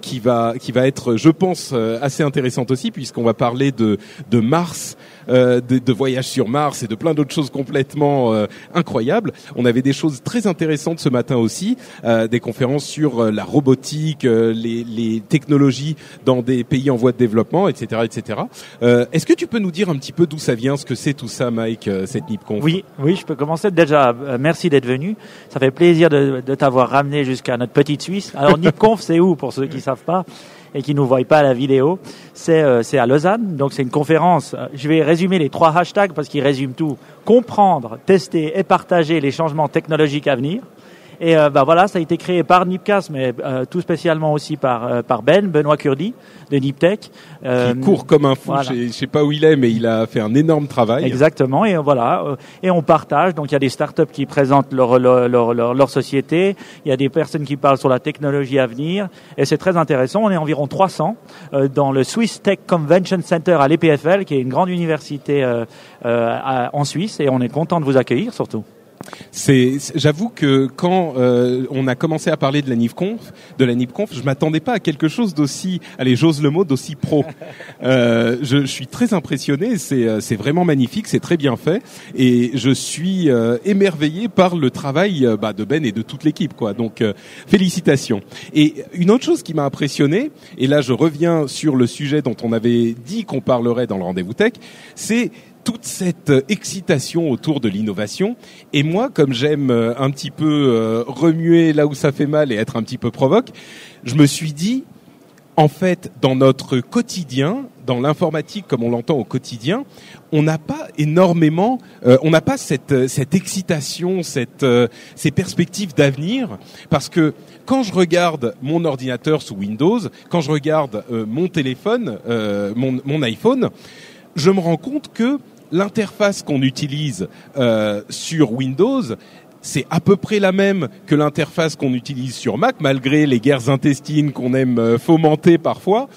Speaker 1: qui va qui va être, je pense, assez intéressante aussi puisqu'on va parler de de Mars euh, de, de, voyages sur Mars et de plein d'autres choses complètement euh, incroyables. On avait des choses très intéressantes ce matin aussi, euh, des conférences sur la robotique, les, les, technologies dans des pays en voie de développement, etc., etc. Est-ce que tu peux nous dire un petit peu d'où ça vient, ce que c'est tout ça, Mike, cette NipConf?
Speaker 5: Oui, oui, je peux commencer déjà. merci d'être venu. Ça fait plaisir de, de t'avoir ramené jusqu'à notre petite Suisse. Alors NipConf, c'est où pour ceux qui savent pas? Et qui nous voient pas à la vidéo, c'est euh, c'est à Lausanne. Donc c'est une conférence. Je vais résumer les trois hashtags parce qu'ils résument tout. Comprendre, tester et partager les changements technologiques à venir. Et euh, bah voilà, ça a été créé par Nipcast, mais euh, tout spécialement aussi par euh, par Ben Benoît Curdi de Niptech.
Speaker 1: qui court comme un fou. Je, sais pas où il est, mais il a fait un énorme travail.
Speaker 5: Exactement. Et voilà, et on partage. Donc il y a des startups qui présentent leur leur, leur, leur société. Il y a des personnes qui parlent sur la technologie à venir. Et c'est très intéressant. On est environ 300 dans le Swiss Tech Convention Center à l'EPFL, qui est une grande université en Suisse. Et on est content de vous accueillir surtout.
Speaker 1: C'est, j'avoue que quand euh, on a commencé à parler de la NIPConf, de la NIPConf, je m'attendais pas à quelque chose d'aussi, allez, j'ose le mot, d'aussi pro. Euh, je, je, suis très impressionné. C'est, euh, c'est vraiment magnifique, c'est très bien fait, et je suis euh, émerveillé par le travail euh, bah, de Ben et de toute l'équipe, quoi. Donc, félicitations. Et une autre chose qui m'a impressionné, et là je reviens sur le sujet dont on avait dit qu'on parlerait dans le rendez-vous tech, c'est toute cette euh, excitation autour de l'innovation. Et moi, comme j'aime euh, un petit peu euh, remuer là où ça fait mal et être un petit peu provoque, je me suis dit, en fait, dans notre quotidien, dans l'informatique comme on l'entend au quotidien, on n'a pas énormément, on n'a pas cette, cette excitation, cette, ces perspectives d'avenir, parce que quand je regarde mon ordinateur sous Windows, quand je regarde mon téléphone, mon, mon iPhone, je me rends compte que l'interface qu'on utilise euh, sur Windows, c'est à peu près la même que l'interface qu'on utilise sur Mac, malgré les guerres intestines qu'on aime euh, fomenter parfois.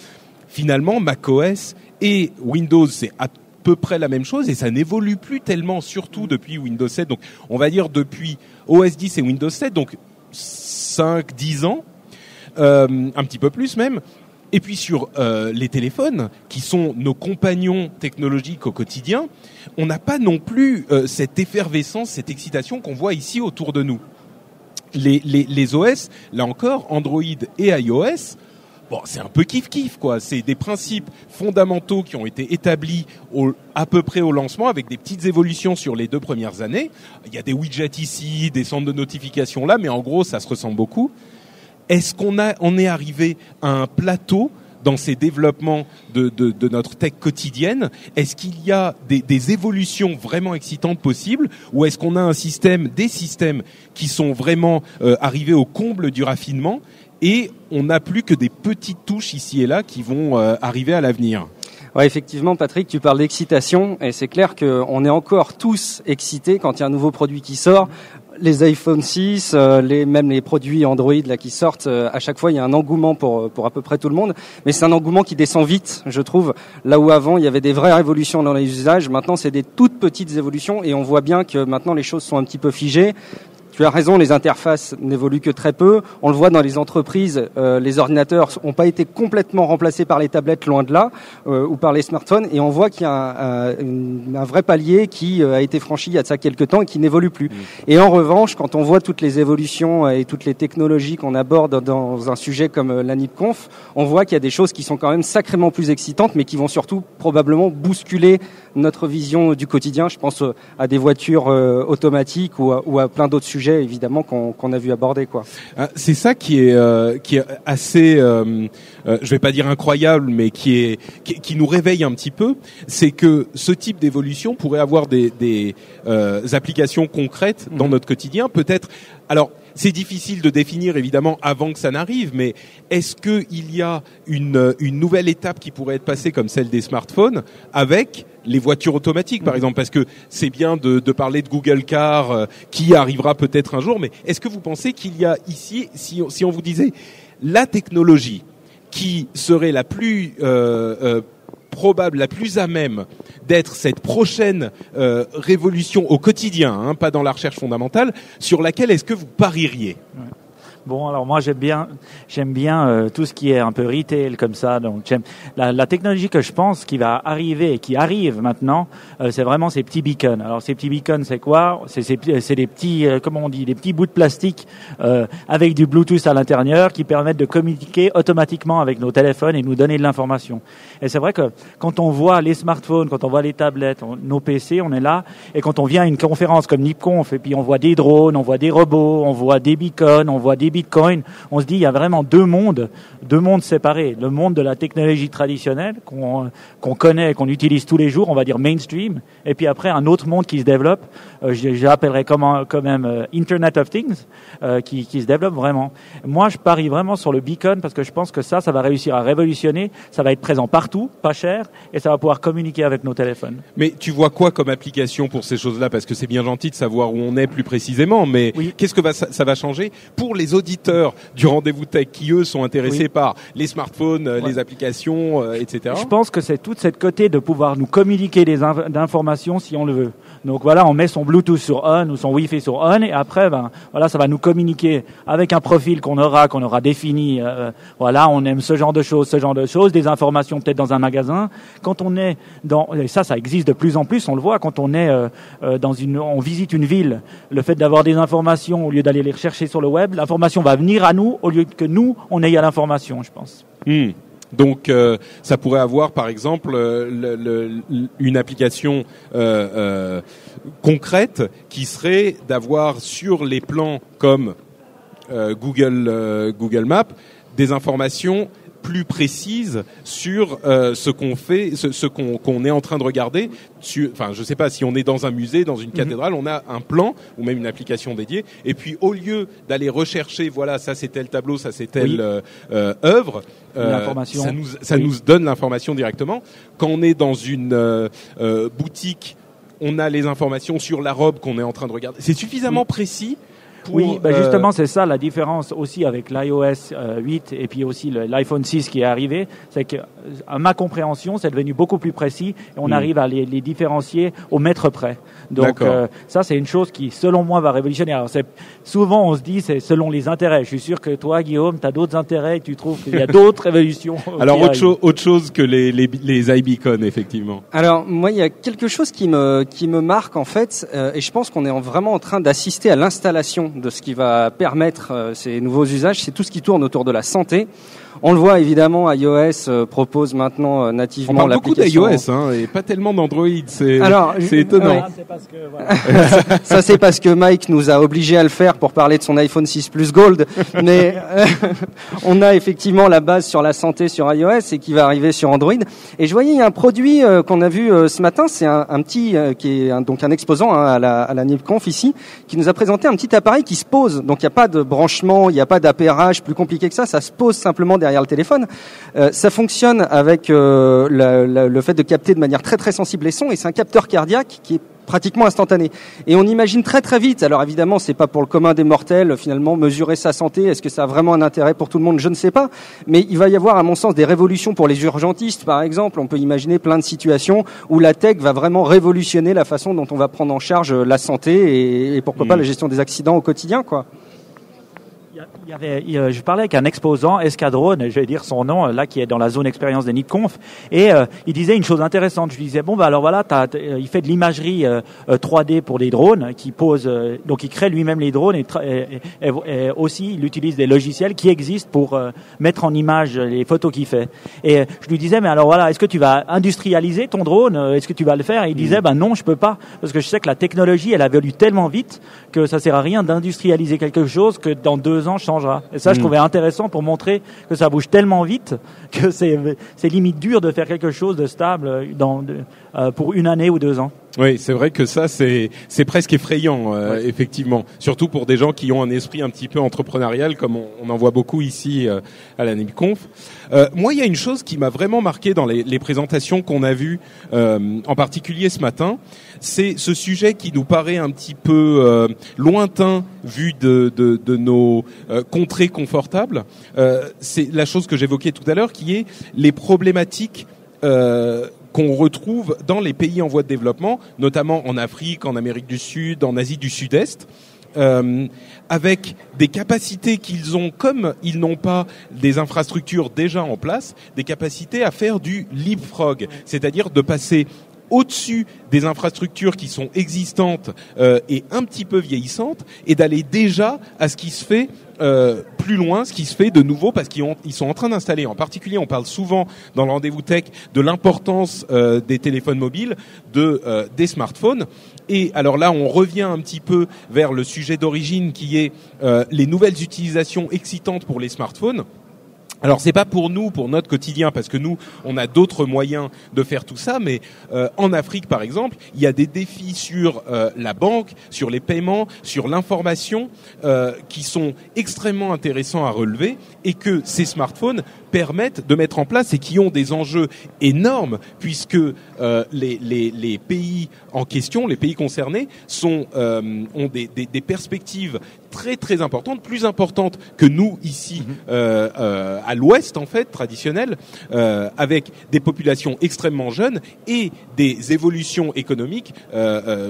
Speaker 1: Finalement, macOS et Windows, c'est à peu près la même chose et ça n'évolue plus tellement, surtout depuis Windows 7. Donc, on va dire depuis OS 10 et Windows 7, donc 5, 10 ans, euh, un petit peu plus même. Et puis sur euh, les téléphones, qui sont nos compagnons technologiques au quotidien, on n'a pas non plus euh, cette effervescence, cette excitation qu'on voit ici autour de nous. Les, OS, là encore, Android et iOS, bon, c'est un peu kiff kiff quoi. C'est des principes fondamentaux qui ont été établis à peu près au lancement, avec des petites évolutions sur les deux premières années. Il y a des widgets ici, des centres de notification là, mais en gros, ça se ressemble beaucoup. Est-ce qu'on a, est arrivé à un plateau dans ces développements de, de, de notre tech quotidienne? Est-ce qu'il y a des, des, évolutions vraiment excitantes possibles? Ou est-ce qu'on a un système, des systèmes qui sont vraiment euh, arrivés au comble du raffinement et on n'a plus que des petites touches ici et là qui vont euh, arriver à l'avenir?
Speaker 6: Ouais, effectivement, Patrick, tu parles d'excitation et c'est clair qu'on est encore tous excités quand il y a un nouveau produit qui sort les iPhone 6, euh, les, même les produits Android là qui sortent, euh, à chaque fois il y a un engouement pour pour à peu près tout le monde, mais c'est un engouement qui descend vite, je trouve. Là où avant il y avait des vraies révolutions dans les usages, maintenant c'est des toutes petites évolutions et on voit bien que maintenant les choses sont un petit peu figées. Tu as raison, les interfaces n'évoluent que très peu. On le voit dans les entreprises, euh, les ordinateurs n'ont pas été complètement remplacés par les tablettes, loin de là, euh, ou par les smartphones, et on voit qu'il y a un, un, vrai palier qui euh, a été franchi il y a de ça quelques temps et qui n'évolue plus. Mmh. Et en revanche, quand on voit toutes les évolutions et toutes les technologies qu'on aborde dans un sujet comme la NIPConf, on voit qu'il y a des choses qui sont quand même sacrément plus excitantes, mais qui vont surtout probablement bousculer notre vision du quotidien. Je pense à des voitures automatiques ou à, ou à plein d'autres sujets évidemment qu'on a vu aborder quoi.
Speaker 1: Ah, c'est ça qui est euh, qui est assez, euh, euh, je vais pas dire incroyable, mais qui est qui, qui nous réveille un petit peu, c'est que ce type d'évolution pourrait avoir des, des euh, applications concrètes dans mmh. notre quotidien, peut-être. Alors c'est difficile de définir évidemment avant que ça n'arrive, mais est-ce qu'il y a une, une nouvelle étape qui pourrait être passée comme celle des smartphones avec les voitures automatiques par exemple? Parce que c'est bien de, de, parler de Google Car euh, qui arrivera peut-être un jour, mais est-ce que vous pensez qu'il y a ici, si, si on vous disait la technologie qui serait la plus euh, euh, probable, la plus à même d'être cette prochaine euh, révolution au quotidien, hein, pas dans la recherche fondamentale, sur laquelle est-ce que vous parieriez?
Speaker 5: Bon, alors moi j'aime bien, j'aime bien euh, tout ce qui est un peu retail comme ça. Donc j'aime la, la, technologie que je pense qui va arriver et qui arrive maintenant, euh, c'est vraiment ces petits beacons. Alors ces petits beacons, c'est quoi? C'est c'est des petits, euh, comment on dit, des petits bouts de plastique euh, avec du Bluetooth à l'intérieur qui permettent de communiquer automatiquement avec nos téléphones et nous donner de l'information. Et c'est vrai que quand on voit les smartphones, quand on voit les tablettes, nos PC, on est là. Et quand on vient à une conférence comme NipConf et puis on voit des drones, on voit des robots, on voit des beacons, on voit des Bitcoin, on se dit il y a vraiment deux mondes, deux mondes séparés. Le monde de la technologie traditionnelle qu'on qu'on connaît, qu'on utilise tous les jours, on va dire mainstream, et puis après un autre monde qui se développe. Euh, J'appellerais quand même euh, Internet of Things, euh, qui, qui se développe vraiment. Moi, je parie vraiment sur le beacon parce que je pense que ça, ça va réussir à révolutionner. Ça va être présent partout, pas cher, et ça va pouvoir communiquer avec nos téléphones.
Speaker 1: Mais tu vois quoi comme application pour ces choses-là? Parce que c'est bien gentil de savoir où on est plus précisément, mais oui. qu'est-ce que va, ça, ça va changer? Pour les autres auditeurs du rendez-vous tech qui eux sont intéressés par les smartphones, euh, les applications, euh, etc.
Speaker 5: Je pense que c'est toute cette côté de pouvoir nous communiquer des inf- informations si on le veut. Donc voilà, on met son Bluetooth sur on ou son Wi-Fi sur on et après, ben voilà, ça va nous communiquer avec un profil qu'on aura, qu'on aura défini. euh, voilà, on aime ce genre de choses, ce genre de choses, des informations peut-être dans un magasin. Quand on est dans, et ça, ça existe de plus en plus, on le voit quand on est euh, euh, dans une, on visite une ville, le fait d'avoir des informations au lieu d'aller les rechercher sur le web, l'information va venir à nous au lieu que nous on aille à l'information, je pense.
Speaker 1: Hmm. Donc, euh, ça pourrait avoir, par exemple, euh, une application euh, concrète qui serait d'avoir sur les plans comme Google Google Maps des informations plus précises sur euh, ce qu'on fait, ce, ce qu'on est en train de regarder. Enfin, je sais pas si on est dans un musée, dans une cathédrale, on a un plan ou même une application dédiée. Et puis, au lieu d'aller rechercher, voilà, ça c'est tel tableau, ça c'est telle
Speaker 5: Oui.
Speaker 1: euh, euh, œuvre, ça nous ça
Speaker 5: Oui.
Speaker 1: nous donne l'information directement. Quand on est dans une boutique, on a les informations sur la robe qu'on est en train de regarder. C'est suffisamment précis. Pour,
Speaker 5: Oui, ben
Speaker 1: euh,
Speaker 5: justement, c'est ça la différence aussi avec l'iOS euh, 8 et puis aussi l'iPhone 6 qui est arrivé. C'est que, euh, à ma compréhension, c'est devenu beaucoup plus précis et on
Speaker 1: Mm.
Speaker 5: arrive à les, les différencier au mètre près. Donc,
Speaker 1: D'accord.
Speaker 5: euh, ça, c'est une chose qui, selon moi, va révolutionner. Alors, c'est, souvent, on se dit, c'est selon les intérêts. Je suis sûr que toi, Guillaume, tu as d'autres intérêts et tu trouves qu'il y a d'autres révolutions.
Speaker 1: Alors autre, chose autre chose que les, les, les iBeacon, effectivement.
Speaker 6: Alors moi, il y a quelque chose qui me qui me marque en fait, euh, et je pense qu'on est en- vraiment en train d'assister à l'installation de ce qui va permettre euh, ces nouveaux usages. C'est tout ce qui tourne autour de la santé. On le voit évidemment, iOS euh, propose maintenant euh,
Speaker 1: On
Speaker 6: nativement
Speaker 1: parle beaucoup d'iOS hein, et pas tellement d'Android. C'est
Speaker 6: Alors,
Speaker 1: c'est étonnant.
Speaker 6: ouais.
Speaker 5: C'est parce que, voilà.
Speaker 6: Ça c'est parce que Mike nous a obligés à le faire pour parler de son iPhone 6 Plus Gold. Mais euh, on a effectivement la base sur la santé sur iOS et qui va arriver sur Android. Et je voyais il y a un produit euh, qu'on a vu euh, ce matin, c'est un, un petit euh, qui est un- donc un exposant hein, à la, à la NIPConf ici, qui nous a présenté un petit appareil qui se pose. Donc il n'y a pas de branchement, il n'y a pas d'appairage plus compliqué que ça. Ça se pose simplement derrière le téléphone. Euh, ça fonctionne avec euh, la- la- le fait de capter de manière très très sensible les sons et c'est un capteur cardiaque qui est pratiquement instantané. Et on imagine très très vite. Alors évidemment, c'est pas pour le commun des mortels finalement mesurer sa santé. Est-ce que ça a vraiment un intérêt pour tout le monde? Je ne sais pas. Mais il va y avoir, à mon sens, des révolutions pour les urgentistes, par exemple. On peut imaginer plein de situations où la tech va vraiment révolutionner la façon dont on va prendre en charge la santé et, et pourquoi pas
Speaker 1: Mm.
Speaker 6: la gestion des accidents au quotidien, quoi.
Speaker 5: Il y avait, je parlais avec un exposant, Escadrone, je vais dire son nom, euh, là qui est dans la zone expérience des NIPConf, et euh, il disait une chose intéressante. Je lui disais bon bah alors voilà, t'as- t'as- euh, il fait de l'imagerie euh, euh, 3D pour des drones, qui pose, euh, donc il crée lui-même les drones et, et- et- et aussi il utilise des logiciels qui existent pour euh, mettre en image les photos qu'il fait. Et euh, je lui disais mais alors voilà, est-ce que tu vas industrialiser ton drone Euh, Est-ce que tu vas le faire? Et il disait ben non, je peux pas parce que je sais que la technologie elle a évolue tellement vite que ça sert à rien d'industrialiser quelque chose que dans deux ans changera. Et ça, je
Speaker 1: Mm.
Speaker 5: trouvais intéressant pour montrer que ça bouge tellement vite que c'est limite dur de faire quelque chose de stable dans de- euh, pour une année ou deux ans.
Speaker 1: Oui, c'est vrai que ça, c'est c'est presque effrayant, euh, effectivement. Surtout pour des gens qui ont un esprit un petit peu entrepreneurial, comme on, on en voit beaucoup ici euh, à la NIMConf. Euh, moi, il y a une chose qui m'a vraiment marqué dans les, les présentations qu'on a vues, euh, en particulier ce matin, c'est ce sujet qui nous paraît un petit peu euh, lointain vu de, nos euh, contrées confortables. Euh, c'est la chose que j'évoquais tout à l'heure, qui est les problématiques qu'on retrouve dans les pays en voie de développement, notamment en Afrique, en Amérique du Sud, en Asie du Sud-Est, avec des capacités qu'ils ont, comme ils n'ont pas des infrastructures déjà en place, des capacités à faire du leapfrog, c'est-à-dire de passer au-dessus des infrastructures qui sont existantes euh, et un petit peu vieillissantes et d'aller déjà à ce qui se fait euh, plus loin, ce qui se fait de nouveau parce qu'ils ont- ils sont en train d'installer. En particulier, on parle souvent dans le rendez-vous tech de l'importance euh, des téléphones mobiles, de des smartphones. Et alors là, on revient un petit peu vers le sujet d'origine qui est les nouvelles utilisations excitantes pour les smartphones. Alors c'est pas pour nous, pour notre quotidien, parce que nous, on a d'autres moyens de faire tout ça. Mais euh, en Afrique, par exemple, il y a des défis sur euh, la banque, sur les paiements, sur l'information, euh, qui sont extrêmement intéressants à relever, et que ces smartphones permettent de mettre en place et qui ont des enjeux énormes puisque euh, les, les, les, pays en question, les pays concernés, sont, euh, ont des, des, des, perspectives très très importantes, plus importantes que nous ici mhm. euh, à l'Ouest en fait traditionnel, avec des populations extrêmement jeunes et des évolutions économiques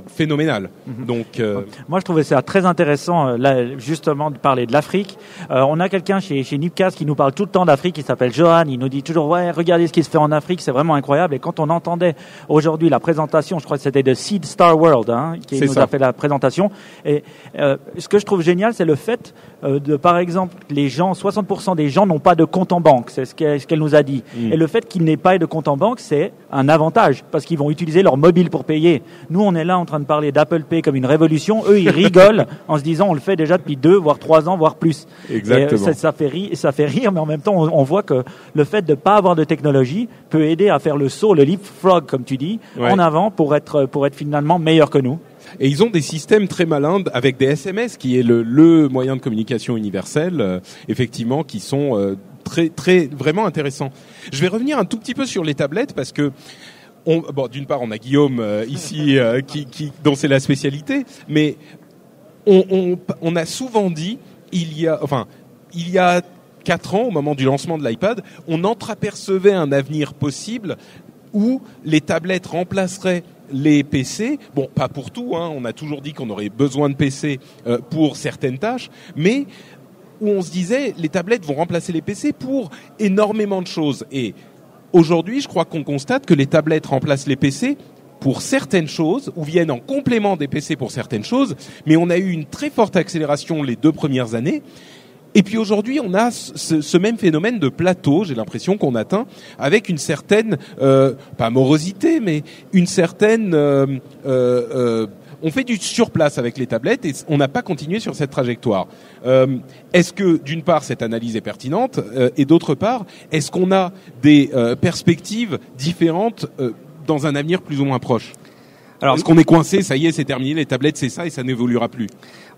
Speaker 1: phénoménales. Mhm. Donc,
Speaker 5: moi je trouvais ça très intéressant là justement de parler de l'Afrique. on a quelqu'un chez chez Nipcast qui nous parle tout le temps d'Afrique, qui s'appelle Johan. Il nous dit toujours ouais regardez ce qui se fait en Afrique, c'est vraiment incroyable. Et quand on entendait aujourd'hui la présentation, je crois que c'était de Seed Star World hein, qui nous a fait la présentation. Et ce que je trouve génial, c'est le fait euh, de, par exemple, les gens, 60% des gens n'ont pas de compte en banque, c'est ce qu'elle nous a dit. Mm. Et le fait qu'ils n'aient pas de compte en banque, c'est un avantage parce qu'ils vont utiliser leur mobile pour payer. Nous, on est là en train de parler d'Apple Pay comme une révolution. Eux, ils rigolent en se disant, on le fait déjà depuis deux, voire trois ans, voire plus.
Speaker 1: Exactement.
Speaker 5: ça, fait rire, ça fait rire, mais en même temps, on, voit que le fait de ne pas avoir de technologie peut aider à faire le saut, le leapfrog, comme tu dis, en avant pour être, pour être finalement meilleur que nous.
Speaker 1: Et ils ont des systèmes très malins avec des SMS, qui est le, le moyen de communication universel, euh, effectivement, qui sont euh, très, très, vraiment intéressants. Je vais revenir un tout petit peu sur les tablettes parce que on, bon, d'une part, on a Guillaume euh, ici qui, qui, dont c'est la spécialité, mais on, on, on, a souvent dit, il y a, enfin, il y a quatre ans, au moment du lancement de l'iPad, on entreapercevait un avenir possible où les tablettes remplaceraient les PC, bon, pas pour tout, hein, on a toujours dit qu'on aurait besoin de PC euh, pour certaines tâches, mais où on se disait les tablettes vont remplacer les PC pour énormément de choses. Et aujourd'hui, je crois qu'on constate que les tablettes remplacent les PC pour certaines choses, ou viennent en complément des PC pour certaines choses, mais on a eu une très forte accélération les deux premières années, et puis aujourd'hui, on a ce, ce, même phénomène de plateau, j'ai l'impression qu'on atteint, avec une certaine, euh, pas morosité, mais une certaine... Euh, euh, euh on fait du surplace avec les tablettes et on n'a pas continué sur cette trajectoire. Euh, est-ce que d'une part cette analyse est pertinente euh, et d'autre part est-ce qu'on a des perspectives différentes dans un avenir plus ou moins proche? Alors, est-ce qu'on est coincé Ça y est, c'est terminé. Les tablettes, c'est ça et ça n'évoluera plus?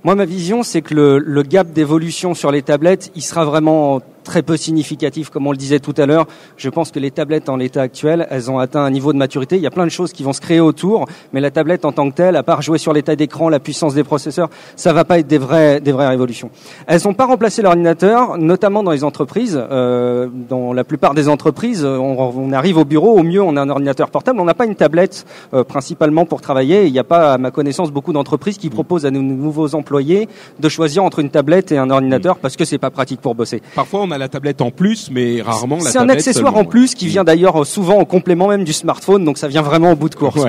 Speaker 6: Moi, ma vision, c'est que le, gap d'évolution sur les tablettes, il sera vraiment très peu significatif, comme on le disait tout à l'heure. Je pense que les tablettes en l'état actuel, elles ont atteint un niveau de maturité. Il y a plein de choses qui vont se créer autour, mais la tablette en tant que telle, à part jouer sur l'état d'écran, la puissance des processeurs, ça va pas être des vraies, des vraies révolutions. Elles n'ont pas remplacé l'ordinateur, notamment dans les entreprises. Euh, dans la plupart des entreprises, on, arrive au bureau, au mieux, on a un ordinateur portable. On n'a pas une tablette euh, principalement pour travailler. Il n'y a pas, à ma connaissance, beaucoup d'entreprises qui proposent à nos nouveaux employés de choisir entre une tablette et un ordinateur parce que c'est pas pratique pour bosser.
Speaker 1: Parfois, la tablette en plus, mais rarement la
Speaker 6: C'est un accessoire en plus qui vient d'ailleurs souvent en complément même du smartphone, donc ça vient vraiment au bout de course.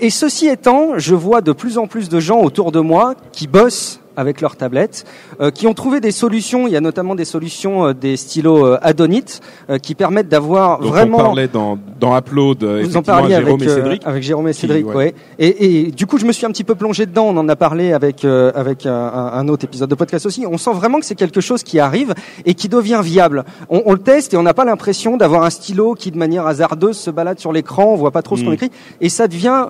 Speaker 6: Et ceci étant, je vois de plus en plus de gens autour de moi qui bossent avec leurs tablettes, euh, qui ont trouvé des solutions. Il y a notamment des solutions euh, des stylos euh, Adonit qui permettent d'avoir vraiment. On
Speaker 1: parlait dans, dans Upload.
Speaker 6: Vous en parliez Jérôme avec, et Cédric. avec Jérôme et Cédric, ouais. Et, et, du coup, je me suis un petit peu plongé dedans. On en a parlé avec avec un, un, autre épisode de podcast aussi. On sent vraiment que c'est quelque chose qui arrive et qui devient viable. On, on le teste et on n'a pas l'impression d'avoir un stylo qui, de manière hasardeuse, se balade sur l'écran. On voit pas trop ce qu'on mm. écrit et ça devient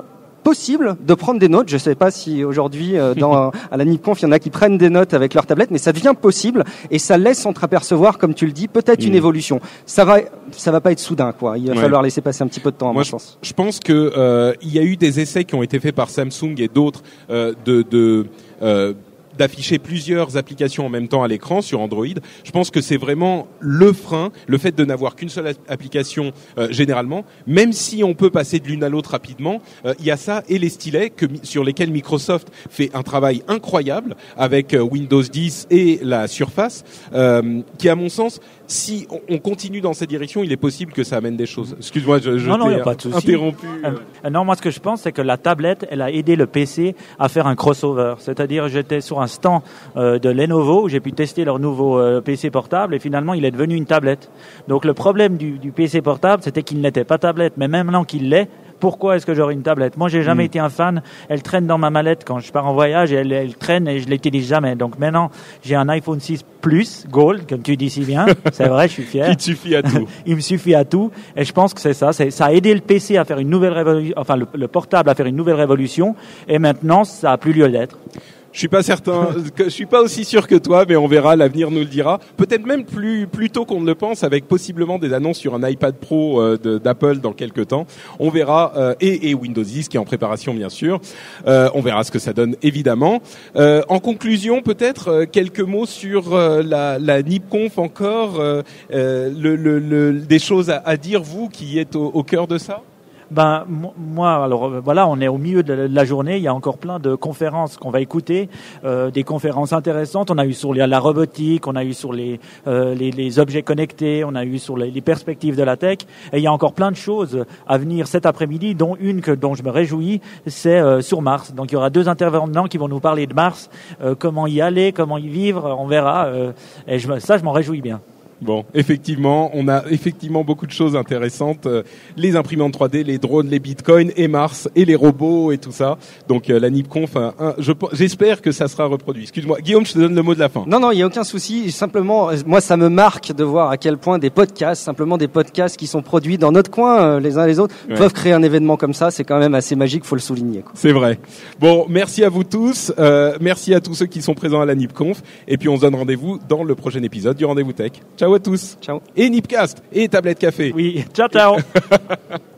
Speaker 6: possible de prendre des notes. Je ne sais pas si aujourd'hui, euh, dans à la NIPConf, il y en a qui prennent des notes avec leur tablette, mais ça devient possible et ça laisse entreapercevoir, comme tu le dis, peut-être une mm. évolution. Ça va, ça va pas être soudain, quoi. Il va falloir laisser passer un petit peu de temps.
Speaker 1: Moi,
Speaker 6: je pense.
Speaker 1: Je pense que euh, il y a eu des essais qui ont été faits par Samsung et d'autres euh, de, de euh, d'afficher plusieurs applications en même temps à l'écran sur Android. Je pense que c'est vraiment le frein, le fait de n'avoir qu'une seule application euh, généralement, même si on peut passer de l'une à l'autre rapidement, euh, il y a ça et les stylets que, sur lesquels Microsoft fait un travail incroyable avec euh, Windows 10 et la Surface, qui à mon sens si on continue dans cette direction, il est possible que ça amène des choses. Excuse-moi, je, je
Speaker 5: non, non, pas de interrompu. Euh, non, moi ce que je pense, c'est que la tablette, elle a aidé le PC à faire un crossover. C'est-à-dire, j'étais sur un stand euh, de Lenovo, où j'ai pu tester leur nouveau euh, PC portable, et finalement, il est devenu une tablette. Donc le problème du, du PC portable, c'était qu'il n'était pas tablette, mais même maintenant qu'il l'est, pourquoi est-ce que j'aurais une tablette? Moi, j'ai jamais hmm. été un fan. Elle traîne dans ma mallette quand je pars en voyage elle, elle traîne et je l'utilise jamais. Donc maintenant, j'ai un iPhone 6 Plus Gold, comme tu dis si bien. C'est vrai, je suis fier.
Speaker 1: Il te suffit à tout.
Speaker 5: Il me suffit à tout. Et je pense que c'est ça. Ça a aidé le PC à faire une nouvelle révolution, enfin le, portable à faire une nouvelle révolution. Et maintenant, ça a plus lieu d'être.
Speaker 1: Je suis pas certain, je suis pas aussi sûr que toi, mais on verra, l'avenir nous le dira. Peut-être même plus plus tôt qu'on ne le pense, avec possiblement des annonces sur un iPad Pro euh, d'Apple dans quelques temps. On verra euh, et, et, Windows 10 qui est en préparation bien sûr. Euh, on verra ce que ça donne évidemment. en conclusion, peut-être quelques mots sur la, la NipConf encore, le, le, des choses à, à, dire vous qui êtes au, au cœur de ça?
Speaker 5: Ben moi, alors euh, voilà, on est au milieu de la journée. Il y a encore plein de conférences qu'on va écouter, euh, des conférences intéressantes. On a eu sur la robotique, on a eu sur les euh, les, les, objets connectés, on a eu sur les, les, perspectives de la tech. Et il y a encore plein de choses à venir cet après-midi, dont une que dont je me réjouis, c'est euh, sur Mars. Donc il y aura deux intervenants qui vont nous parler de Mars, euh, comment y aller, comment y vivre. On verra. et je, ça, je m'en réjouis bien.
Speaker 1: Bon, effectivement, on a effectivement beaucoup de choses intéressantes. Euh, les imprimantes 3D, les drones, les bitcoins et Mars et les robots et tout ça. Donc euh, la NipConf, j'espère que ça sera reproduit. Excuse-moi, Guillaume, je te donne le mot de la fin.
Speaker 6: Non, non, il y a aucun souci. Simplement, moi, ça me marque de voir à quel point des podcasts, simplement des podcasts qui sont produits dans notre coin, euh, les uns les autres, peuvent créer un événement comme ça. C'est quand même assez magique, faut le souligner.
Speaker 1: C'est vrai. Bon, merci à vous tous. merci à tous ceux qui sont présents à la NipConf. Et puis on se donne rendez-vous dans le prochain épisode du Rendez-vous Tech. Ciao. Ciao à tous.
Speaker 6: Ciao.
Speaker 1: Et Nipcast et Tablette Café.
Speaker 5: Oui, ciao ciao.